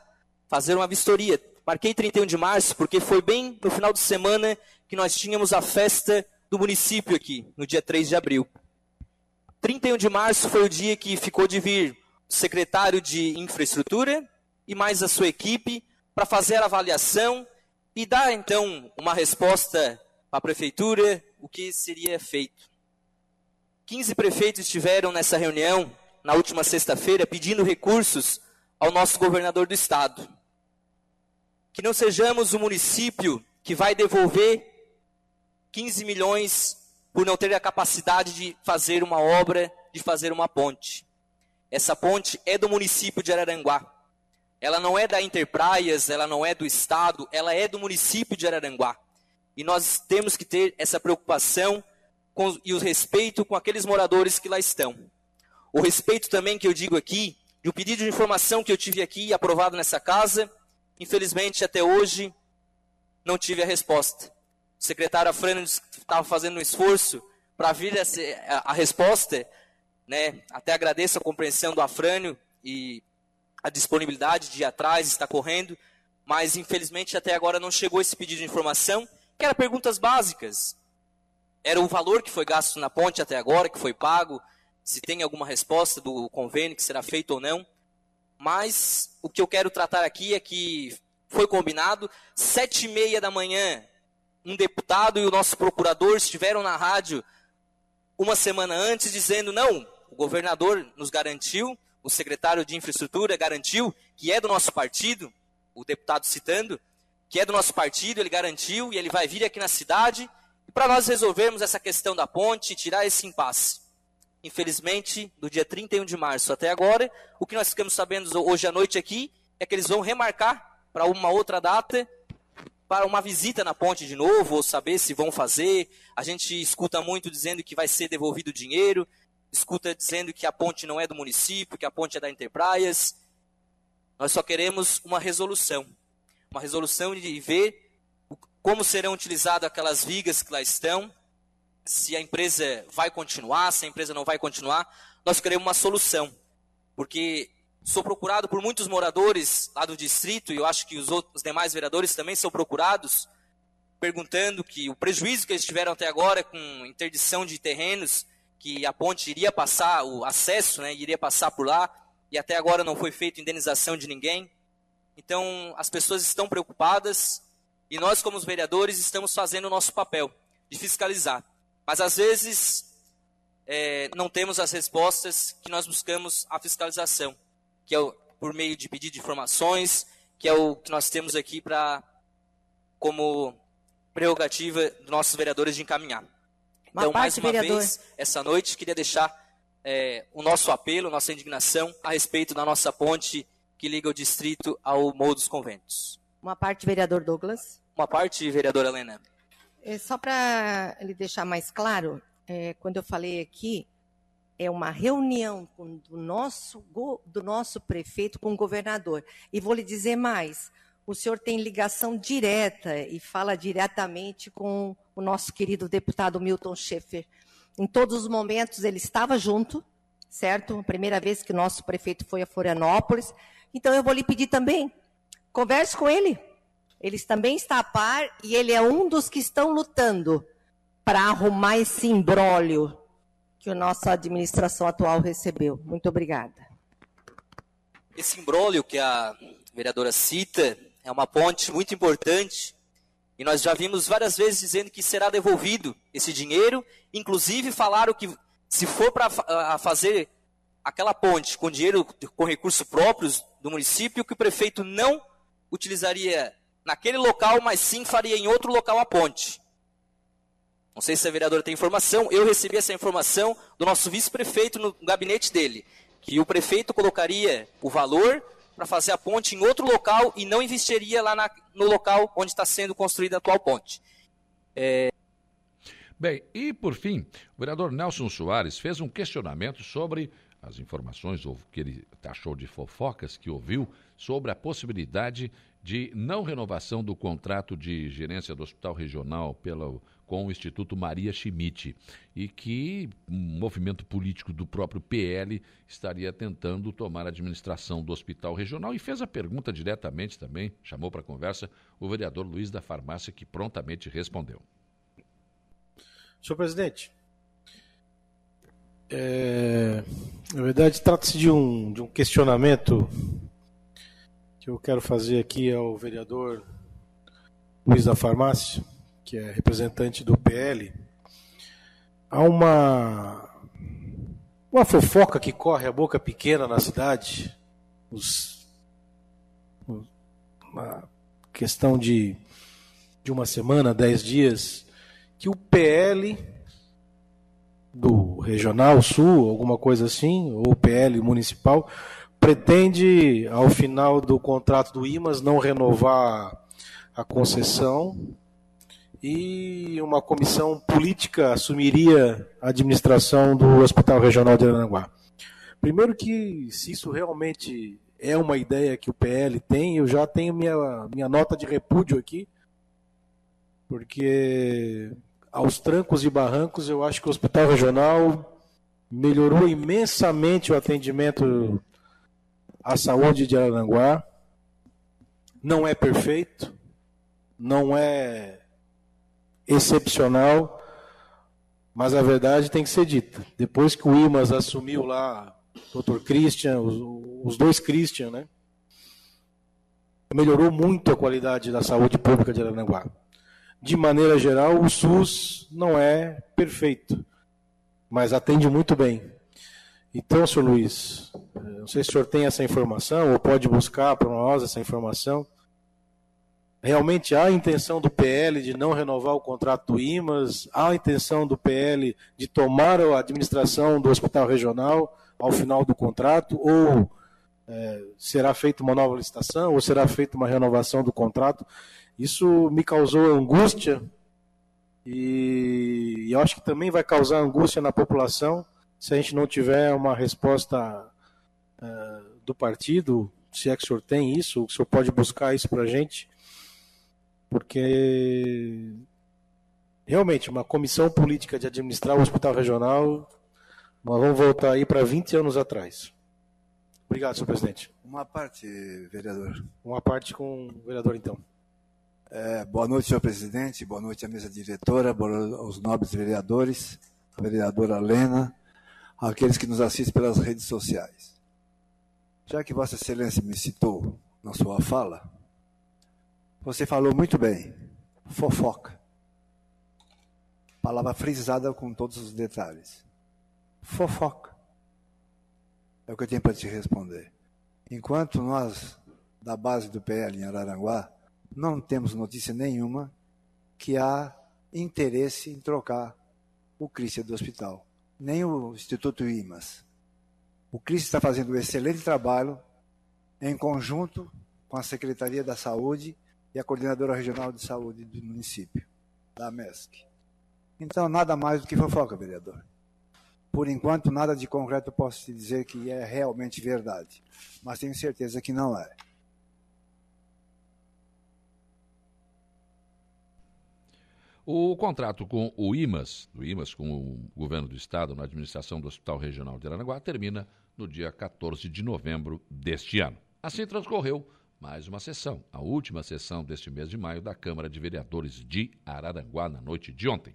fazer uma vistoria. Marquei 31 de março porque foi bem no final de semana que nós tínhamos a festa do município aqui, no dia 3 de abril. 31 de março foi o dia que ficou de vir o secretário de infraestrutura e mais a sua equipe para fazer a avaliação e dar então uma resposta à prefeitura o que seria feito. 15 prefeitos estiveram nessa reunião na última sexta-feira pedindo recursos ao nosso governador do estado. Que não sejamos o município que vai devolver 15 milhões por não ter a capacidade de fazer uma obra, de fazer uma ponte. Essa ponte é do município de Araranguá. Ela não é da Interpraias, ela não é do Estado, ela é do município de Araranguá. E nós temos que ter essa preocupação com, e o respeito com aqueles moradores que lá estão. O respeito também que eu digo aqui, de um pedido de informação que eu tive aqui aprovado nessa casa, infelizmente até hoje não tive a resposta. O secretário Afrânio estava fazendo um esforço para vir a, a, resposta, né? Até agradeço a compreensão do Afrânio e a disponibilidade de ir atrás, está correndo, mas infelizmente até agora não chegou esse pedido de informação, que era perguntas básicas. Era o valor que foi gasto na ponte até agora, que foi pago, se tem alguma resposta do convênio que será feito ou não. Mas o que eu quero tratar aqui é que foi combinado, sete e meia da manhã, um deputado e o nosso procurador estiveram na rádio uma semana antes dizendo: não, o governador nos garantiu, o secretário de infraestrutura garantiu, que é do nosso partido, o deputado citando, que é do nosso partido, ele garantiu e ele vai vir aqui na cidade para nós resolvermos essa questão da ponte e tirar esse impasse. Infelizmente, do dia 31 de março até agora, o que nós ficamos sabendo hoje à noite aqui é que eles vão remarcar para uma outra data para uma visita na ponte de novo, ou saber se vão fazer. A gente escuta muito dizendo que vai ser devolvido o dinheiro, escuta dizendo que a ponte não é do município, que a ponte é da Enterprise. Nós só queremos uma resolução. Uma resolução de ver como serão utilizadas aquelas vigas que lá estão, se a empresa vai continuar, se a empresa não vai continuar. Nós queremos uma solução. Porque Sou procurado por muitos moradores lá do distrito, e eu acho que os, outros, os demais vereadores também são procurados, perguntando que o prejuízo que eles tiveram até agora com interdição de terrenos, que a ponte iria passar, o acesso né, iria passar por lá, e até agora não foi feita indenização de ninguém. Então, as pessoas estão preocupadas, e nós, como os vereadores, estamos fazendo o nosso papel de fiscalizar. Mas, às vezes, é, não temos as respostas que nós buscamos a fiscalização que é o, por meio de pedido de informações, que é o que nós temos aqui para como prerrogativa dos nossos vereadores de encaminhar. Uma então, mais uma vereador. vez, essa noite, queria deixar é, o nosso apelo, nossa indignação a respeito da nossa ponte que liga o distrito ao Morro dos Conventos. Uma parte, vereador Douglas. Uma parte, vereadora Helena. É, só para ele deixar mais claro, é, quando eu falei aqui é uma reunião do nosso, do nosso prefeito com o governador. E vou lhe dizer mais: o senhor tem ligação direta e fala diretamente com o nosso querido deputado Milton Schaefer. Em todos os momentos ele estava junto, certo? A primeira vez que o nosso prefeito foi a Florianópolis. Então eu vou lhe pedir também, converse com ele. Ele também está a par e ele é um dos que estão lutando para arrumar esse imbróglio que a nossa administração atual recebeu. Muito obrigada. Esse imbróglio que a vereadora cita é uma ponte muito importante e nós já vimos várias vezes dizendo que será devolvido esse dinheiro, inclusive falaram que se for para fazer aquela ponte com dinheiro, com recursos próprios do município, que o prefeito não utilizaria naquele local, mas sim faria em outro local a ponte. Não sei se a vereadora tem informação, eu recebi essa informação do nosso vice-prefeito no gabinete dele, que o prefeito colocaria o valor para fazer a ponte em outro local e não investiria lá na, no local onde está sendo construída a atual ponte. É... Bem, e por fim, o vereador Nelson Soares fez um questionamento sobre as informações ou que ele achou de fofocas que ouviu sobre a possibilidade de não renovação do contrato de gerência do Hospital Regional pela com o Instituto Maria Schmidt e que um movimento político do próprio PL estaria tentando tomar a administração do Hospital Regional e fez a pergunta diretamente também, chamou para conversa o vereador Luiz da Farmácia, que prontamente respondeu. Senhor presidente, é, na verdade trata-se de um, de um questionamento que eu quero fazer aqui ao vereador Luiz da Farmácia que é representante do PL, há uma uma fofoca que corre a boca pequena na cidade, os, uma questão de, de uma semana, dez dias, que o PL do Regional Sul, alguma coisa assim, ou PL municipal, pretende, ao final do contrato do IMAS, não renovar a concessão e uma comissão política assumiria a administração do Hospital Regional de Aranaguá. Primeiro que, se isso realmente é uma ideia que o PL tem, eu já tenho minha, minha nota de repúdio aqui, porque aos trancos e barrancos eu acho que o Hospital Regional melhorou imensamente o atendimento à saúde de Aranguá. Não é perfeito, não é excepcional, mas a verdade tem que ser dita. Depois que o Imas assumiu lá, Dr. Christian, os, os dois Christian, né? Melhorou muito a qualidade da saúde pública de Aranaguá. De maneira geral, o SUS não é perfeito, mas atende muito bem. Então, senhor Luiz, não sei se o senhor tem essa informação ou pode buscar para nós essa informação. Realmente há a intenção do PL de não renovar o contrato do IMAS, há a intenção do PL de tomar a administração do hospital regional ao final do contrato, ou é, será feita uma nova licitação, ou será feita uma renovação do contrato. Isso me causou angústia e, e acho que também vai causar angústia na população se a gente não tiver uma resposta uh, do partido, se é que o senhor tem isso, o senhor pode buscar isso para a gente porque realmente uma comissão política de administrar o hospital regional, nós vamos voltar aí para 20 anos atrás. Obrigado, senhor presidente. Uma parte, vereador. Uma parte com o vereador, então. É, boa noite, senhor presidente. Boa noite à mesa diretora, boa aos nobres vereadores, a vereadora Lena, aqueles que nos assistem pelas redes sociais. Já que Vossa Excelência me citou na sua fala, você falou muito bem. Fofoca. Palavra frisada com todos os detalhes. Fofoca. É o que eu tenho para te responder. Enquanto nós, da base do PL em Araranguá, não temos notícia nenhuma que há interesse em trocar o CRIST do hospital, nem o Instituto IMAS. O CRIST está fazendo um excelente trabalho em conjunto com a Secretaria da Saúde e a coordenadora regional de saúde do município, da MESC. Então, nada mais do que fofoca, vereador. Por enquanto, nada de concreto posso te dizer que é realmente verdade, mas tenho certeza que não é. O contrato com o IMAS, do IMAS com o governo do estado na administração do Hospital Regional de Aranaguá, termina no dia 14 de novembro deste ano. Assim transcorreu mais uma sessão, a última sessão deste mês de maio da Câmara de Vereadores de Araranguá na noite de ontem.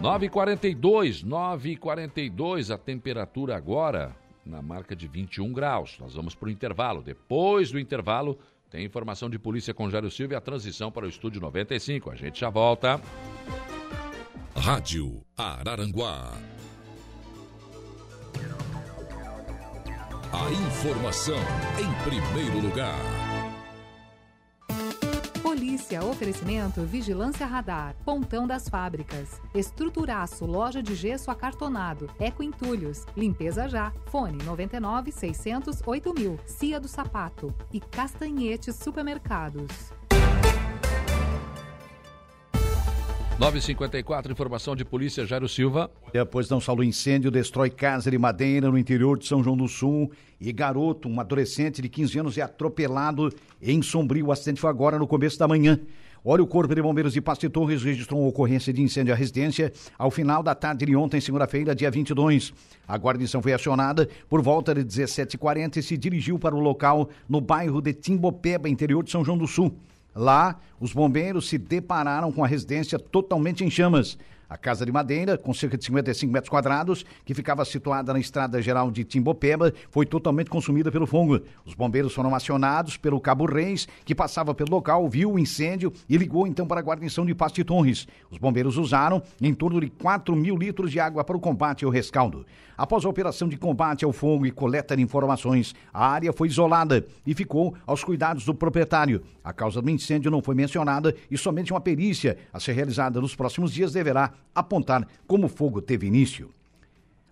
9h42, 9h42, a temperatura agora na marca de 21 graus. Nós vamos para o intervalo. Depois do intervalo, tem informação de polícia com Jairo Silva e a transição para o estúdio 95. A gente já volta. Rádio Araranguá. A informação em primeiro lugar. Polícia, oferecimento, vigilância radar, pontão das fábricas, estruturaço, loja de gesso acartonado, eco entulhos, limpeza já, fone 99 600 8000, Cia do Sapato e Castanhetes Supermercados. 954, informação de polícia, Jairo Silva. Depois não salvo incêndio, destrói casa de madeira no interior de São João do Sul. E garoto, um adolescente de 15 anos, é atropelado em Sombrio. O acidente foi agora no começo da manhã. Olha, o Corpo de Bombeiros de Pasto Torres registrou uma ocorrência de incêndio à residência ao final da tarde de ontem, segunda-feira, dia 22. A guarnição foi acionada por volta de 17h40 e se dirigiu para o local no bairro de Timbopeba, interior de São João do Sul. Lá, os bombeiros se depararam com a residência totalmente em chamas. A casa de madeira, com cerca de 55 metros quadrados, que ficava situada na estrada geral de Timbopeba, foi totalmente consumida pelo fogo. Os bombeiros foram acionados pelo Cabo Reis, que passava pelo local, viu o incêndio e ligou então para a guarnição de Pasto e Torres. Os bombeiros usaram em torno de 4 mil litros de água para o combate ao rescaldo. Após a operação de combate ao fogo e coleta de informações, a área foi isolada e ficou aos cuidados do proprietário. A causa do incêndio não foi mencionada e somente uma perícia a ser realizada nos próximos dias deverá apontar como o fogo teve início.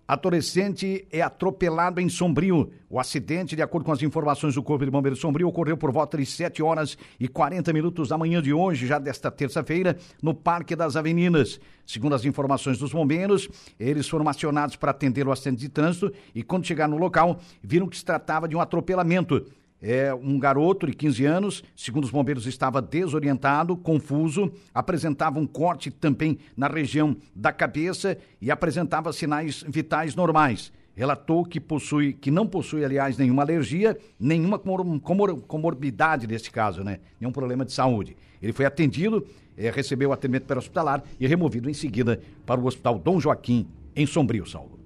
Adolescente é atropelado em Sombrio. O acidente, de acordo com as informações do Corpo de Bombeiros Sombrio, ocorreu por volta de 7 horas e 40 minutos da manhã de hoje, já desta terça-feira, no Parque das Avenidas. Segundo as informações dos bombeiros, eles foram acionados para atender o acidente de trânsito e, quando chegaram no local, viram que se tratava de um atropelamento. É um garoto de 15 anos, segundo os bombeiros, estava desorientado, confuso, apresentava um corte também na região da cabeça e apresentava sinais vitais normais. Relatou que possui, que não possui, aliás, nenhuma alergia, nenhuma comor, comor, comorbidade nesse caso, né? Nenhum problema de saúde. Ele foi atendido, é, recebeu atendimento para hospitalar e removido em seguida para o Hospital Dom Joaquim, em Sombrio, Saulo.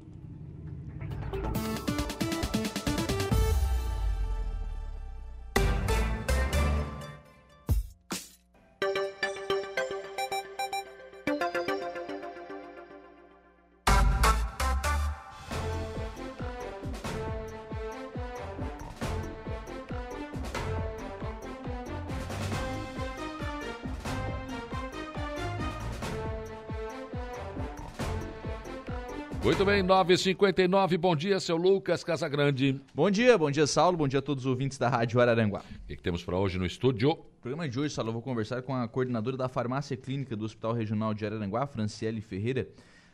Muito bem, 9h59, bom dia, seu Lucas Casagrande. Bom dia, bom dia, Saulo, bom dia a todos os ouvintes da Rádio Araranguá. O que, que temos para hoje no estúdio? No programa de hoje, Saulo, eu vou conversar com a coordenadora da farmácia clínica do Hospital Regional de Araranguá, Franciele Ferreira.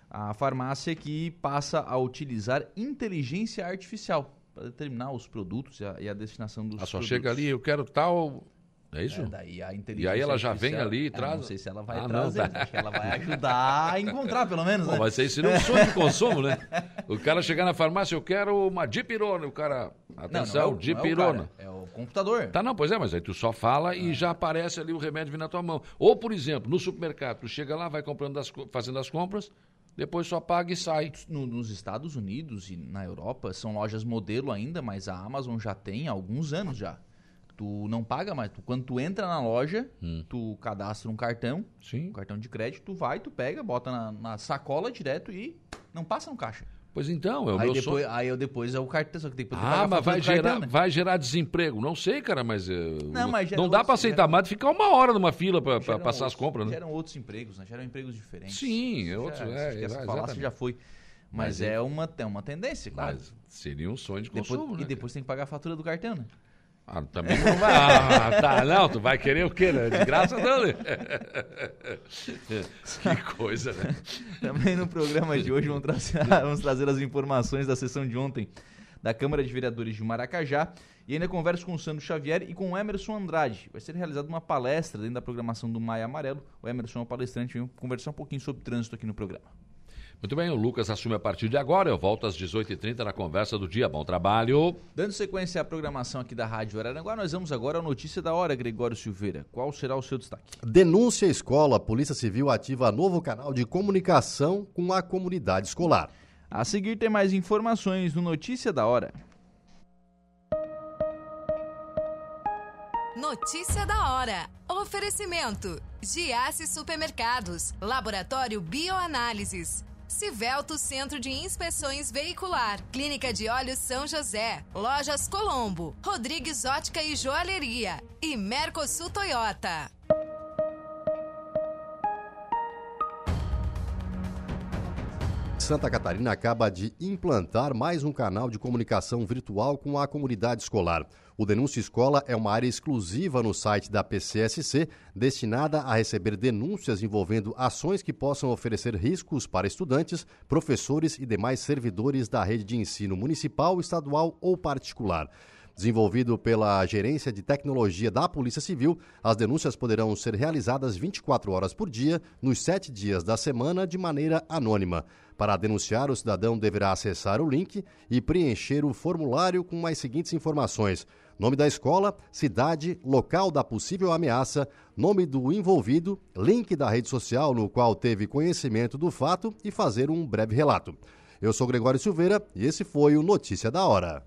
A farmácia que passa a utilizar inteligência artificial para determinar os produtos e a, e a destinação dos Ah, só produtos. chega ali, eu quero tal. É isso? É, daí a e inteligência aí ela já vem ali e É, traz. não sei se ela vai Ah, não, trazer, tá. acho que ela vai ajudar a encontrar, pelo menos, Pô, né? mas isso seria um sonho de consumo, né? O cara chegar na farmácia, eu quero uma dipirona. O cara, atenção, não é o- não é o dipirona. cara, é o computador. Tá, não, pois é, mas aí tu só fala e já aparece ali o remédio vindo na tua mão. Ou, por exemplo, no supermercado, tu chega lá, vai comprando as fazendo as compras, depois só paga e sai. No- nos Estados Unidos e na Europa são lojas modelo ainda, mas a Amazon já tem há alguns anos já. Tu não paga mais. Tu, quando tu entra na loja, tu cadastra um cartão, um cartão de crédito, tu vai, tu pega, bota na, na sacola direto e não passa no caixa. Pois então, é o aí meu depois, sonho. Aí eu depois é o cartão, só que tem que Ah, mas vai do cartão, gerar, né? vai gerar desemprego. Não sei, cara, mas. eh, Não, mas não dá pra aceitar mais de ficar uma hora numa fila Geram passar as outros- compras, né? Geram outros empregos, né? Geram empregos diferentes. Sim, Isso é outros- já- é, exa- falácia exatamente. já foi. Mas Mas, é- é uma, é uma tendência, claro. Mas seria um sonho de Depois- consumo, né? E depois tem que pagar a fatura do cartão, né? Ah, também não vai. Ah, tá, não, tu vai querer o quê, né? De graça não, né? Que coisa, né? Também no programa de hoje vamos trazer, vamos trazer as informações da sessão de ontem da Câmara de Vereadores de Maracajá. E ainda converso com o Sandro Xavier e com o Emerson Andrade. Vai ser realizada uma palestra dentro da programação do Maia Amarelo. O Emerson é um palestrante, vem conversar um pouquinho sobre trânsito aqui no programa. Muito bem, o Lucas assume a partir de agora. Eu volto às 18h30 na conversa do dia. Bom trabalho. Dando sequência à programação aqui da Rádio Araranguá, nós vamos agora à notícia da hora, Gregório Silveira. Qual será o seu destaque? Denúncia escola. Polícia Civil ativa novo canal de comunicação com a comunidade escolar. A seguir tem mais informações no Notícia da Hora. Notícia da hora. Oferecimento: Giasse Supermercados, Laboratório Bioanálises, Civelto Centro de Inspeções Veicular, Clínica de Olhos São José, Lojas Colombo, Rodrigues Ótica e Joalheria e Mercosul Toyota. Santa Catarina acaba de implantar mais um canal de comunicação virtual com a comunidade escolar. O Denúncia Escola é uma área exclusiva no site da PCSC, destinada a receber denúncias envolvendo ações que possam oferecer riscos para estudantes, professores e demais servidores da rede de ensino municipal, estadual ou particular. Desenvolvido pela Gerência de Tecnologia da Polícia Civil, as denúncias poderão ser realizadas 24 horas por dia, nos sete dias da semana, de maneira anônima. Para denunciar, o cidadão deverá acessar o link e preencher o formulário com as seguintes informações: nome da escola, cidade, local da possível ameaça, nome do envolvido, link da rede social no qual teve conhecimento do fato e fazer um breve relato. Eu sou Gregório Silveira e esse foi o Notícia da Hora.